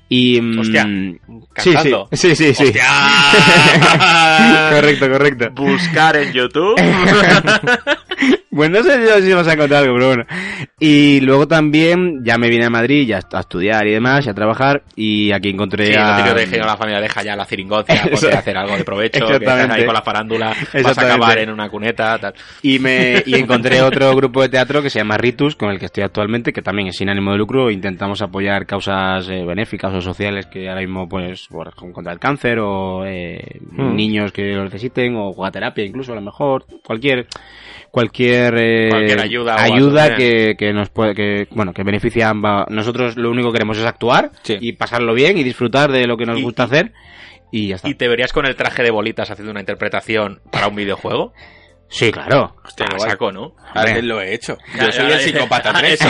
Y... mm, Hostia, sí, cantando. Sí, sí, sí. sí. ¡Hostia! correcto, correcto. Buscar en YouTube. Pues no sé si vas a contar algo, pero bueno. Y luego también ya me vine a Madrid ya a estudiar y demás, y a trabajar, y aquí encontré Sí, a... típico de la familia deja ya la ciringocia, porque hacer algo de provecho, que estás ahí con la farándula, vas a acabar en una cuneta, tal. Y, me, y encontré otro grupo de teatro que se llama Ritus, con el que estoy actualmente, que también es sin ánimo de lucro. Intentamos apoyar causas eh, benéficas o sociales que ahora mismo, pues, por, contra el cáncer o eh, Mm. niños que lo necesiten o jugaterapia incluso, a lo mejor. Cualquier, cualquier, eh, Cualquier ayuda ayuda que, que nos puede, que, bueno, que beneficie a ambas. Nosotros lo único que queremos es actuar Sí. y pasarlo bien y disfrutar de lo que nos Y- gusta hacer. Y ya está. ¿Y te verías con el traje de bolitas haciendo una interpretación para un videojuego? Sí, claro. Hostia, guay. saco, ¿no? A ver, lo he hecho. Yo Ya, soy ya, el psicópata ya, 3. Eso,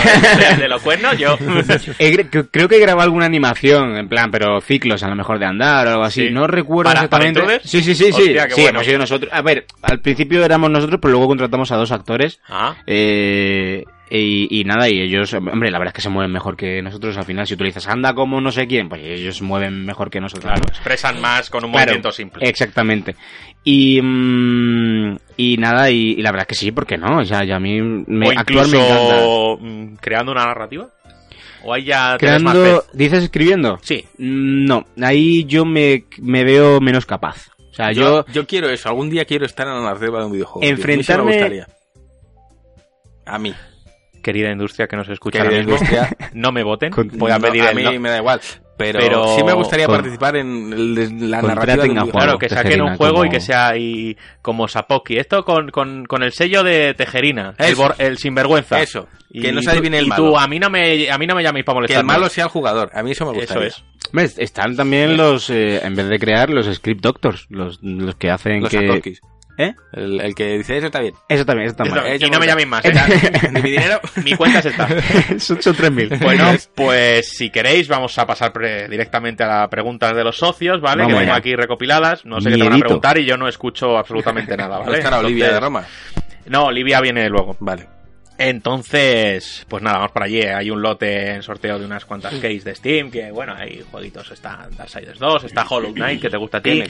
es, de los cuernos, yo. He creo que he grabado alguna animación, en plan, pero ciclos a lo mejor de andar o algo así. Sí. No recuerdo ¿Para- exactamente. Sí, sí, sí, sí. Hostia, qué sí, bueno. hemos sido nosotros. A ver, al principio éramos nosotros, pero luego contratamos a dos actores. Ah, Eh, Y, y nada, y ellos, hombre, la verdad es que se mueven mejor que nosotros. Al final, si utilizas anda como no sé quién, pues ellos se mueven mejor que nosotros. Claro, expresan más con un Claro, movimiento simple. Exactamente. Y, mm, y nada, y, y la verdad es que sí, ¿por qué no? O sea, ya a mí me, o actuar me encanta. mm, creando una narrativa. O ahí ya más Creando. ¿Dices escribiendo? Sí. Mm, No, ahí yo me, me veo menos capaz. O sea, yo, yo, yo quiero eso. Algún día quiero estar en la narrativa de un videojuego. tío. Enfrentarme- me gustaría. A mí. Querida industria que nos escucha Querida ahora mismo, industria. no me voten. Con- Voy a No, pedir a el mí no. me da igual. Pero, Pero- sí me gustaría con- participar en el la narrativa de un a. Claro, que saquen un juego y como- que sea ahí como Sapoki. Esto con, con, con el sello de Tejerina, el, Eso. bor- el sinvergüenza. Eso, Y que no se adivine el y malo. tú, a mí no me, a mí no me llaméis para Que molestar. el malo sea el jugador. A mí eso me Eso gustaría. es. Están también los, eh, en vez de crear, los script doctors, los, los que hacen Los que... ¿Eh? El, el que dice eso está bien. Eso también, eso también. Eso- Eso y no me llaméis más, ¿eh? Mi dinero. Mi cuenta es esta. son, son 3.000. Bueno, pues si queréis vamos a pasar pre- directamente a las preguntas de los socios, ¿vale? Vamos que tengo aquí recopiladas. No sé qué te van a preguntar y yo no escucho absolutamente nada, ¿Dónde ¿vale? Olivia de Roma? No, Olivia viene luego. Vale. Entonces, pues nada, vamos para allí. Hay un lote en sorteo de unas cuantas keys de Steam, que bueno, hay jueguitos, está Darksiders 2, está Hollow Knight, que te gusta a ti.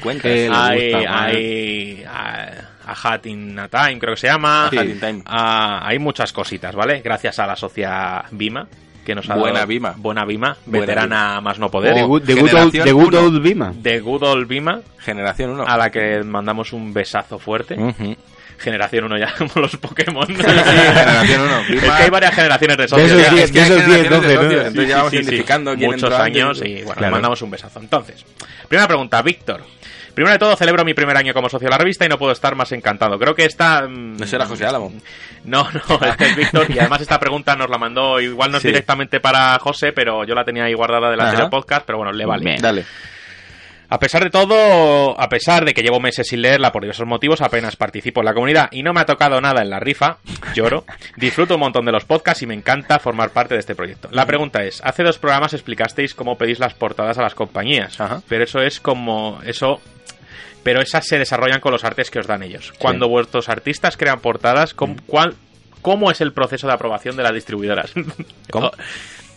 Hay, hay a, a Hat in a Time, creo que se llama. A Hat in Time. Hay muchas cositas, ¿vale? Gracias a la socia Bima, que nos ha Buena dado... Bima. Buena Bima, Buena veterana más no poder. The Oh, good, the good old, Generación the good old Bima. De Good Old Bima, Generación 1. a la que mandamos un besazo fuerte. Ujú. Generación 1 ya, como los Pokémon. Generación 1. Es que hay varias generaciones de De socios. esos Es que de esos diez, generaciones de doce, ¿no? socios, Entonces ya vamos Sí, sí, sí. identificando quién Muchos entró años y bueno, Claro. le mandamos un besazo. Entonces, primera pregunta, Víctor. Primero de todo, celebro mi primer año como socio de la revista y no puedo estar más encantado. Creo que esta... mm, ¿No será José Álamo? No, no, este es Víctor y además esta pregunta nos la mandó, igual no es Sí. directamente para José, pero yo la tenía ahí guardada del Ajá. anterior podcast, pero bueno, le vale. Bien. Dale. A pesar de todo, a pesar de que llevo meses sin leerla por diversos motivos, apenas participo en la comunidad y no me ha tocado nada en la rifa, lloro, disfruto un montón de los podcasts y me encanta formar parte de este proyecto. La pregunta es, hace dos programas explicasteis cómo pedís las portadas a las compañías, Ajá. pero eso es como, eso, pero esas se desarrollan con los artes que os dan ellos. Cuando vuestros artistas crean portadas, ¿cómo, cuál- ¿cómo es el proceso de aprobación de las distribuidoras? ¿Cómo?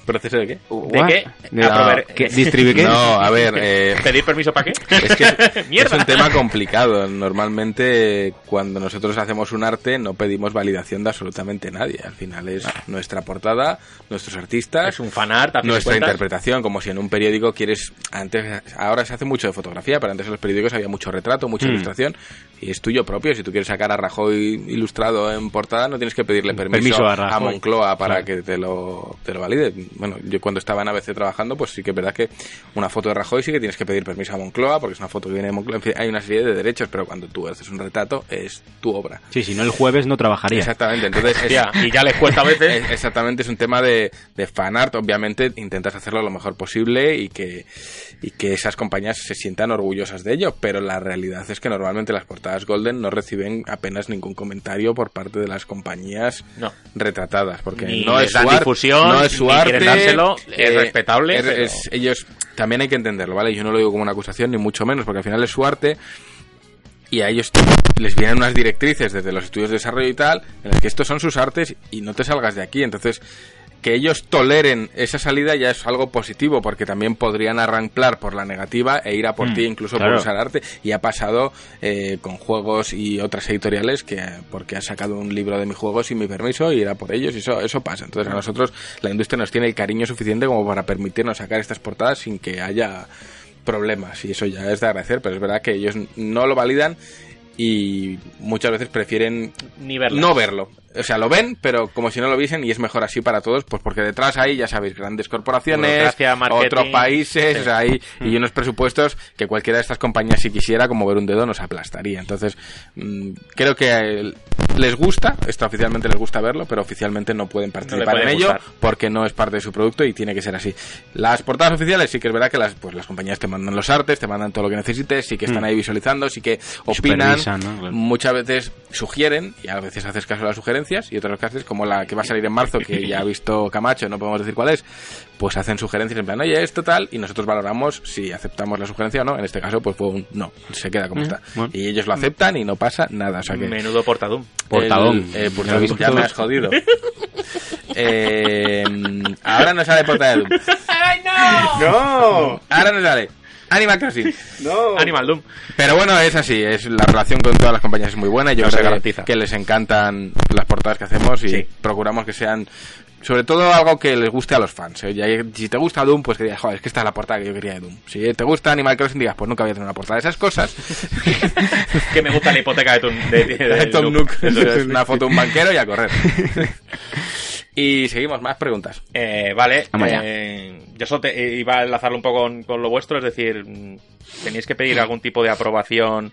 ¿Proceso de qué? ¿De qué? De- Aprobar- ¿Qué? ¿Distribuye qué? No, a ver, eh, ¿Pedir permiso para qué? es que es, Mierda. es un tema complicado. Normalmente, cuando nosotros hacemos un arte, no pedimos validación de absolutamente nadie. Al final es nuestra portada, nuestros artistas, Es un fanart, de nuestra interpretación, como si en un periódico quieres antes ahora se hace mucho de fotografía, pero antes en los periódicos había mucho retrato, mucha Mm. ilustración y es tuyo propio. Si tú quieres sacar a Rajoy ilustrado en portada, no tienes que pedirle permiso, Permiso a Rajoy. Moncloa para Claro. que te lo, te lo valide. Bueno, yo cuando estaba en ABC trabajando, pues sí que es verdad que una foto de Rajoy sí que tienes que pedir permiso a Moncloa porque es una foto que viene de Moncloa. En fin, hay una serie de derechos, pero cuando tú haces un retrato es tu obra. Sí, si no el jueves no trabajaría. Exactamente, entonces es- y ya les cuesta a veces. es- exactamente, es un tema de, de fanart. Obviamente intentas hacerlo lo mejor posible y que, y que esas compañías se sientan orgullosas de ello, pero la realidad es que normalmente las portadas Golden no reciben apenas ningún comentario por parte de las compañías No. retratadas, porque Ni no es su difusión, no es su arte, dárselo, es respetable, es- pero- es- ellos también hay que entenderlo, ¿vale? Yo no lo digo como una acusación ni mucho menos, porque al final es su arte y a ellos les vienen unas directrices desde los estudios de desarrollo y tal, en las que estos son sus artes y no te salgas de aquí. Entonces, que ellos toleren esa salida ya es algo positivo, porque también podrían arrancar por la negativa e ir a por Mm, ti incluso claro. por usar arte. Y ha pasado eh, con juegos y otras editoriales que porque has sacado un libro de mis juegos sin mi permiso y era por ellos y eso, eso pasa. Entonces a nosotros la industria nos tiene el cariño suficiente como para permitirnos sacar estas portadas sin que haya problemas y eso ya es de agradecer, pero es verdad que ellos no lo validan y muchas veces prefieren Ni verlas. no verlo. O sea, lo ven, pero como si no lo viesen y es mejor así para todos, pues porque detrás hay, ya sabéis, grandes corporaciones, otros países, Sí. o sea, hay Mm. y unos presupuestos que cualquiera de estas compañías si quisiera como ver un dedo nos aplastaría. Entonces, mm, creo que eh, les gusta, extraoficialmente les gusta verlo, pero oficialmente no pueden participar puede en ello gustar. porque no es parte de su producto y tiene que ser así. Las portadas oficiales sí que es verdad que las pues las compañías te mandan los artes, te mandan todo lo que necesites, sí que están Mm. ahí visualizando, sí que opinan. supervisan, ¿no? Claro. Muchas veces sugieren y a veces haces caso a las sugerencias y otras veces como la que va a salir en marzo que ya ha visto Camacho no podemos decir cuál es pues hacen sugerencias en plan oye esto tal y nosotros valoramos si aceptamos la sugerencia o no en este caso pues fue un no se queda como está bueno. y ellos lo aceptan y no pasa nada o sea que Menudo portadum. Portadón. el- eh, Ya portadón, me has jodido Eh, ahora no sale portada de Doom ¡No! ahora no sale Animal Crossing ¡No! Animal Doom. pero bueno, es así, es la relación con todas las compañías es muy buena y yo No se creo que- garantiza. que, les encantan las portadas que hacemos y Sí. procuramos que sean sobre todo algo que les guste a los fans. ¿eh? Ya- si te gusta Doom, pues que digas, joder, es que esta es la portada que yo quería de Doom. Si te gusta Animal Crossing, digas, pues nunca voy a tener una portada de esas cosas. Que me gusta la hipoteca de Tom, de, de- de del Tom Nook. Es. es una foto de un banquero y a correr. y seguimos, más preguntas. Eh, vale, Vamos allá. eh, yo solo te- eh, iba a enlazarlo un poco con, con lo vuestro, es decir, mm, tenéis que pedir algún tipo de aprobación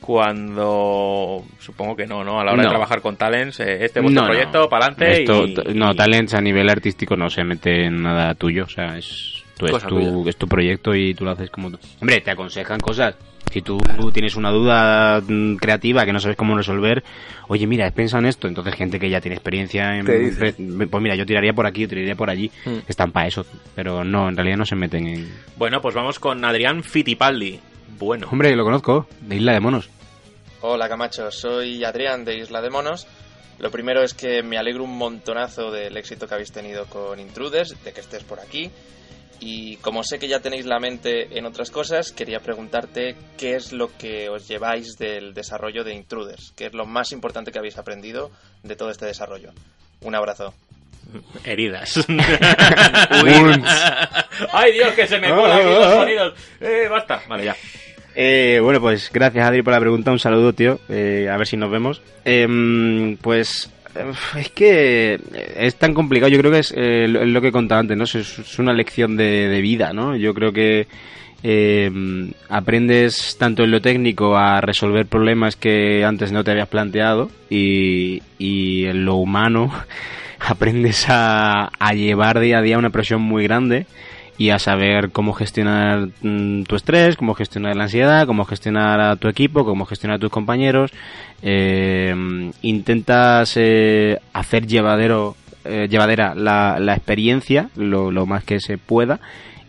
cuando supongo que no, ¿no? A la hora No. de trabajar con talents, eh, este es vuestro No, no. proyecto, para adelante y, No, Talents a nivel artístico no se mete en nada tuyo, o sea, es tu, es tu proyecto y tú lo haces como tú. Hombre, te aconsejan cosas. Si tú tienes una duda mm, creativa que no sabes cómo resolver, oye, mira, he pensado en esto. Entonces, gente que ya tiene experiencia en. Pues mira, yo tiraría por aquí, yo tiraría por allí. Mm. Están para eso. Pero no, en realidad no se meten en. Bueno, pues vamos con Adrián Fittipaldi. Bueno, Hombre, lo conozco, de Isla de Monos. Hola Camacho, soy Adrián de Isla de Monos. Lo primero es que me alegro un montonazo del éxito que habéis tenido con Intruders, de que estés por aquí. Y como sé que ya tenéis la mente en otras cosas, quería preguntarte qué es lo que os lleváis del desarrollo de Intruders, qué es lo más importante que habéis aprendido de todo este desarrollo. Un abrazo. heridas. Ay Dios, que se me colan aquí los sonidos. Eh, basta. Vale, ya. Eh, bueno, pues gracias Adri por la pregunta, un saludo tío, Eh, a ver si nos vemos. Em, pues es que es tan complicado, yo creo que es eh, lo, que he contado antes, ¿no? Es, una lección de, de vida, ¿no? Yo creo que em, aprendes tanto en lo técnico a resolver problemas que antes no te habías planteado y, y en lo humano aprendes a, a llevar día a día una presión muy grande y a saber cómo gestionar mm, tu estrés, cómo gestionar la ansiedad, cómo gestionar a tu equipo, cómo gestionar a tus compañeros. Eh, intentas eh, hacer llevadero, eh, llevadera la, la experiencia lo, lo más que se pueda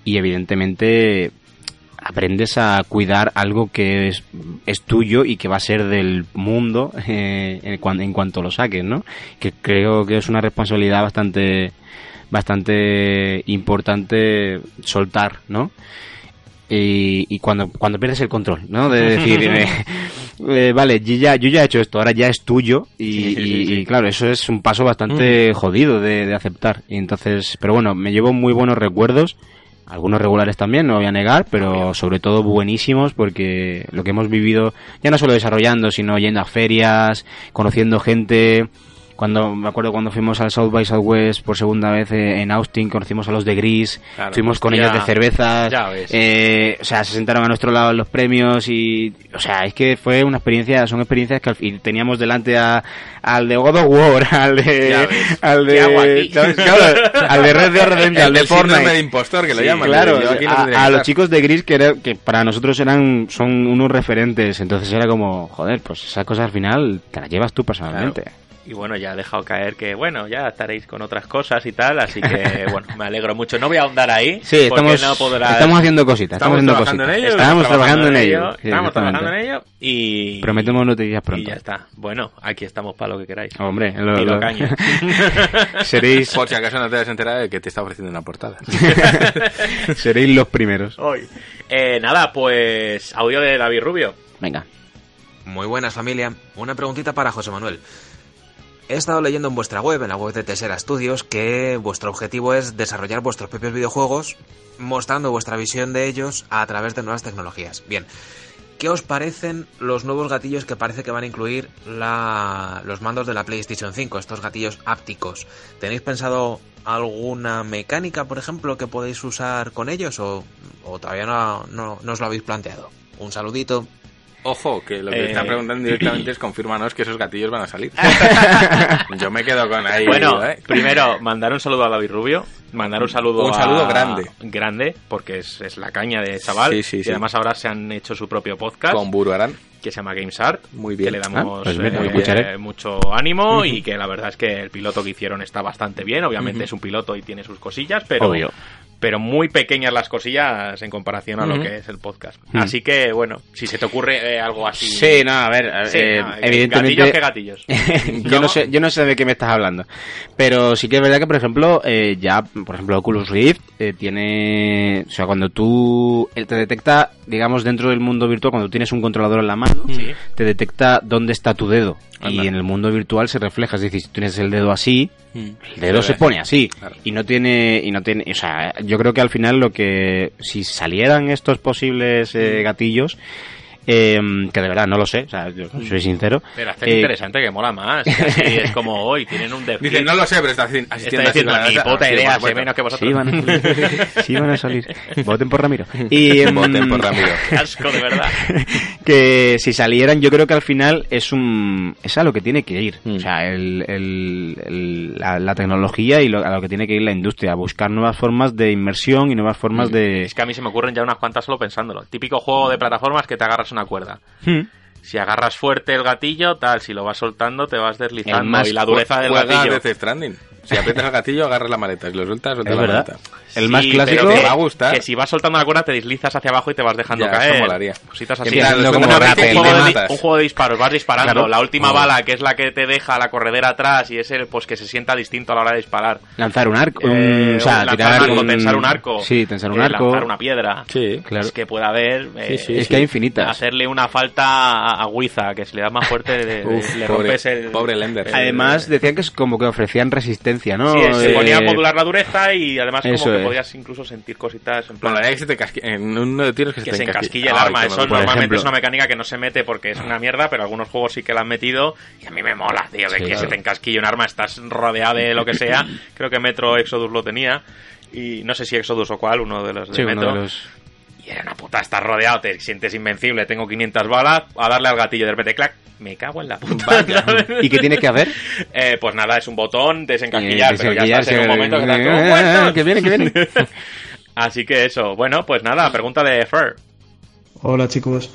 y evidentemente aprendes a cuidar algo que es, es tuyo y que va a ser del mundo eh, en, cuan- en cuanto lo saques, ¿no? Que creo que es una responsabilidad bastante bastante importante soltar, ¿no? Y, y cuando, cuando pierdes el control, ¿no? De decir, eh, eh, vale, yo ya, yo ya he hecho esto, ahora ya es tuyo y, Sí, sí, sí, y- sí. y claro, eso es un paso bastante jodido de, de aceptar. Y entonces, pero bueno, me llevo muy buenos recuerdos, algunos regulares también, no voy a negar, pero sobre todo buenísimos porque lo que hemos vivido, ya no solo desarrollando, sino yendo a ferias, conociendo gente, cuando me acuerdo cuando fuimos al South by Southwest por segunda vez eh, en Austin, conocimos a los de Gris, Claro, fuimos con ellos de cervezas, Ya ves. eh, o sea, se sentaron a nuestro lado en los premios y, o sea, es que fue una experiencia, son experiencias que al fin teníamos delante a, al de God of War, al de, al de, al de Red Dead Redemption, al de Fortnite. de impostor que lo Sí, llaman. claro, Yo aquí no a, los chicos de Gris que, era- que para nosotros eran son unos referentes, entonces era como, joder, pues esas cosas al final te las llevas tú personalmente. Y bueno, ya he dejado caer que, bueno, ya estaréis con otras cosas y tal, así que, bueno, me alegro mucho. No voy a ahondar ahí, Sí, porque estamos, no podrá... estamos haciendo cositas, estamos, Estamos haciendo trabajando cositas. en ello, Estamos trabajando en ello. sí, estamos trabajando en ello y... Prometemos noticias Y pronto. ya está. Bueno, aquí estamos para lo que queráis. Hombre, lo- Tiro lo- caña. seréis, Por si acaso no te has enterado de que te está ofreciendo una portada. seréis los primeros. Hoy. Eh, nada, pues audio de David Rubio. Venga. Muy buenas familia, una preguntita para José Manuel. He estado leyendo en vuestra web, en la web de Tesera Studios, que vuestro objetivo es desarrollar vuestros propios videojuegos mostrando vuestra visión de ellos a través de nuevas tecnologías. Bien, ¿qué os parecen los nuevos gatillos que parece que van a incluir los mandos de la PlayStation 5, estos gatillos ápticos? ¿Tenéis pensado alguna mecánica, por ejemplo, que podéis usar con ellos o, todavía no os lo habéis planteado? Un saludito. Ojo, que lo que Eh, están preguntando directamente es confírmanos que esos gatillos van a salir. Yo me quedo con ahí. Bueno, ¿eh? primero, mandar un saludo a David Rubio, mandar un saludo Un a- saludo grande. Grande, porque es, es la caña de chaval. Sí, sí, y sí. además ahora se han hecho su propio podcast. Con Buruarán. que se llama Games Art, Muy bien. que le damos Ah, pues mira, eh, escucharé. mucho ánimo y que la verdad es que el piloto que hicieron está bastante bien. Obviamente es un piloto y tiene sus cosillas, pero, Obvio. Pero muy pequeñas las cosillas en comparación a lo que es el podcast. Así que, bueno, si se te ocurre eh, algo así... Sí, no, a ver, Sí, eh, no, evidentemente... ¿Gatillos qué gatillos? yo no sé yo no sé de qué me estás hablando pero sí que es verdad que por ejemplo eh, ya por ejemplo Oculus Rift eh, tiene o sea cuando tú él te detecta digamos dentro del mundo virtual cuando tienes un controlador en la mano Sí. te detecta dónde está tu dedo Anda. y en el mundo virtual se refleja es decir si tienes el dedo así el dedo Se se ve. pone así Claro. y no tiene y no tiene o sea yo creo que al final lo que si salieran estos posibles eh, gatillos eh, que de verdad no lo sé o sea yo soy sincero Pero hacer eh, interesante que mola más. que así es como hoy, tienen un dev Dice, kit. no lo sé, pero está asi- Está asistiendo así diciendo, cabeza". puta idea, sé menos que vosotros. Sí van, a, sí van a salir. Voten por Ramiro. Y, em, Voten por Ramiro. Asco, de verdad. que si salieran, yo creo que al final es un es a lo que tiene que ir. Mm. O sea, el, el- el- la, la tecnología y lo- a lo que tiene que ir la industria, a buscar nuevas formas de inmersión y nuevas formas de... Es que a mí se me ocurren ya unas cuantas solo pensándolo. Típico juego de plataformas que te agarras una cuerda. Hmm. Si agarras fuerte el gatillo, tal, si lo vas soltando te vas deslizando. Más y la dureza del gatillo. Death Stranding. Si aprietas el gatillo, agarras la maleta. Si lo sueltas, sueltas Es la verdad. maleta. El Sí, más clásico... que, va a gustar. que si vas soltando la cuerda te deslizas hacia abajo y te vas dejando Ya, caer. eso molaría. Cositas así. mira, como un, juego de, matas. un juego de disparos, vas disparando. Claro. La última Oh. bala, que es la que te deja la corredera atrás y es el pues que se sienta distinto a la hora de disparar. Lanzar un arco, Eh, un- o sea, lanzar tirar un arco, un- tensar un arco. Sí, tensar un eh, arco. Lanzar una piedra. Sí, Claro. Es que puede haber. eh, Sí, sí, es que hay infinitas. Hacerle una falta a, a Wiza, que si le das más fuerte le, Uf, le pobre- rompes el. pobre Lender. Además, decían que es como que ofrecían resistencia, ¿no? Sí, se Eh, ponía a modular la dureza y además eso como podías incluso sentir cositas en plan. Que se te casque... En uno de tiros que, que se se te encasquille el Ay, arma. qué Eso bueno. Normalmente ejemplo. es una mecánica que no se mete porque es una mierda, pero algunos juegos sí que la han metido y a mí me mola, tío, de Sí, que claro. se te encasquille un arma, estás rodeado de lo que sea. Creo que Metro Exodus lo tenía. Y no sé si Exodus o cuál, uno de los de Sí, Metro. de los... Y era una puta, estás rodeado, te sientes invencible, tengo 500 balas, a darle al gatillo de repente, clac, me cago en la puta. ¿Y qué tiene que haber? Eh, pues nada, es un botón, desencasquillar, Eh, pero ya estás en un momento que estás eh, eh, que viene, que viene. Así que eso, bueno, pues nada, pregunta de Fer. Hola chicos.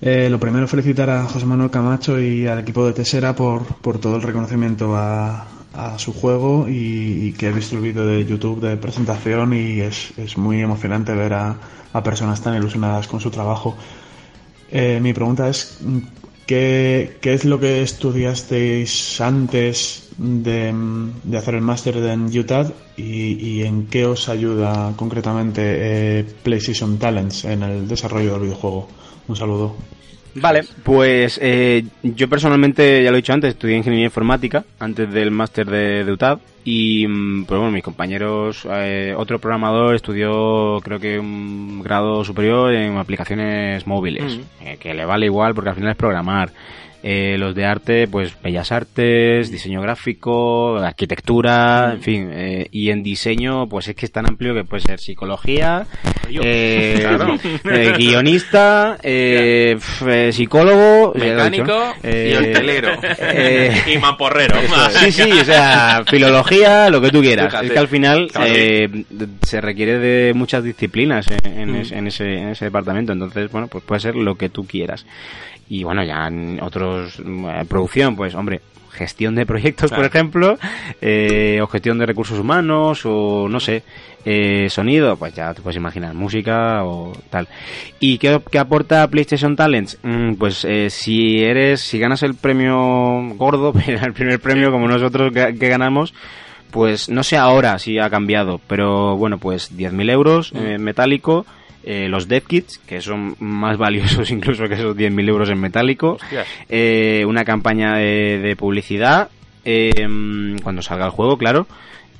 Eh, lo primero felicitar a José Manuel Camacho y al equipo de Tesera por, por todo el reconocimiento a, a su juego y, que he visto el vídeo de YouTube de presentación y es, es muy emocionante ver a, a personas tan ilusionadas con su trabajo. Eh, mi pregunta es, ¿qué, ¿qué es lo que estudiasteis antes de, de hacer el máster en UTAD y, y en qué os ayuda concretamente eh, PlayStation Talents en el desarrollo del videojuego? Un saludo. Vale, pues eh, yo personalmente, ya lo he dicho antes, estudié ingeniería informática antes del máster de, de UTAD y mm, pues bueno, mis compañeros, eh, otro programador estudió creo que un grado superior en aplicaciones móviles, eh, que le vale igual porque al final es programar. Eh, los de arte, pues bellas artes, diseño gráfico, arquitectura, en fin. eh, y en diseño, pues es que es tan amplio que puede ser psicología, eh, Claro. eh, guionista, eh, f- eh, psicólogo. Mecánico y hostelero. eh, y mamporrero. Sí, sí, o sea, filología, lo que tú quieras. Fíjate. Es que al final eh, se requiere de muchas disciplinas en, en Mm. es- en ese, en ese departamento. Entonces, bueno, pues puede ser lo que tú quieras. Y bueno, ya en otros, mm, eh, producción, pues hombre, gestión de proyectos, por ejemplo, eh, o gestión de recursos humanos, o no sé, eh, sonido, pues ya te puedes imaginar, música o tal. ¿Y qué, qué aporta PlayStation Talents? Mm, pues eh, si eres, si ganas el premio gordo, el primer premio como nosotros que, que ganamos, pues no sé ahora si ha cambiado, pero bueno, pues 10.000 euros en metálico, eh, los dev kits, que son más valiosos incluso que esos 10.000 euros en metálico, eh, una campaña de, de publicidad, eh, cuando salga el juego, claro.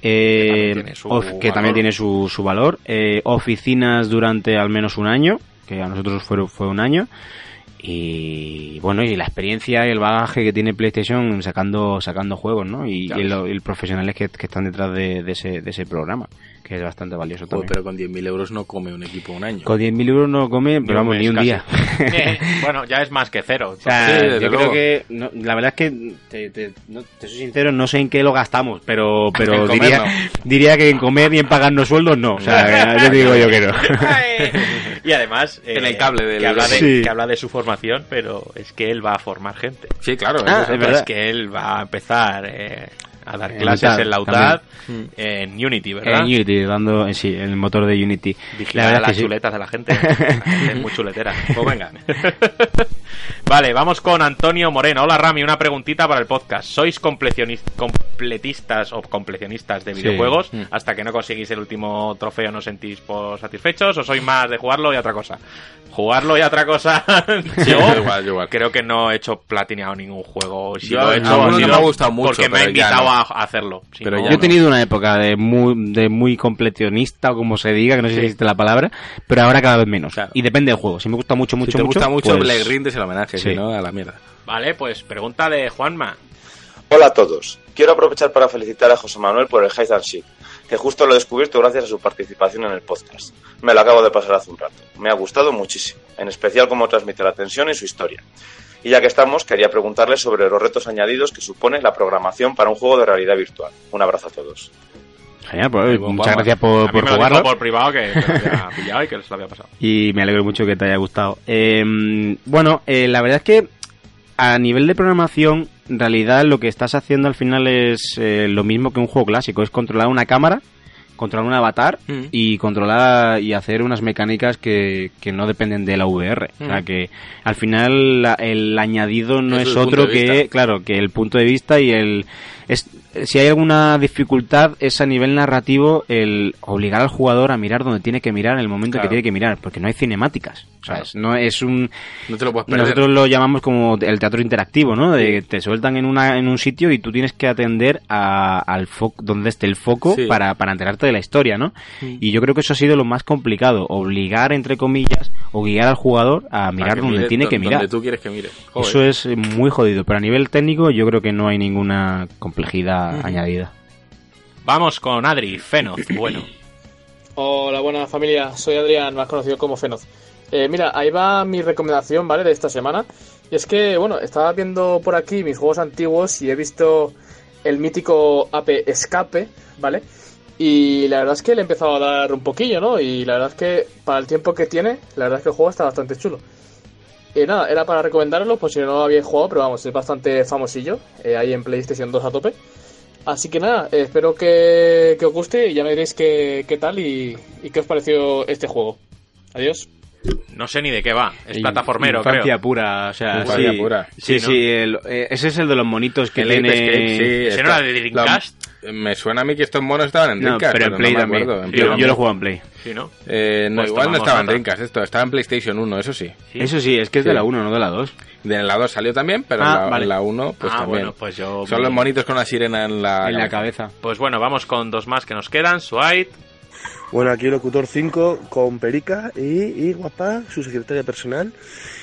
eh, Que también tiene su of- que valor. tiene su, su valor. eh, oficinas durante al menos un año, que a nosotros fue, fue un año. y bueno y la experiencia y el bagaje que tiene PlayStation sacando sacando juegos no y, Claro. y lo- y el profesionales que, que están detrás de, de ese, de ese programa que es bastante valioso Joder, también pero con 10.000 euros no come un equipo un año. con 10.000 euros no come pero vamos mes ni un casi. día Eh, bueno, ya es más que cero. O sea, Sí, desde yo luego. creo que no, la verdad es que te, te- no- te soy sincero, no sé en qué lo gastamos, pero pero diría no. diría que en comer y en pagarnos sueldos no, o sea, ya te digo yo que no. y además eh, En el cable del- que, habla de, Sí. que habla de su formación, pero es que él va a formar gente. Sí, claro. Ah, es Es, verdad. que él va a empezar eh, a dar En clases en la UTAD, en Unity, ¿verdad? En Unity, dando sí, el motor de Unity. Vigilar verdad las que sí. chuletas de la gente. La gente es muy chuletera. Pues venga. vale, vamos con Antonio Moreno. Hola Rami, una preguntita para el podcast. ¿Sois completistas o completionistas de videojuegos? Mm. Hasta que no conseguís el último trofeo no sentís por satisfechos o sois más de jugarlo y otra cosa. Jugarlo y otra cosa. Yo igual, creo que no he hecho platineado ningún juego. Si Yo- lo he hecho, sido me ha gustado mucho, porque me ha invitado no. a hacerlo. Si Pero no- Yo he tenido una época de muy, de muy completionista, o como se diga, que no sé si existe la palabra, pero ahora cada vez menos. Claro. Y depende del juego. Si me gusta mucho, mucho, si te mucho. gusta mucho, pues- le rindes el homenaje, Sí. si no, a la mierda. Vale, pues pregunta de Juanma. Hola a todos. Quiero aprovechar para felicitar a José Manuel por el Hide and Seek, que justo lo he descubierto gracias a su participación en el podcast. Me lo acabo de pasar hace un rato. Me ha gustado muchísimo, en especial cómo transmite la tensión y su historia. Y ya que estamos, quería preguntarle sobre los retos añadidos que supone la programación para un juego de realidad virtual. Un abrazo a todos. Genial, pues, Sí, buen muchas gracias A por, mí me jugarlo. por privado que que lo había pillado y que se lo había pasado. y me alegro mucho que te haya gustado. Eh, bueno, eh, la verdad es que a nivel de programación, en realidad lo que estás haciendo al final es eh, lo mismo que un juego clásico, es controlar una cámara, controlar un avatar Mm. y controlar y hacer unas mecánicas que, que no dependen de la VR. O sea Mm. que al final la- el añadido no Es otro que, vista. claro, que el punto de vista y el... Es, si hay alguna dificultad es a nivel narrativo el obligar al jugador a mirar donde tiene que mirar en el momento Claro. que tiene que mirar, porque no hay cinemáticas. Claro. no es un No te lo puedes nosotros lo llamamos como el teatro interactivo, ¿no? De te sueltan en una en un sitio y tú tienes que atender a- al foco donde esté el foco Sí. para, para enterarte de la historia, ¿no? Y yo creo que eso ha sido lo más complicado, obligar entre comillas o guiar al jugador a mirar donde mire tiene que donde mirar. tú quieres que mire. Joder. Eso es muy jodido, pero a nivel técnico yo creo que no hay ninguna complejidad añadida. Vamos con Adri, Fenoz. Bueno, Hola, buena familia. Soy Adrián, más conocido como Fenoz. Eh, mira, ahí va mi recomendación, ¿vale? De esta semana. Y es que, bueno, estaba viendo por aquí mis juegos antiguos y he visto el mítico AP Escape, ¿vale? Y la verdad es que le he empezado a dar un poquillo, ¿no? Y la verdad es que para el tiempo que tiene, la verdad es que el juego está bastante chulo. Y nada, era para recomendarlo, por si no lo habéis jugado, pero vamos, es bastante famosillo, eh, ahí en PlayStation 2 a tope. Así que nada, eh, espero que, que os guste y ya me diréis qué, qué tal y, y qué os pareció este juego. Adiós. no sé ni de qué va. Es Y- plataformero, infancia creo. pura, o sea, Infancia sí, pura. Sí, Sí, sí, eh, ese es el de los monitos que El tiene... Sí, ¿Ese no era de Dreamcast? Me suena a mí que estos monos estaban en No, Dreamcast, pero en Play no también. acuerdo. En Sí, Play yo, ¿no? yo lo juego en Play. Sí, ¿no? Eh, no, Pues igual no estaba en. Dreamcast esto, estaba en PlayStation 1, eso sí. Sí. Eso sí, es que es de la 1, no de la 2. De la 2 salió también, pero Ah, en, la, vale. en la 1 pues ah, también. bueno, pues yo... Son los monitos con la sirena en la, en la cabeza. Pues bueno, vamos con dos más que nos quedan. Suait. Bueno, aquí Locutor 5 con Perica y, y Guapa, su secretaria personal.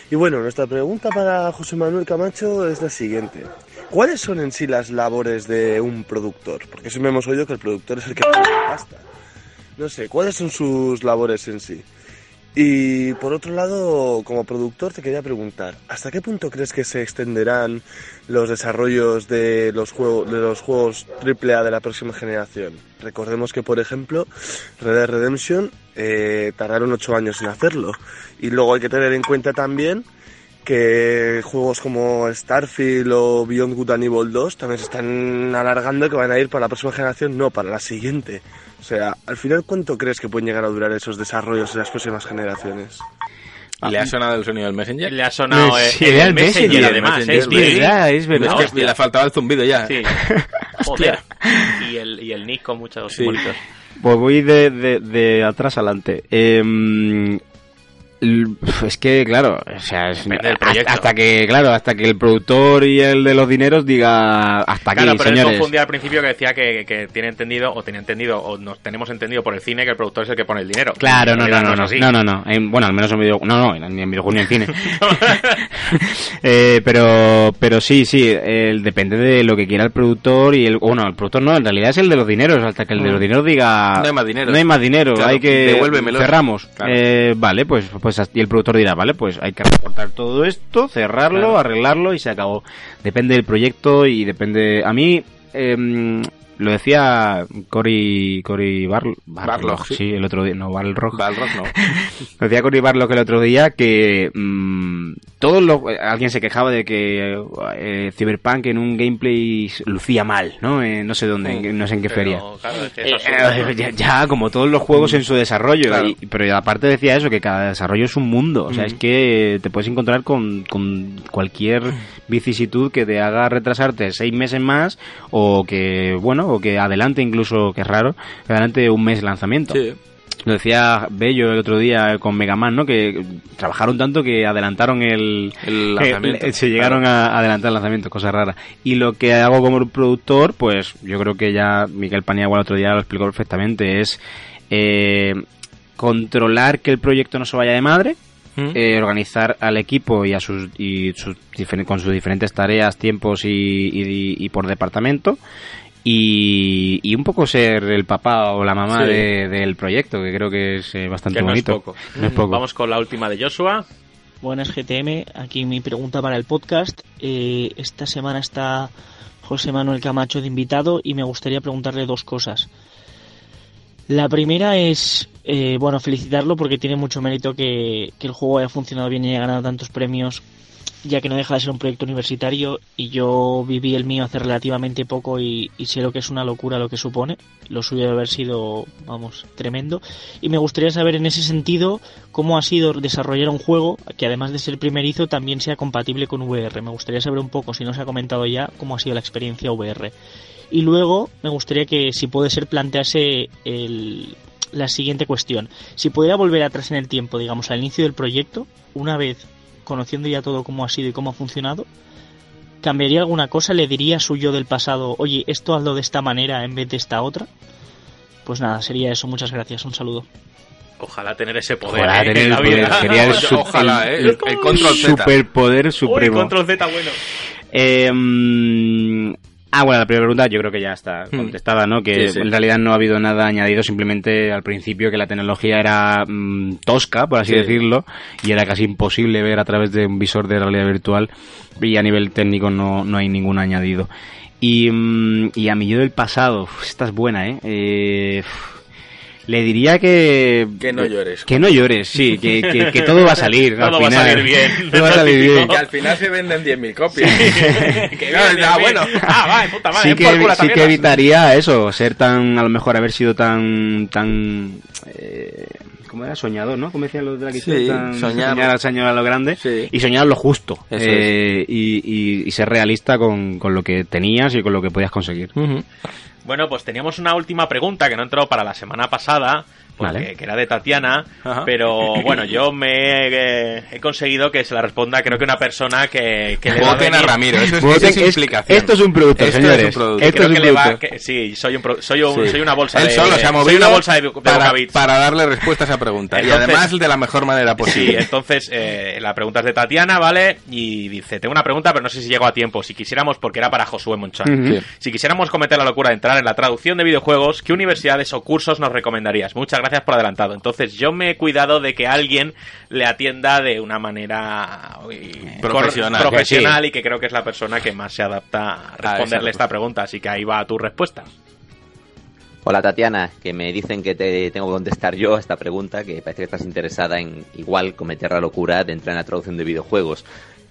Y bueno, nuestra pregunta para José Manuel Camacho es la siguiente. ¿Cuáles son en sí las labores de un productor? Porque siempre hemos oído que el productor es el que la pasta. No sé, ¿cuáles son sus labores en sí? Y por otro lado, como productor te quería preguntar, ¿hasta qué punto crees que se extenderán los desarrollos de los juegos de los juegos AAA de la próxima generación? Recordemos que, por ejemplo, Red Dead Redemption eh, tardaron ocho años en hacerlo. Y luego hay que tener en cuenta también que juegos como Starfield o Beyond Good and Evil 2 también se están alargando que van a ir para la próxima generación, no, para la siguiente. O sea, al final, ¿cuánto crees que pueden llegar a durar esos desarrollos en las próximas generaciones? ¿Le ha sonado el sonido del Messenger? Le ha sonado eh, Sí, el el Messenger, Messenger, además. Messenger, es Es verdad, es verdad. Es que le faltaba el zumbido ya. Sí. Joder. Y el, y el Nick con muchos Sí. monitos. Pues voy de, de- de atrás adelante. L- Es que, claro, o sea, es- hasta, hasta que, claro, hasta que el productor y el de los dineros diga hasta aquí, Claro, pero él señores. confundía al principio que decía que, que tiene entendido, o tenía entendido, o nos tenemos entendido por el cine que el productor es el que pone el dinero. Claro, no, no, no, no, no, no, no. En- bueno, al menos en videojuegos, no, no, ni en videojuegos ni en cine. Eh, pero, pero sí, sí, el, depende de lo que quiera el productor y el, bueno, el productor no, en realidad es el de los dineros, hasta que el de Mm. los dineros diga, No hay más dinero. no hay más dinero, Claro, hay que, devuélvemelo. cerramos. Claro. Eh, vale, pues, pues, y el productor dirá, vale, pues hay que recortar todo esto, cerrarlo, Claro. arreglarlo y se acabó. Depende del proyecto y depende, a mí, em, lo decía Cory, Cory Barl- Barlog, sí. sí, el otro día, no, Balrog. Balrog no. Lo decía Cory Barlock el otro día que mm, todos los alguien se quejaba de que eh, Cyberpunk en un gameplay lucía mal, ¿no? Eh, no sé dónde, en- no sé en qué Pero, feria. claro, es que es Eh, eh, ya, ya, como todos los juegos en su desarrollo, Claro. y- pero aparte decía eso, que cada desarrollo es un mundo, o sea, es que te puedes encontrar con, con cualquier vicisitud que te haga retrasarte seis meses más, o que, bueno, o que adelante incluso, que es raro, que adelante un mes de lanzamiento. Sí. Lo decía Bello el otro día con Mega Man, ¿no? Que trabajaron tanto que adelantaron el, El lanzamiento. eh, se llegaron a adelantar el lanzamiento, cosa rara. Y lo que hago como productor, pues yo creo que ya Miguel Paniagua el otro día lo explicó perfectamente, es eh, controlar que el proyecto no se vaya de madre, ¿Mm? eh, organizar al equipo y a sus, y sus con sus diferentes tareas, tiempos y, y- y por departamento. Y, y un poco ser el papá o la mamá Sí. de- del proyecto, que creo que es eh, bastante Que no es bonito. poco. No es poco. Vamos con la última de Joshua. Buenas GTM, aquí mi pregunta para el podcast. Eh, esta semana está José Manuel Camacho de invitado y me gustaría preguntarle dos cosas. La primera es, eh, bueno, felicitarlo porque tiene mucho mérito que, que el juego haya funcionado bien y haya ganado tantos premios, ya que no deja de ser un proyecto universitario y yo viví el mío hace relativamente poco y, y sé lo que es una locura lo que supone. Lo suyo debe haber sido, vamos, tremendo. Y me gustaría saber en ese sentido cómo ha sido desarrollar un juego que además de ser primerizo también sea compatible con VR. Me gustaría saber un poco, si no se ha comentado ya, cómo ha sido la experiencia VR. Y luego me gustaría que, si puede ser, plantease el- la siguiente cuestión. Si pudiera volver atrás en el tiempo, digamos, al inicio del proyecto, una vez conociendo ya todo cómo ha sido y cómo ha funcionado, ¿cambiaría alguna cosa? ¿Le diría a su yo del pasado, oye, esto hazlo de esta manera en vez de esta otra? Pues nada, sería eso. Muchas gracias. Un saludo. Ojalá tener ese poder. Ojalá ¿eh? tener en el la poder, vida. sería el, Oye, su- ojalá, el- ¿eh? el- el control Z. superpoder Uy, supremo. control Z, bueno. Eh, ah, bueno, la primera pregunta yo creo que ya está Hmm. contestada, ¿no? Que Sí, sí. en realidad no ha habido nada añadido, simplemente al principio que la tecnología era mm, tosca, por así Sí. decirlo, y era casi imposible ver a través de un visor de realidad virtual, y a nivel técnico no, no hay ningún añadido. Y, mm, y a mi yo del pasado, esta es buena, ¿eh? Eh, le diría que... Que no llores. Que no llores, sí, que, que, que todo va a salir. Todo al va a final. salir bien. Todo va a salir bien. Que al final se venden 10.000 copias. Que bien, Ah, bueno. Ah, va, puta madre. sí ven que, sí que evitaría eso, ser tan, a lo mejor haber sido tan, tan, eh, ¿cómo era? Soñador, ¿no? Como decían los de la que Sí, tan, soñar. soñar, soñar a lo grande Sí. y soñar lo justo eh, y, y- y ser realista con, con lo que tenías y con lo que podías conseguir. Bueno, pues teníamos una última pregunta que no entró para la semana pasada, porque, Vale. que era de Tatiana, Ajá. pero bueno, yo me he, he conseguido que se la responda creo que una persona que, que le va a Voten a venir- Ramiro, eso es, Voten- eso es es- implicación. esto es un producto, Esto señores. es un producto. Esto creo es que un le va, producto. que- sí, soy un pro- soy, un- Sí. soy una bolsa Él de solo se ha soy movido una bolsa de, de para, darle respuesta a esa pregunta. y además de la mejor manera Sí, posible. entonces eh, la pregunta es de Tatiana, ¿vale? Y dice, tengo una pregunta, pero no sé si llego a tiempo. Si quisiéramos, porque era para Josué Monchán. Sí. Si quisiéramos cometer la locura de entrar en la traducción de videojuegos, ¿qué universidades o cursos nos recomendarías? Muchas gracias por adelantado. Entonces yo me he cuidado de que alguien le atienda de una manera Profesional. cor- profesional y que creo que es la persona que más se adapta a esa responderle esta pregunta. Así que ahí va tu respuesta. Hola Tatiana, que me dicen que te tengo que contestar yo a esta pregunta, que parece que estás interesada en igual cometer la locura de entrar en la traducción de videojuegos.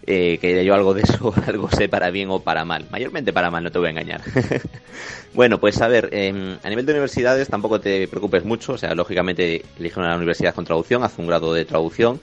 Eh, que yo algo de eso, algo sé para bien o para mal. Mayormente para mal, no te voy a engañar. bueno, pues a ver, em, a nivel de universidades tampoco te preocupes mucho, o sea, lógicamente elige una universidad con traducción, haz un grado de traducción.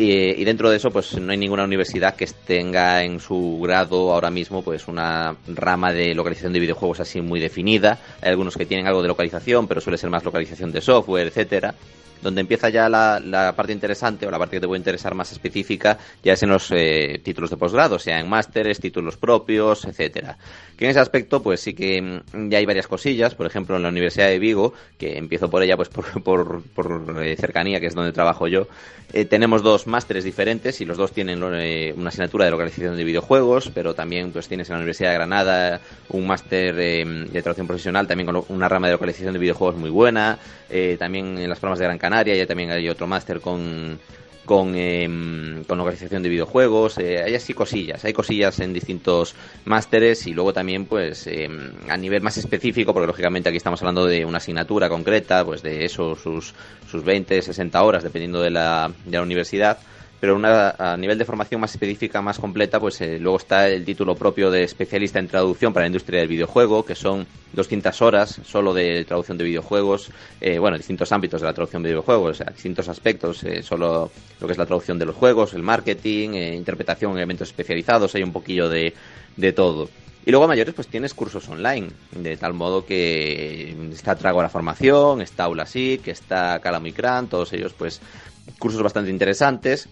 Y dentro de eso, pues no hay ninguna universidad que tenga en su grado ahora mismo, pues una rama de localización de videojuegos así muy definida. Hay algunos que tienen algo de localización, pero suele ser más localización de software, etcétera. Donde empieza ya la, la parte interesante o la parte que te puede interesar más específica ya es en los eh, títulos de posgrado, sea en másteres, títulos propios, etcétera. Que en ese aspecto, pues sí que mm, ya hay varias cosillas. Por ejemplo, en la Universidad de Vigo, que empiezo por ella pues por, por, por eh, cercanía, que es donde trabajo yo, eh, tenemos dos másteres diferentes y los dos tienen eh, una asignatura de localización de videojuegos, pero también pues tienes en la Universidad de Granada un máster de traducción profesional, también con una rama de localización de videojuegos muy buena. También en las Palmas de Gran Canaria ya también hay otro máster con con, eh, con localización de videojuegos, eh, hay así cosillas, hay cosillas en distintos másteres y luego también pues eh, a nivel más específico, porque lógicamente aquí estamos hablando de una asignatura concreta, pues de eso, sus, sus 20, 60 horas, dependiendo de la, de la universidad, pero una, a nivel de formación más específica, más completa, pues eh, luego está el título propio de especialista en traducción para la industria del videojuego, que son 200 horas solo de traducción de videojuegos, eh, bueno, distintos ámbitos de la traducción de videojuegos, o sea, distintos aspectos, eh, solo lo que es la traducción de los juegos, el marketing, eh, interpretación en eventos especializados, hay un poquillo de, todo. Y luego a mayores pues tienes cursos online, de tal modo que está Trago a la Formación, está Aula SIC, está Calamicran, todos ellos pues cursos bastante interesantes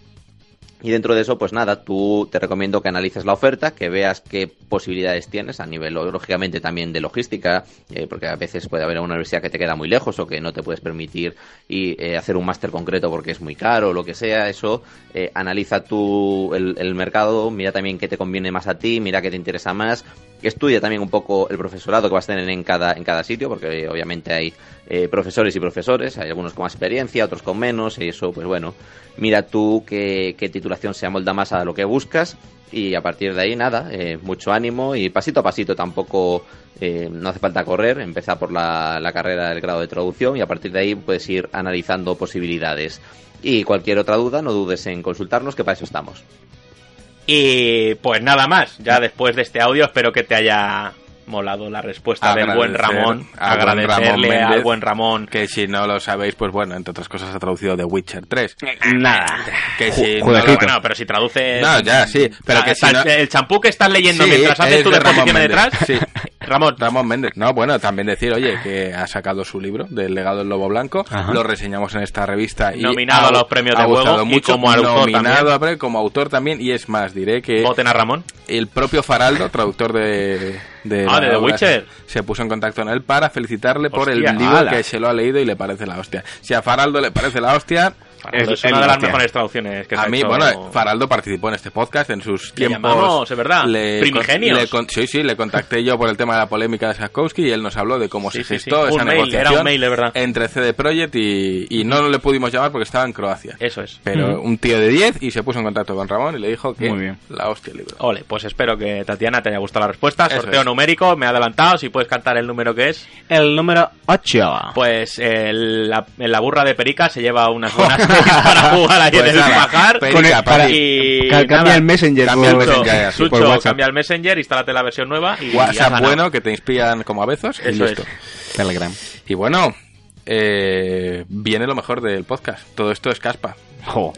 y dentro de eso, pues nada, tú te recomiendo que analices la oferta, que veas qué posibilidades tienes a nivel, lógicamente, también de logística, eh, porque a veces puede haber una universidad que te queda muy lejos o que no te puedes permitir y, eh, hacer un máster concreto porque es muy caro o lo que sea. Eso, eh, analiza tú el, el mercado, mira también qué te conviene más a ti, mira qué te interesa más, estudia también un poco el profesorado que vas a tener en cada, en cada sitio, porque obviamente hay eh, profesores y profesores, hay algunos con más experiencia, otros con menos, y eso, pues bueno, mira tú qué, qué titulación se amolda más a lo que buscas, y a partir de ahí nada, eh, mucho ánimo y pasito a pasito tampoco eh, no hace falta correr, empezar por la, la carrera del grado de traducción y a partir de ahí puedes ir analizando posibilidades. Y cualquier otra duda, no dudes en consultarnos, que para eso estamos. Y pues nada más, ya después de este audio espero que te haya molado la respuesta del buen Agradecer Ramón. a buen Ramón Agradecerle Méndez, al buen Ramón. Que si no lo sabéis, pues bueno, entre otras cosas ha traducido The Witcher 3. Nada. Que si no Bueno, lo- bueno, pero si traduce. No, ya, sí. Pero que si está- no- El champú que estás leyendo Sí, mientras haces es tu de Ramón deposición detrás. Sí. Ramón. Ramón Méndez. No, bueno, también decir, oye, que ha sacado su libro del legado del lobo blanco. Ajá. Lo reseñamos en esta revista. Y Nominado ha- a los premios ha de gustado juego y mucho. como autor Nominado también. a pre- como autor también. Y es más, diré que. Voten a Ramón. El propio Faraldo, traductor de. De Ah, de The Witcher. Se puso en contacto con él para felicitarle por el libro ala. que se lo ha leído y le parece la hostia. Si a Faraldo le parece la hostia. Es, es una de las mejores traducciones que se a ha mí, hecho. bueno, Faraldo participó en este podcast en sus Le tiempos. llamamos, es verdad, primigenios. le con- sí, sí, le contacté yo por el tema de la polémica de Sapkowski y él nos habló de cómo Sí, se sí, gestó sí. esa Un mail, negociación era un mail, de verdad. entre CD Projekt y, y no le pudimos llamar porque estaba en Croacia. Eso es. Pero un tío de 10 y se puso en contacto con Ramón y le dijo que Muy bien. la hostia el libro. Ole, pues espero que Tatiana te haya gustado la respuesta. Eso Sorteo es. numérico, me he adelantado. Si puedes cantar el número que es. El número 8. Pues el- la, en la burra de Perica se lleva unas buenas para jugar ahí Pues en el nada, pajar. Perica, Con el- para- y ca- cambia nada, el Messenger Cambia el Messenger, ya, sí, Sucho, por WhatsApp. cambia el Messenger, instálate la versión nueva y WhatsApp bueno que te inspiran como a y Eso listo. Telegram. Y bueno, eh, viene lo mejor del podcast. Todo esto es caspa.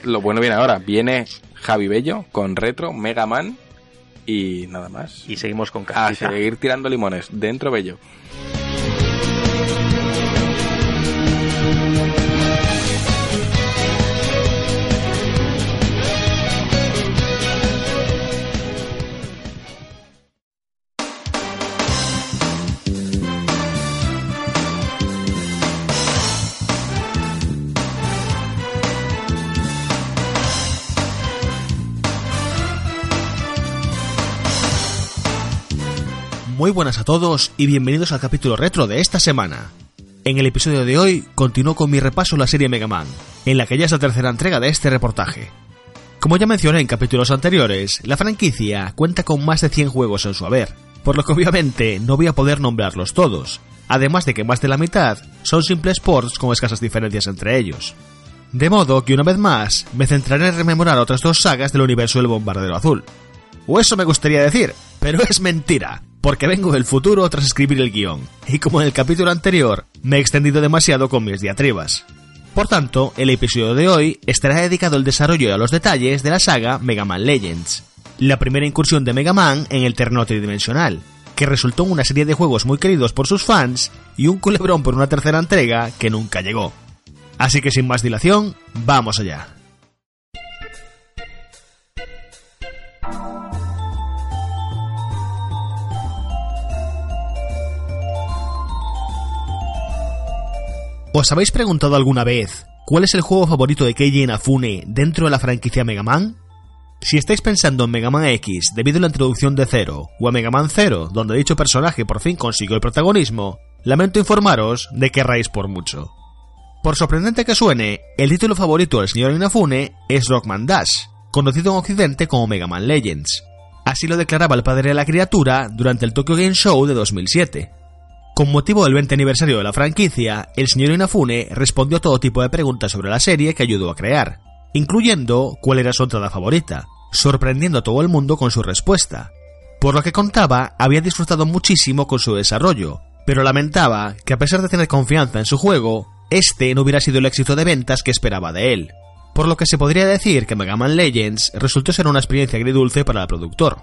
Lo bueno viene ahora. Viene Javi Bello con Retro, Mega Man y nada más. Y seguimos con A casquita. seguir tirando limones. Dentro Bello. Muy buenas a todos y bienvenidos al capítulo retro de esta semana. En el episodio de hoy continúo con mi repaso la serie Mega Man, en la que ya es la tercera entrega de este reportaje. Como ya mencioné en capítulos anteriores, la franquicia cuenta con más de 100 juegos en su haber, por lo que obviamente no voy a poder nombrarlos todos, además de que más de la mitad son simples ports con escasas diferencias entre ellos. De modo que una vez más me centraré en rememorar otras dos sagas del universo del Bombardero Azul. O eso me gustaría decir, pero es mentira, porque vengo del futuro tras escribir el guion, y como en el capítulo anterior, me he extendido demasiado con mis diatribas. Por tanto, el episodio de hoy estará dedicado al desarrollo y a los detalles de la saga Mega Man Legends, la primera incursión de Mega Man en el terreno tridimensional, que resultó en una serie de juegos muy queridos por sus fans y un culebrón por una tercera entrega que nunca llegó. Así que sin más dilación, vamos allá. ¿Os habéis preguntado alguna vez cuál es el juego favorito de Keiji Inafune dentro de la franquicia Mega Man? Si estáis pensando en Mega Man X debido a la introducción de Zero, o a Mega Man Zero, donde dicho personaje por fin consiguió el protagonismo, lamento informaros de que erráis por mucho. Por sorprendente que suene, el título favorito del señor Inafune es Rockman Dash, conocido en Occidente como Mega Man Legends. Así lo declaraba el padre de la criatura durante el Tokyo Game Show de 2007. Con motivo del 20 aniversario de la franquicia, el señor Inafune respondió a todo tipo de preguntas sobre la serie que ayudó a crear, incluyendo cuál era su entrada favorita, sorprendiendo a todo el mundo con su respuesta. Por lo que contaba, había disfrutado muchísimo con su desarrollo, pero lamentaba que a pesar de tener confianza en su juego, este no hubiera sido el éxito de ventas que esperaba de él. Por lo que se podría decir que Mega Man Legends resultó ser una experiencia agridulce para el productor.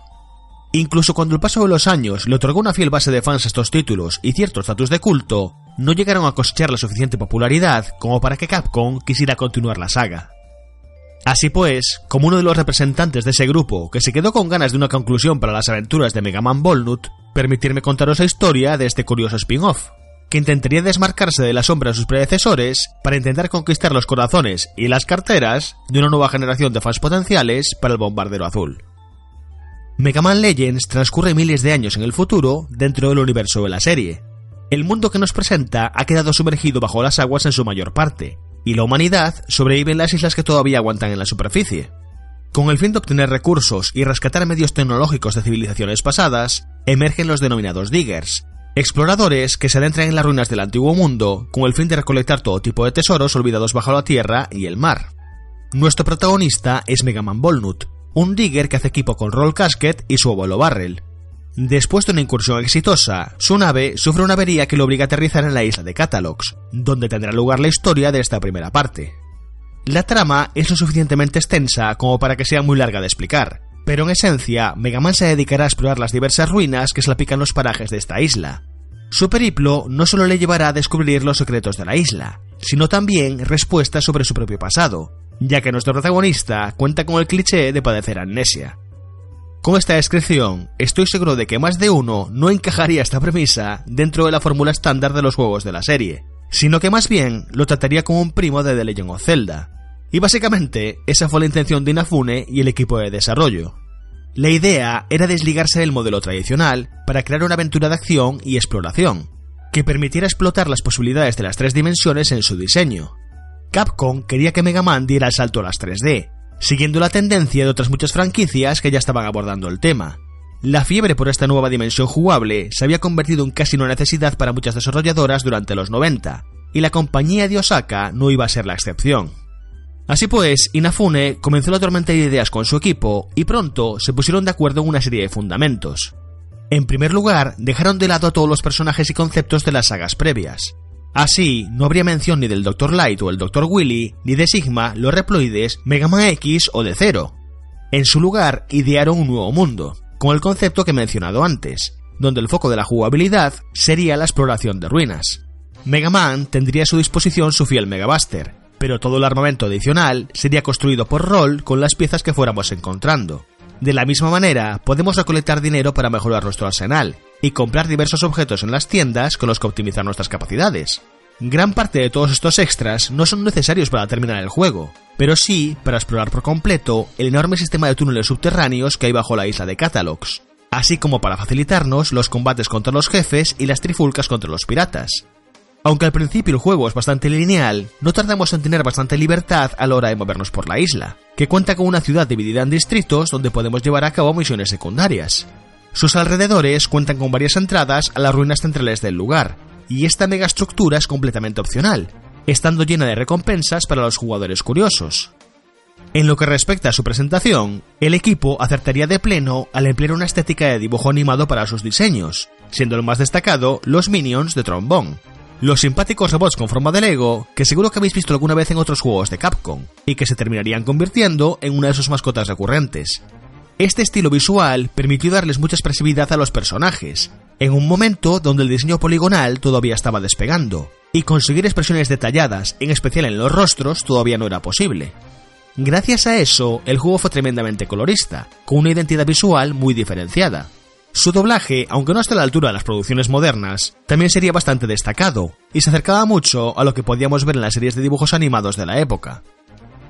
Incluso cuando el paso de los años le otorgó una fiel base de fans a estos títulos y cierto estatus de culto, no llegaron a cosechar la suficiente popularidad como para que Capcom quisiera continuar la saga. Así pues, como uno de los representantes de ese grupo que se quedó con ganas de una conclusión para las aventuras de Mega Man Volnut, permitirme contaros la historia de este curioso spin-off, que intentaría desmarcarse de la sombra de sus predecesores para intentar conquistar los corazones y las carteras de una nueva generación de fans potenciales para el bombardero azul. Mega Man Legends transcurre miles de años en el futuro dentro del universo de la serie. El mundo que nos presenta ha quedado sumergido bajo las aguas en su mayor parte, y la humanidad sobrevive en las islas que todavía aguantan en la superficie. Con el fin de obtener recursos y rescatar medios tecnológicos de civilizaciones pasadas, emergen los denominados diggers, exploradores que se adentran en las ruinas del antiguo mundo con el fin de recolectar todo tipo de tesoros olvidados bajo la tierra y el mar. Nuestro protagonista es Mega Man Volnut, un digger que hace equipo con Roll Casket y su abuelo Barrel. Después de una incursión exitosa, su nave sufre una avería que lo obliga a aterrizar en la isla de Catalogs, donde tendrá lugar la historia de esta primera parte. La trama es lo suficientemente extensa como para que sea muy larga de explicar, pero en esencia, Mega Man se dedicará a explorar las diversas ruinas que salpican los parajes de esta isla. Su periplo no solo le llevará a descubrir los secretos de la isla, sino también respuestas sobre su propio pasado, ya que nuestro protagonista cuenta con el cliché de padecer amnesia. Con esta descripción, estoy seguro de que más de uno no encajaría esta premisa dentro de la fórmula estándar de los juegos de la serie, sino que más bien lo trataría como un primo de The Legend of Zelda. Y básicamente, esa fue la intención de Inafune y el equipo de desarrollo. La idea era desligarse del modelo tradicional para crear una aventura de acción y exploración, que permitiera explotar las posibilidades de las tres dimensiones en su diseño, Capcom quería que Mega Man diera el salto a las 3D, siguiendo la tendencia de otras muchas franquicias que ya estaban abordando el tema. La fiebre por esta nueva dimensión jugable se había convertido en casi una necesidad para muchas desarrolladoras durante los 90, y la compañía de Osaka no iba a ser la excepción. Así pues, Inafune comenzó la tormenta de ideas con su equipo y pronto se pusieron de acuerdo en una serie de fundamentos. En primer lugar, dejaron de lado a todos los personajes y conceptos de las sagas previas, Así, no habría mención ni del Dr. Light o el Dr. Willy, ni de Sigma, los Reploides, Mega Man X o de Zero. En su lugar, idearon un nuevo mundo, con el concepto que he mencionado antes, donde el foco de la jugabilidad sería la exploración de ruinas. Mega Man tendría a su disposición su fiel Megabuster, pero todo el armamento adicional sería construido por rol con las piezas que fuéramos encontrando. De la misma manera, podemos recolectar dinero para mejorar nuestro arsenal, y comprar diversos objetos en las tiendas con los que optimizar nuestras capacidades. Gran parte de todos estos extras no son necesarios para terminar el juego, pero sí para explorar por completo el enorme sistema de túneles subterráneos que hay bajo la isla de Catalogs, así como para facilitarnos los combates contra los jefes y las trifulcas contra los piratas. Aunque al principio el juego es bastante lineal, no tardamos en tener bastante libertad a la hora de movernos por la isla, que cuenta con una ciudad dividida en distritos donde podemos llevar a cabo misiones secundarias. Sus alrededores cuentan con varias entradas a las ruinas centrales del lugar, y esta megaestructura es completamente opcional, estando llena de recompensas para los jugadores curiosos. En lo que respecta a su presentación, el equipo acertaría de pleno al emplear una estética de dibujo animado para sus diseños, siendo el más destacado los minions de trombón, los simpáticos robots con forma de Lego que seguro que habéis visto alguna vez en otros juegos de Capcom, y que se terminarían convirtiendo en una de sus mascotas recurrentes, este estilo visual permitió darles mucha expresividad a los personajes, en un momento donde el diseño poligonal todavía estaba despegando, y conseguir expresiones detalladas, en especial en los rostros, todavía no era posible. Gracias a eso, el juego fue tremendamente colorista, con una identidad visual muy diferenciada. Su doblaje, aunque no está a la altura de las producciones modernas, también sería bastante destacado, y se acercaba mucho a lo que podíamos ver en las series de dibujos animados de la época.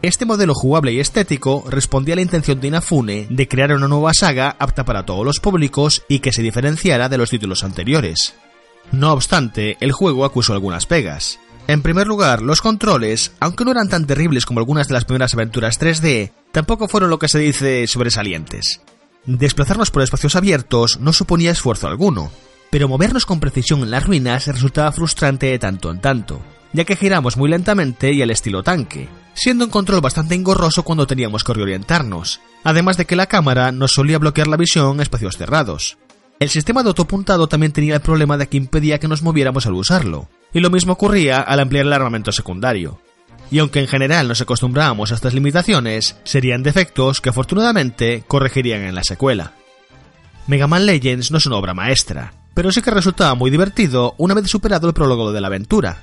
Este modelo jugable y estético respondía a la intención de Inafune de crear una nueva saga apta para todos los públicos y que se diferenciara de los títulos anteriores. No obstante, el juego acusó algunas pegas. En primer lugar, los controles, aunque no eran tan terribles como algunas de las primeras aventuras 3D, tampoco fueron lo que se dice sobresalientes. Desplazarnos por espacios abiertos no suponía esfuerzo alguno, pero movernos con precisión en las ruinas resultaba frustrante de tanto en tanto, ya que giramos muy lentamente y al estilo tanque, siendo un control bastante engorroso cuando teníamos que reorientarnos, además de que la cámara nos solía bloquear la visión en espacios cerrados. El sistema de autopuntado también tenía el problema de que impedía que nos moviéramos al usarlo, y lo mismo ocurría al ampliar el armamento secundario. Y aunque en general nos acostumbrábamos a estas limitaciones, serían defectos que afortunadamente corregirían en la secuela. Mega Man Legends no es una obra maestra, pero sí que resultaba muy divertido una vez superado el prólogo de la aventura.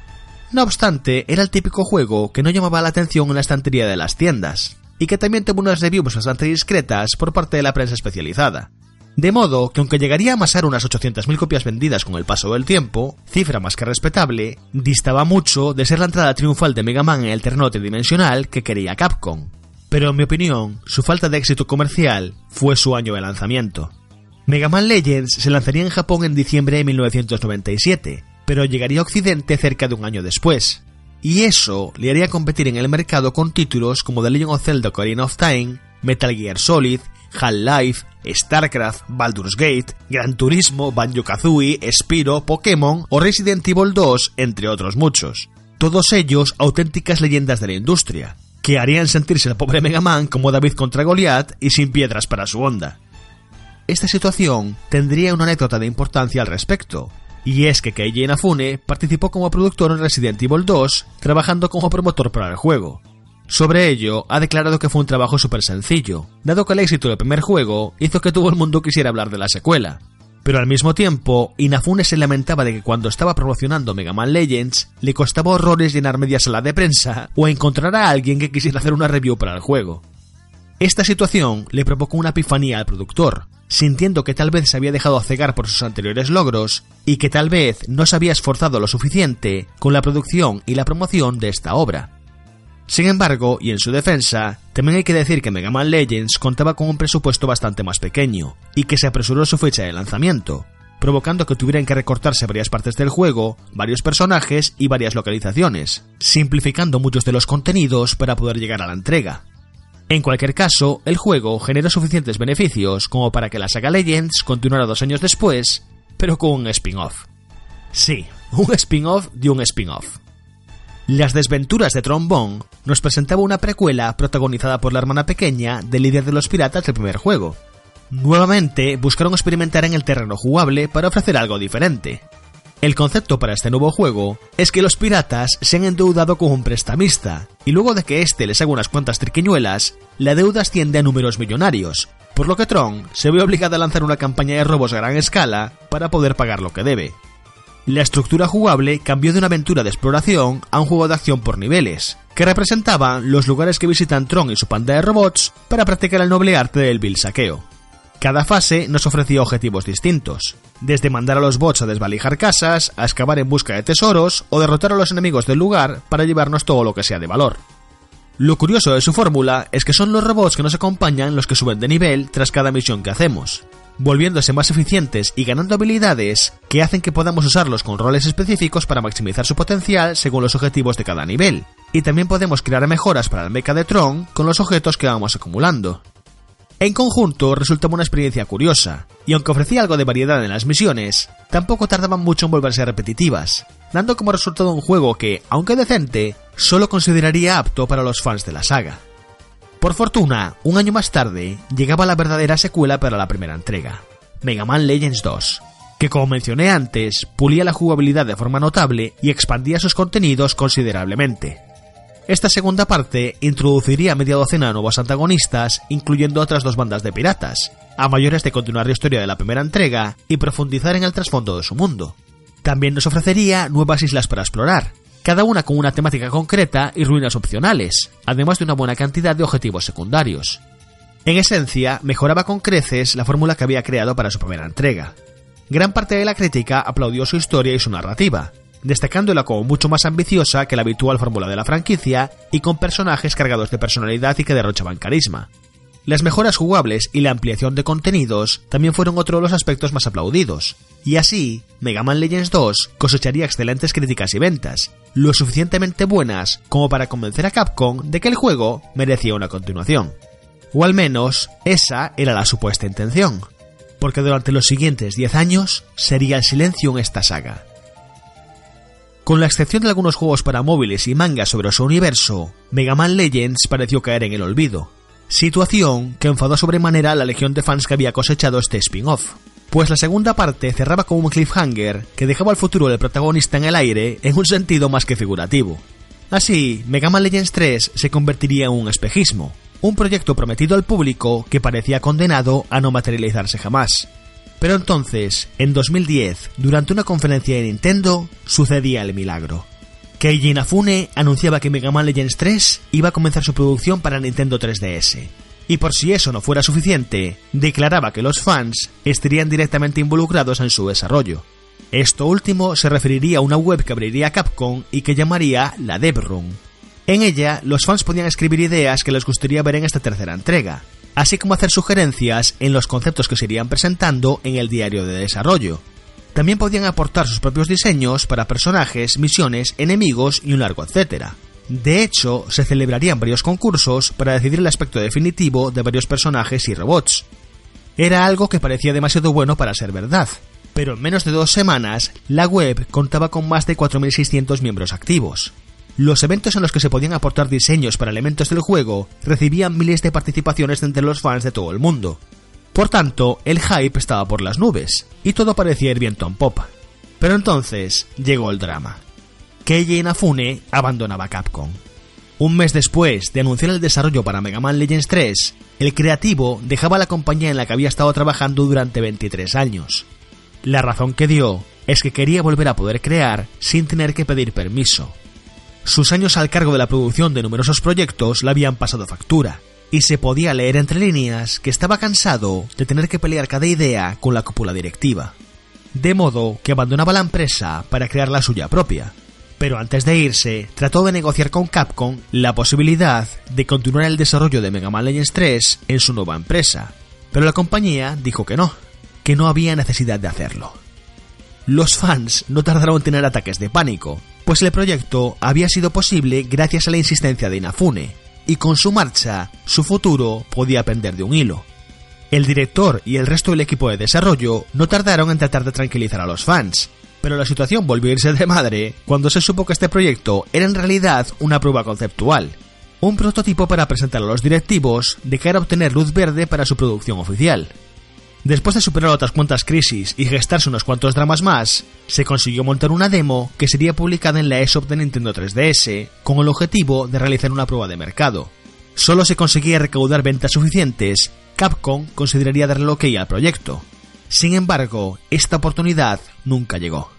No obstante, era el típico juego que no llamaba la atención en la estantería de las tiendas, y que también tuvo unas reviews bastante discretas por parte de la prensa especializada. De modo que aunque llegaría a amasar unas 800.000 copias vendidas con el paso del tiempo, cifra más que respetable, distaba mucho de ser la entrada triunfal de Mega Man en el terreno tridimensional que quería Capcom. Pero en mi opinión, su falta de éxito comercial fue su año de lanzamiento. Mega Man Legends se lanzaría en Japón en diciembre de 1997, pero llegaría a Occidente cerca de un año después. Y eso le haría competir en el mercado con títulos como The Legend of Zelda Ocarina of Time, Metal Gear Solid, Half-Life, StarCraft, Baldur's Gate, Gran Turismo, Banjo-Kazooie, Spiro, Pokémon o Resident Evil 2, entre otros muchos. Todos ellos auténticas leyendas de la industria, que harían sentirse al pobre Mega Man como David contra Goliath y sin piedras para su onda. Esta situación tendría una anécdota de importancia al respecto, y es que Keiji Inafune participó como productor en Resident Evil 2, trabajando como promotor para el juego, sobre ello, ha declarado que fue un trabajo súper sencillo, dado que el éxito del primer juego hizo que todo el mundo quisiera hablar de la secuela. Pero al mismo tiempo, Inafune se lamentaba de que cuando estaba promocionando Mega Man Legends, le costaba horrores llenar media sala de prensa o encontrar a alguien que quisiera hacer una review para el juego. Esta situación le provocó una epifanía al productor, sintiendo que tal vez se había dejado cegar por sus anteriores logros y que tal vez no se había esforzado lo suficiente con la producción y la promoción de esta obra. Sin embargo, y en su defensa, también hay que decir que Mega Man Legends contaba con un presupuesto bastante más pequeño, y que se apresuró su fecha de lanzamiento, provocando que tuvieran que recortarse varias partes del juego, varios personajes y varias localizaciones, simplificando muchos de los contenidos para poder llegar a la entrega. En cualquier caso, el juego generó suficientes beneficios como para que la saga Legends continuara dos años después, pero con un spin-off. Sí, un spin-off de un spin-off. Las desventuras de Trombone nos presentaba una precuela protagonizada por la hermana pequeña del líder de los piratas del primer juego. Nuevamente buscaron experimentar en el terreno jugable para ofrecer algo diferente. El concepto para este nuevo juego es que los piratas se han endeudado con un prestamista, y luego de que éste les haga unas cuantas triquiñuelas, la deuda asciende a números millonarios, por lo que Tron se ve obligado a lanzar una campaña de robos a gran escala para poder pagar lo que debe. La estructura jugable cambió de una aventura de exploración a un juego de acción por niveles, que representaban los lugares que visitan Tron y su panda de robots para practicar el noble arte del bill saqueo. Cada fase nos ofrecía objetivos distintos, desde mandar a los bots a desvalijar casas, a excavar en busca de tesoros o derrotar a los enemigos del lugar para llevarnos todo lo que sea de valor. Lo curioso de su fórmula es que son los robots que nos acompañan los que suben de nivel tras cada misión que hacemos, volviéndose más eficientes y ganando habilidades que hacen que podamos usarlos con roles específicos para maximizar su potencial según los objetivos de cada nivel. Y también podemos crear mejoras para el mecha de Tron con los objetos que vamos acumulando. En conjunto resultaba una experiencia curiosa, y aunque ofrecía algo de variedad en las misiones, tampoco tardaban mucho en volverse repetitivas, dando como resultado un juego que, aunque decente, solo consideraría apto para los fans de la saga. Por fortuna, un año más tarde, llegaba la verdadera secuela para la primera entrega, Mega Man Legends 2, que como mencioné antes, pulía la jugabilidad de forma notable y expandía sus contenidos considerablemente. Esta segunda parte introduciría media docena de nuevos antagonistas, incluyendo otras dos bandas de piratas, a mayores de continuar la historia de la primera entrega y profundizar en el trasfondo de su mundo. También nos ofrecería nuevas islas para explorar, cada una con una temática concreta y ruinas opcionales, además de una buena cantidad de objetivos secundarios. En esencia, mejoraba con creces la fórmula que había creado para su primera entrega. Gran parte de la crítica aplaudió su historia y su narrativa, destacándola como mucho más ambiciosa que la habitual fórmula de la franquicia y con personajes cargados de personalidad y que derrochaban carisma. Las mejoras jugables y la ampliación de contenidos también fueron otro de los aspectos más aplaudidos, y así, Mega Man Legends 2 cosecharía excelentes críticas y ventas, lo suficientemente buenas como para convencer a Capcom de que el juego merecía una continuación. O al menos, esa era la supuesta intención, porque durante los siguientes 10 años sería el silencio en esta saga. Con la excepción de algunos juegos para móviles y mangas sobre su universo, Mega Man Legends pareció caer en el olvido, situación que enfadó sobremanera a la legión de fans que había cosechado este spin-off. Pues la segunda parte cerraba como un cliffhanger que dejaba el futuro del protagonista en el aire en un sentido más que figurativo. Así, Mega Man Legends 3 se convertiría en un espejismo, un proyecto prometido al público que parecía condenado a no materializarse jamás. Pero entonces, en 2010, durante una conferencia de Nintendo, sucedía el milagro. Keiji Inafune anunciaba que Mega Man Legends 3 iba a comenzar su producción para Nintendo 3DS. Y por si eso no fuera suficiente, declaraba que los fans estarían directamente involucrados en su desarrollo. Esto último se referiría a una web que abriría Capcom y que llamaría la DevRoom. En ella, los fans podían escribir ideas que les gustaría ver en esta tercera entrega, así como hacer sugerencias en los conceptos que se irían presentando en el diario de desarrollo, también podían aportar sus propios diseños para personajes, misiones, enemigos y un largo etcétera. De hecho, se celebrarían varios concursos para decidir el aspecto definitivo de varios personajes y robots. Era algo que parecía demasiado bueno para ser verdad, pero en menos de dos semanas, la web contaba con más de 4.600 miembros activos. Los eventos en los que se podían aportar diseños para elementos del juego recibían miles de participaciones entre los fans de todo el mundo, por tanto, el hype estaba por las nubes, y todo parecía ir viento en popa. Pero entonces llegó el drama. Keiji Inafune abandonaba Capcom. Un mes después de anunciar el desarrollo para Mega Man Legends 3, el creativo dejaba la compañía en la que había estado trabajando durante 23 años. La razón que dio es que quería volver a poder crear sin tener que pedir permiso. Sus años al cargo de la producción de numerosos proyectos le habían pasado factura, y se podía leer entre líneas que estaba cansado de tener que pelear cada idea con la cúpula directiva. De modo que abandonaba la empresa para crear la suya propia. Pero antes de irse, trató de negociar con Capcom la posibilidad de continuar el desarrollo de Mega Man Legends 3 en su nueva empresa. Pero la compañía dijo que no, que no había necesidad de hacerlo. Los fans no tardaron en tener ataques de pánico, pues el proyecto había sido posible gracias a la insistencia de Inafune, y con su marcha, su futuro podía pender de un hilo. El director y el resto del equipo de desarrollo no tardaron en tratar de tranquilizar a los fans, pero la situación volvió a irse de madre cuando se supo que este proyecto era en realidad una prueba conceptual, un prototipo para presentar a los directivos de cara a obtener luz verde para su producción oficial. Después de superar otras cuantas crisis y gestarse unos cuantos dramas más, se consiguió montar una demo que sería publicada en la eShop de Nintendo 3DS, con el objetivo de realizar una prueba de mercado. Solo se conseguía recaudar ventas suficientes, Capcom consideraría darle ok al proyecto. Sin embargo, esta oportunidad nunca llegó.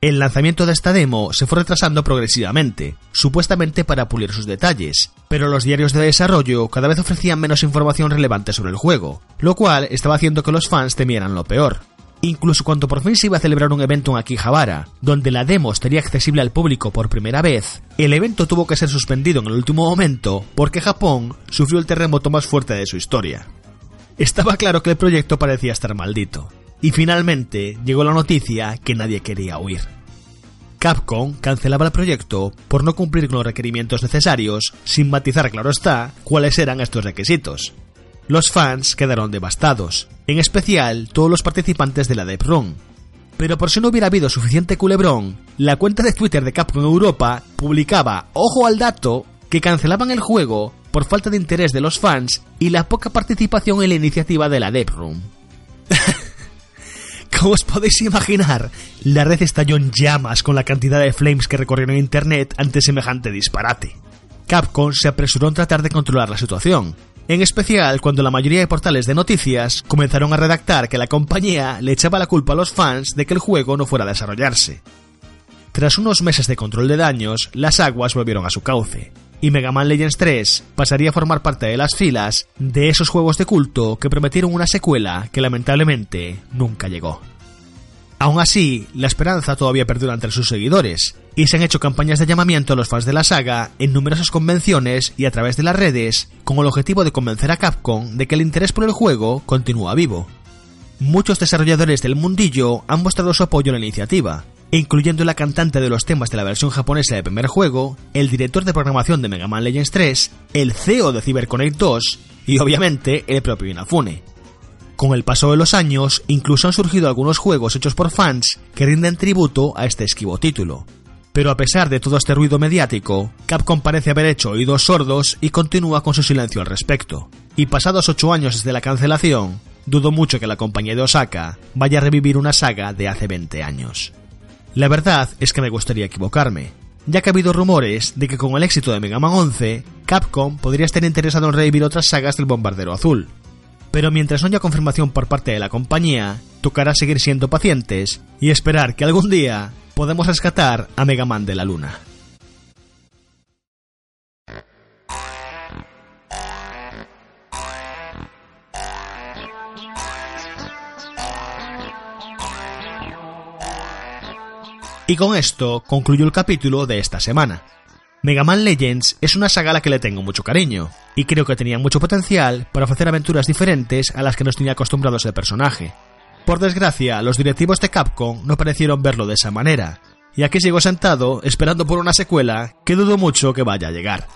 El lanzamiento de esta demo se fue retrasando progresivamente, supuestamente para pulir sus detalles, pero los diarios de desarrollo cada vez ofrecían menos información relevante sobre el juego, lo cual estaba haciendo que los fans temieran lo peor. Incluso cuando por fin se iba a celebrar un evento en Akihabara, donde la demo estaría accesible al público por primera vez, el evento tuvo que ser suspendido en el último momento porque Japón sufrió el terremoto más fuerte de su historia. Estaba claro que el proyecto parecía estar maldito, y finalmente llegó la noticia que nadie quería oír. Capcom cancelaba el proyecto por no cumplir con los requerimientos necesarios, sin matizar, claro está, cuáles eran estos requisitos. Los fans quedaron devastados, en especial todos los participantes de la Dev. Pero por si no hubiera habido suficiente culebrón, la cuenta de Twitter de Capcom Europa publicaba, ojo al dato, que cancelaban el juego por falta de interés de los fans y la poca participación en la iniciativa de la Dev Room. Como os podéis imaginar, la red estalló en llamas con la cantidad de flames que recorrieron internet ante semejante disparate. Capcom se apresuró en tratar de controlar la situación, En especial cuando la mayoría de portales de noticias comenzaron a redactar que la compañía le echaba la culpa a los fans de que el juego no fuera a desarrollarse. Tras unos meses de control de daños, las aguas volvieron a su cauce, y Mega Man Legends 3 pasaría a formar parte de las filas de esos juegos de culto que prometieron una secuela que lamentablemente nunca llegó. Aún así, la esperanza todavía perdura entre sus seguidores, y se han hecho campañas de llamamiento a los fans de la saga en numerosas convenciones y a través de las redes, con el objetivo de convencer a Capcom de que el interés por el juego continúa vivo. Muchos desarrolladores del mundillo han mostrado su apoyo a la iniciativa, incluyendo la cantante de los temas de la versión japonesa del primer juego, el director de programación de Mega Man Legends 3, el CEO de CyberConnect 2 y obviamente el propio Inafune. Con el paso de los años, incluso han surgido algunos juegos hechos por fans que rinden tributo a este esquivo título. Pero a pesar de todo este ruido mediático, Capcom parece haber hecho oídos sordos y continúa con su silencio al respecto. Y pasados 8 años desde la cancelación, dudo mucho que la compañía de Osaka vaya a revivir una saga de hace 20 años. La verdad es que me gustaría equivocarme, ya que ha habido rumores de que con el éxito de Mega Man 11, Capcom podría estar interesado en revivir otras sagas del Bombardero Azul, pero mientras no haya confirmación por parte de la compañía, tocará seguir siendo pacientes y esperar que algún día podamos rescatar a Mega Man de la Luna. Y con esto concluyo el capítulo de esta semana. Mega Man Legends es una saga a la que le tengo mucho cariño, y creo que tenía mucho potencial para ofrecer aventuras diferentes a las que nos tenía acostumbrados el personaje. Por desgracia, los directivos de Capcom no parecieron verlo de esa manera, y aquí sigo sentado esperando por una secuela que dudo mucho que vaya a llegar.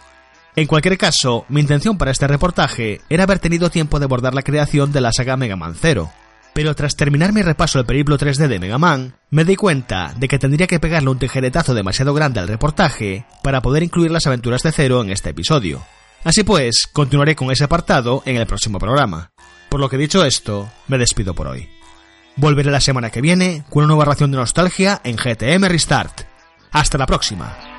En cualquier caso, mi intención para este reportaje era haber tenido tiempo de abordar la creación de la saga Mega Man Zero, pero tras terminar mi repaso del periplo 3D de Mega Man, me di cuenta de que tendría que pegarle un tijeretazo demasiado grande al reportaje para poder incluir las aventuras de Zero en este episodio. Así pues, continuaré con ese apartado en el próximo programa. Por lo que dicho esto, me despido por hoy. Volveré la semana que viene con una nueva ración de nostalgia en GTM Restart. Hasta la próxima.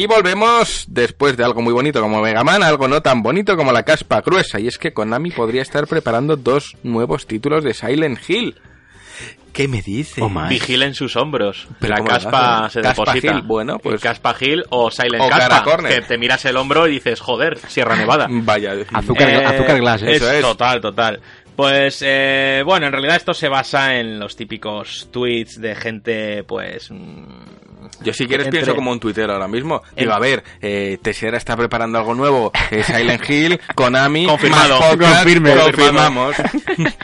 Y volvemos después de algo muy bonito como Mega Man, algo no tan bonito como la caspa gruesa. Y es que Konami podría estar preparando dos nuevos títulos de Silent Hill. ¿Qué me dice? Vigilen sus hombros. Pero la ¿cómo lo caspa se Caspa deposita. Hill, bueno, pues- El caspa Hill o Silent O Caspa. Que te miras el hombro y dices, joder, Sierra Nevada. Vaya. Eh, Glass, ¿eh? es Eso es. Total, total. Pues eh, bueno, en realidad esto se basa en los típicos tweets de gente, pues. mm, Yo si quieres entre- pienso como un tuitero ahora mismo. Digo, En- a ver, eh, Teixeira está preparando algo nuevo. eh, Silent Hill, Konami, Confirmado. podcast, Confirme. confirmamos.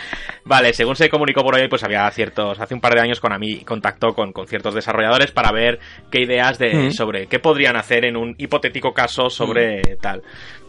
Vale, según se comunicó por ahí, pues había ciertos. Hace un par de años Konami contactó con, con ciertos desarrolladores para ver qué ideas de Mm. sobre qué podrían hacer en un hipotético caso sobre tal.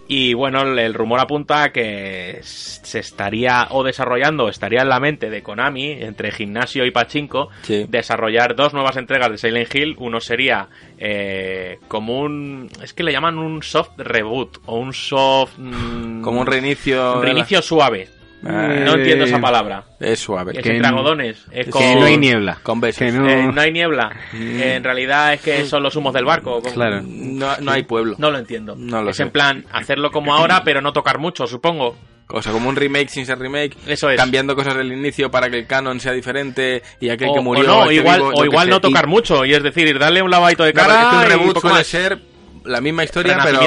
Y bueno, el, rumor apunta a que se estaría o desarrollando, estaría en la mente de Konami, entre gimnasio y pachinko, Sí. desarrollar dos nuevas entregas de Silent Hill. Uno sería eh, como un. Es que le llaman un soft reboot o un soft. mm, Como un reinicio. un reinicio suave. Ah, no entiendo esa palabra. Es suave. Es entre algodones. Es Que no hay niebla. Con besos. Eh, no hay niebla. Eh, en realidad es que son los humos del barco. Con- Claro. No, no hay pueblo. No lo entiendo. No lo es sé. en plan hacerlo como ahora, pero no tocar mucho, supongo. O sea, como un remake sin ser remake. Eso es. Cambiando cosas del inicio para que el canon sea diferente y aquel O, que o murió. no, esté igual, vivo, o igual no tocar Y- mucho. Y es decir, darle un lavadito de Claro, cara es que un y reboot poco suele más. ser la misma historia, pero,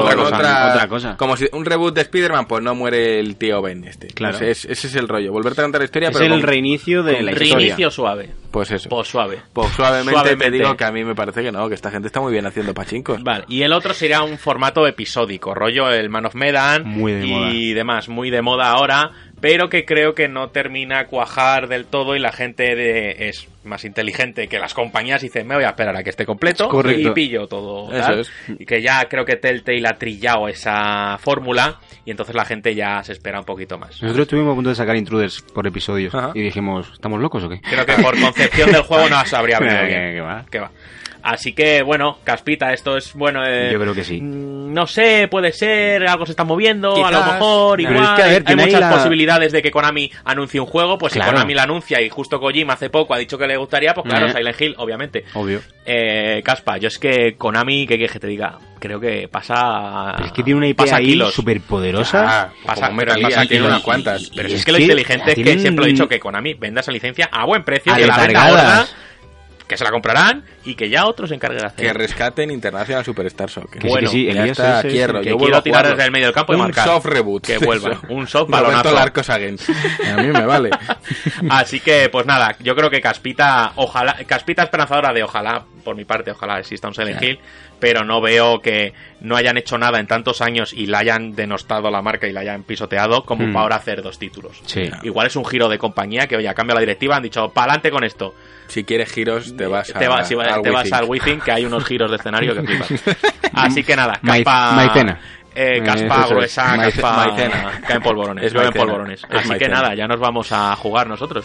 Otra cosa, otra, otra cosa. Como si un reboot de Spider-Man, pues no muere el tío Ben este. Claro. No sé, es- ese es el rollo. Volverte a contar la historia, Es pero el con- reinicio de la historia. Reinicio suave. Pues eso. Pues suave. Pues suavemente, te Suavemente. digo que a mí me parece que no, que esta gente está muy bien haciendo pachincos. Vale, y el otro sería un formato episódico, rollo el Man of Medan Muy de y moda. demás, muy de moda ahora, pero que creo que no termina a cuajar del todo y la gente de, es más inteligente que las compañías y dice, me voy a esperar a que esté completo y pillo todo. Eso tal". es. Y que ya creo que Telltale ha trillado esa fórmula y entonces la gente ya se espera un poquito más. Nosotros estuvimos a punto de sacar intruders por episodios Ajá. y dijimos, ¿estamos locos o qué? Creo que por concepción del juego no se habría venido bien. que va. Que va. Así que, bueno, Caspita, esto es bueno. eh, Yo creo que sí. mm, No sé, puede ser, algo se está moviendo, a lo mejor, igual. es que, a ver, hay muchas la- posibilidades de que Konami anuncie un juego, pues Claro. si Konami la anuncia y justo Kojima hace poco ha dicho que le gustaría, pues claro, Eh. Silent Hill, obviamente. Obvio. Eh, Caspa, yo es que Konami, ¿qué quieres que te diga? Creo que pasa. Pero es que tiene una IP pasa ahí kilos. súper poderosa. Ah, Pasa, tiene unas cuantas. Pero Y es es que lo inteligente es que tienen- siempre he dicho que Konami venda esa licencia a buen precio, A que la venda que se la comprarán y que ya otros se encarguen de hacer. Que rescaten International Superstar Soccer. Que sí, Bueno, que sí, ya está, es- es- quiero. que yo quiero tirar desde el medio del campo y un marcar. soft reboot. Que vuelva, Eso. un soft balonazo. Larcos again. A mí me vale. Así que, pues nada, yo creo que Caspita, ojalá, Caspita esperanzadora de ojalá, por mi parte, ojalá exista un Silent Hill, pero no veo que no hayan hecho nada en tantos años y la hayan denostado la marca y la hayan pisoteado como Hmm. para ahora hacer dos títulos. Sí. Igual es un giro de compañía que, oye, cambia la directiva, han dicho, pa'lante con esto. Si quieres giros, te vas a, te vas, si va- al te vas al Withink, que hay unos giros de escenario que flipas. Así que nada, caspa... maicena. Eh, Eh, caspa es. gruesa, Maice- caspa... maicena. Caen polvorones, Es llueven polvorones. Es Así que nada, ya nos vamos a jugar nosotros.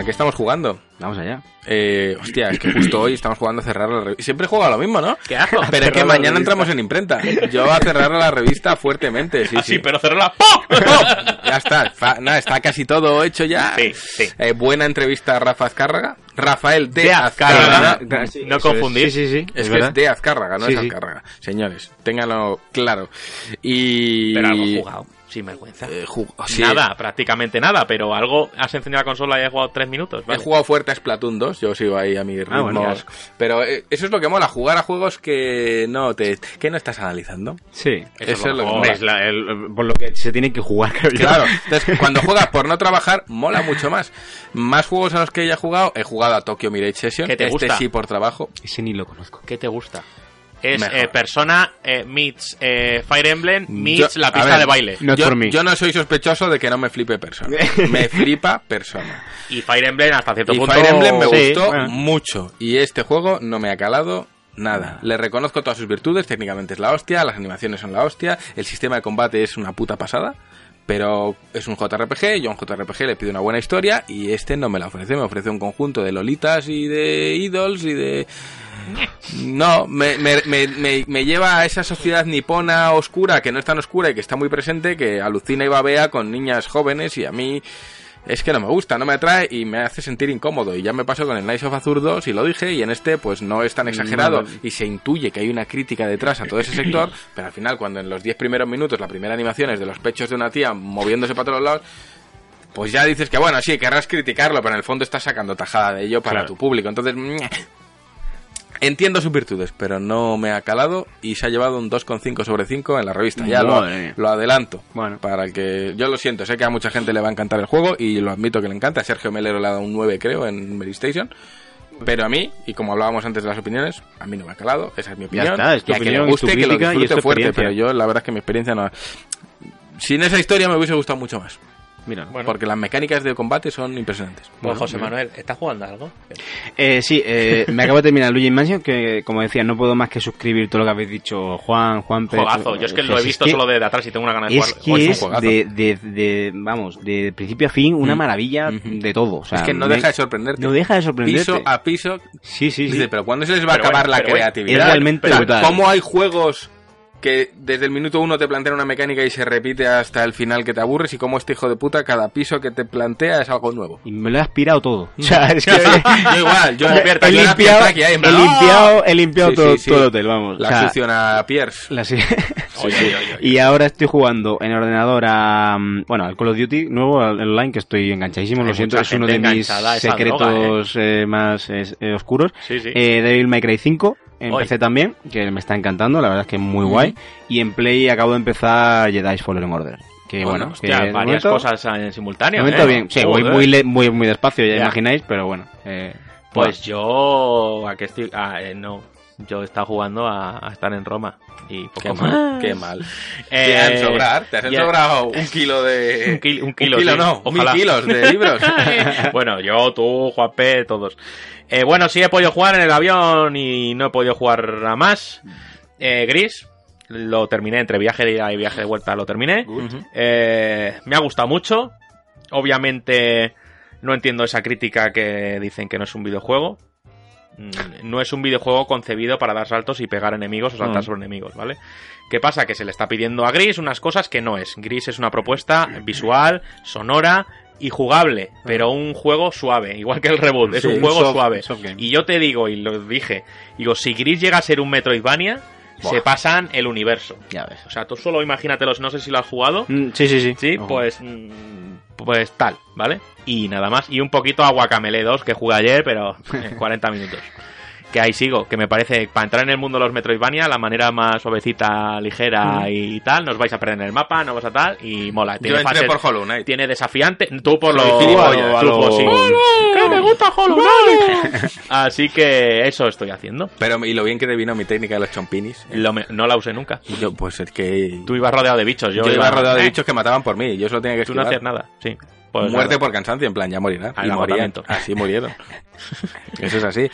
¿A qué estamos jugando? Vamos allá. Eh, hostia, es que justo hoy estamos jugando a cerrar la revista. Siempre juego a lo mismo, ¿no? ¿Qué hago? Pero es que mañana revista. entramos en imprenta. Yo a cerrar la revista fuertemente, sí, Así, sí. pero cerrarla. ¡pum! Ya está, fa- nada, está casi todo hecho ya. Sí, sí. Eh, buena entrevista a Rafa Azcárraga. Rafael de, De Azcárraga. Azcárraga. Sí, No eso es. confundir. Sí, sí, sí. Es es que verdad. es de Azcárraga, no Sí, es. Azcárraga. Señores, ténganlo claro. Y... Pero algo jugado, sin vergüenza. Eh, sí, Nada, prácticamente nada, pero algo. Has encendido la consola y has jugado tres minutos. He jugado fuerte a Splatoon 2, yo sigo ahí a mi ritmo. Ah, bueno, pero eh, eso es lo que mola, jugar a juegos que no te que no estás analizando. Sí. Eso, es lo que mejor. mola. Es la- el- por lo que se tiene que jugar, creo yo. Claro, entonces cuando juegas por no trabajar, mola mucho más. Más juegos a los que ya he jugado, he jugado a Tokyo Mirage Session, ¿Qué te este gusta? sí por trabajo. Ese ni lo conozco. ¿Qué te gusta? Es eh, Persona eh, meets eh, Fire Emblem meets Yo- la pista ver, de baile. No yo, no soy sospechoso de que no me flipe persona. me flipa persona. Y Fire Emblem hasta cierto Y punto. Fire Emblem me Sí, gustó bueno. mucho. Y este juego no me ha calado nada. Le reconozco todas sus virtudes, técnicamente es la hostia, las animaciones son la hostia, el sistema de combate es una puta pasada. Pero es un JRPG, yo a un JRPG le pido una buena historia y este no me la ofrece, me ofrece un conjunto de lolitas y de idols y de... No, me, me, me, me- lleva a esa sociedad nipona oscura, que no es tan oscura y que está muy presente, que alucina y babea con niñas jóvenes y a mí es que no me gusta, no me atrae y me hace sentir incómodo. Y ya me pasó con el Nice of Azur 2 y lo dije, y en este pues no es tan exagerado No. y se intuye que hay una crítica detrás a todo ese sector, pero al final cuando en los 10 primeros minutos la primera animación es de los pechos de una tía moviéndose para todos lados, pues ya dices que bueno, sí, querrás criticarlo, pero en el fondo estás sacando tajada de ello para Claro. tu público. Entonces, entiendo sus virtudes, pero no me ha calado y se ha llevado un 2,5 sobre 5 en la revista. Ya lo, lo adelanto. Bueno. Para el que yo lo siento, sé que a mucha gente le va a encantar el juego y lo admito que le encanta. A Sergio Melero le ha dado un 9, creo, en Mary Station. Pero a mí, y como hablábamos antes de las opiniones, a mí no me ha calado, esa es mi opinión. está, es tu y a que opinión, le es tu guste, que lo es disfrute fuerte, pero yo la verdad es que mi experiencia no... Sin esa historia me hubiese gustado mucho más. Mira. Bueno. Porque las mecánicas de combate son impresionantes. Pues José Manuel, ¿estás jugando a algo? Eh, sí, eh, me acabo de terminar Luigi Mansion, que como decía, no puedo más que suscribir todo lo que habéis dicho Juan, Juan Pérez. Juegazo. Yo es que lo he visto que- solo de atrás y tengo una gana de Es jugarlo. que es de, de, de- vamos, de principio a fin una Mm. maravilla de todo. O sea, es que no me- deja de sorprenderte. No deja de sorprenderte. Piso a piso. Sí, sí, sí. Dice, pero ¿cuándo se les va Pero a acabar bueno, la bueno, creatividad? es realmente O sea, brutal. ¿Cómo hay juegos que desde el minuto uno te plantean una mecánica y se repite hasta el final que te aburres? Y cómo este hijo de puta, cada piso que te plantea es algo nuevo. Y me lo he aspirado todo. O sea, es que... yo igual, yo he, la limpiado, he limpiado, he limpiado Sí, todo, sí, sí. todo el hotel, vamos. La O sea, succión a Pierce. la sí. Oye, oye, oye, oye. Y ahora estoy jugando en ordenador a, mm, bueno, al Call of Duty nuevo, al online, que estoy enganchadísimo, Hay lo siento, es uno de mis enganchada a esa secretos eh, más eh, eh, oscuros. Sí, sí. Eh, Devil May Cry 5, en Hoy. PC también, que me está encantando, la verdad es que es muy guay. Y en Play acabo de empezar Jedi Fallen Order. Que bueno, hostia, que varias momento- cosas en simultáneo. momento ¿eh? bien. Sí, voy muy, muy, muy despacio, ya, Ya. imagináis, pero bueno. eh, Pues yo. ¿A qué estoy? Ah, eh, no. Yo he estado jugando a, a estar en Roma. Y poco Qué más. mal, qué mal. Eh, te han sobrar, te has sobrado un kilo de... Un, kil- un kilo, sí. no, Ojalá. mil kilos de libros. bueno, yo, tú, Juanpe, todos. Eh, bueno, sí he podido jugar en el avión y no he podido jugar a más. Eh, Gris, lo terminé entre viaje de ida y viaje de vuelta, lo terminé. Eh, me ha gustado mucho. Obviamente no entiendo esa crítica que dicen que no es un videojuego. Mm, No es un videojuego concebido para dar saltos y pegar enemigos o saltar Mm. sobre enemigos, ¿vale? ¿Qué pasa? Que se le está pidiendo a Gris unas cosas que no es. Gris es una propuesta visual, sonora y jugable, pero un juego suave, igual que el reboot, es Sí, un juego soft- suave. soft. Y yo te digo, y lo dije, digo, si Gris llega a ser un Metroidvania, Buah. se pasan el universo. Ya ves. O sea, tú solo imagínatelos, no sé si lo has jugado. Mm, sí, sí, sí. Sí, Ojo. pues. Pues tal, ¿vale? Y nada más. Y un poquito a Guacamele 2 que jugué ayer, pero en 40 minutos. Que ahí sigo, que me parece, para entrar en el mundo de los Metroidvania, la manera más suavecita, ligera Mm. y tal, no os vais a perder en el mapa, no vas a tal, y mola. Yo entré fases- por Hollow Knight. Tiene desafiante, tú por lo... Tú, sí. ¡Que me gusta Hollow Knight! Así que eso estoy haciendo. Pero, y lo bien que te vino mi técnica de los chompinis. Lo me- no la usé nunca. Yo, pues es que... Tú ibas rodeado de bichos, yo, Yo, iba rodeado de eh, bichos que mataban por mí. Yo solo tenía que Tú no esquivar. hacías nada, sí. Pues Muerte por cansancio, en plan, ya morirá. Al y morían. Así murieron. Eso es así.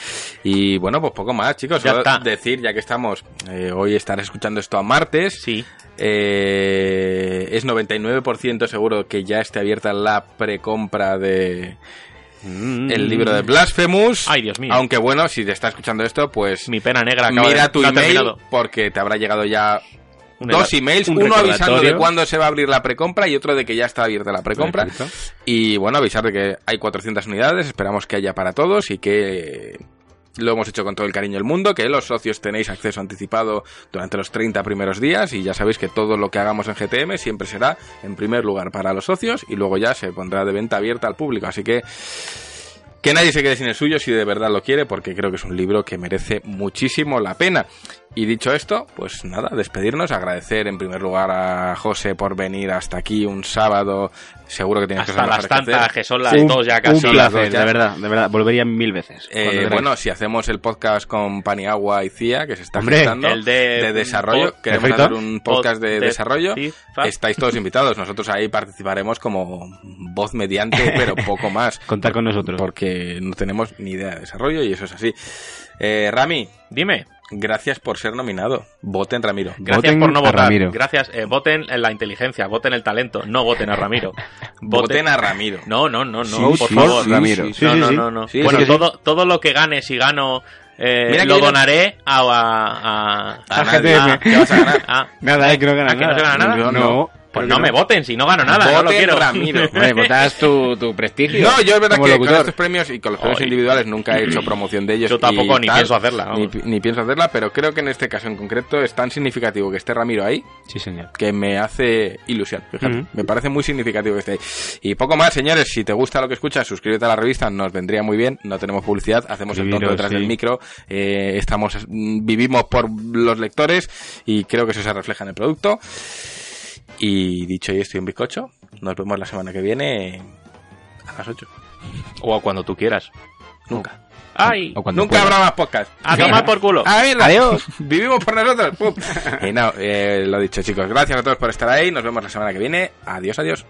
Y bueno, pues poco más, chicos. Ya Solo está. decir, ya que estamos, eh, hoy estarás escuchando esto a martes. Sí. Eh, es 99% seguro que ya esté abierta la precompra de el libro de Blasphemous. Mm. Ay, Dios mío. Aunque bueno, si te está escuchando esto, pues Mi pena negra acaba mira de- tu no email porque te habrá llegado ya Un dos emails, un uno avisando de cuándo se va a abrir la precompra y otro de que ya está abierta la precompra. Perfecto. Y bueno, avisar de que hay 400 unidades, esperamos que haya para todos y que lo hemos hecho con todo el cariño del mundo, que los socios tenéis acceso anticipado durante los 30 primeros días y ya sabéis que todo lo que hagamos en GTM siempre será en primer lugar para los socios y luego ya se pondrá de venta abierta al público. Así que que nadie se quede sin el suyo si de verdad lo quiere, porque creo que es un libro que merece muchísimo la pena. Y dicho esto, pues nada, despedirnos, agradecer en primer lugar a José por venir hasta aquí un sábado. Seguro que tienes Hasta cosas las que tantas, hacer. que son las Un- dos ya casi. Un Son las placer, dos ya. de verdad, de verdad. Volvería mil veces. Eh, bueno, si hacemos el podcast con Paniagua y Cía, que se está gestando, el de- desarrollo, pod- queremos perfecto. hacer un podcast de, desarrollo, sí, estáis todos invitados. Nosotros ahí participaremos como voz mediante, pero poco más. Contar con nosotros. Porque no tenemos ni idea de desarrollo y eso es así. Eh, Rami, Dime. Gracias por ser nominado. Voten Ramiro. Gracias Voten por no votar. Ramiro. Gracias. eh, voten en la inteligencia, voten el talento, no voten a Ramiro. Voten a Ramiro. No, no, no, no, Sí, por sí, favor. sí, Ramiro. sí, Sí, no, sí, no, sí. no, no. Sí, bueno, sí, sí. todo, todo lo que gane, si gano, eh, Mira lo no- donaré a... a, a- A A nadie. GTM. ¿Qué vas a ganar? Ah, Nada, eh, que no gana ah, que no se gana nada. Yo No. Pues no me voten, si no gano nada, no lo Voten quiero. Ramiro. Hombre, votas tu, tu prestigio. No, yo es verdad como que locutor. con estos premios y con los premios individuales nunca he hecho promoción de ellos. Yo tampoco y ni tal, pienso hacerla, Ni, ni pienso hacerla, pero creo que en este caso en concreto es tan significativo que esté Ramiro ahí Sí, señor. que me hace ilusión. Fíjate, me parece muy significativo que esté ahí. Y poco más, señores. Si te gusta lo que escuchas, suscríbete a la revista, nos vendría muy bien. No tenemos publicidad, hacemos el tonto detrás sí. del micro. eh, estamos, vivimos por los lectores y creo que eso se refleja en el producto. Y dicho y estoy un bizcocho, nos vemos la semana que viene a las 8. O cuando tú quieras. Nunca. ¡Ay! O cuando Nunca pueda. habrá más podcast. ¡A tomar por culo! A ver, Adiós. Vivimos por nosotros. Pum. y no, eh, lo dicho, chicos. Gracias a todos por estar ahí. Nos vemos la semana que viene. Adiós, adiós.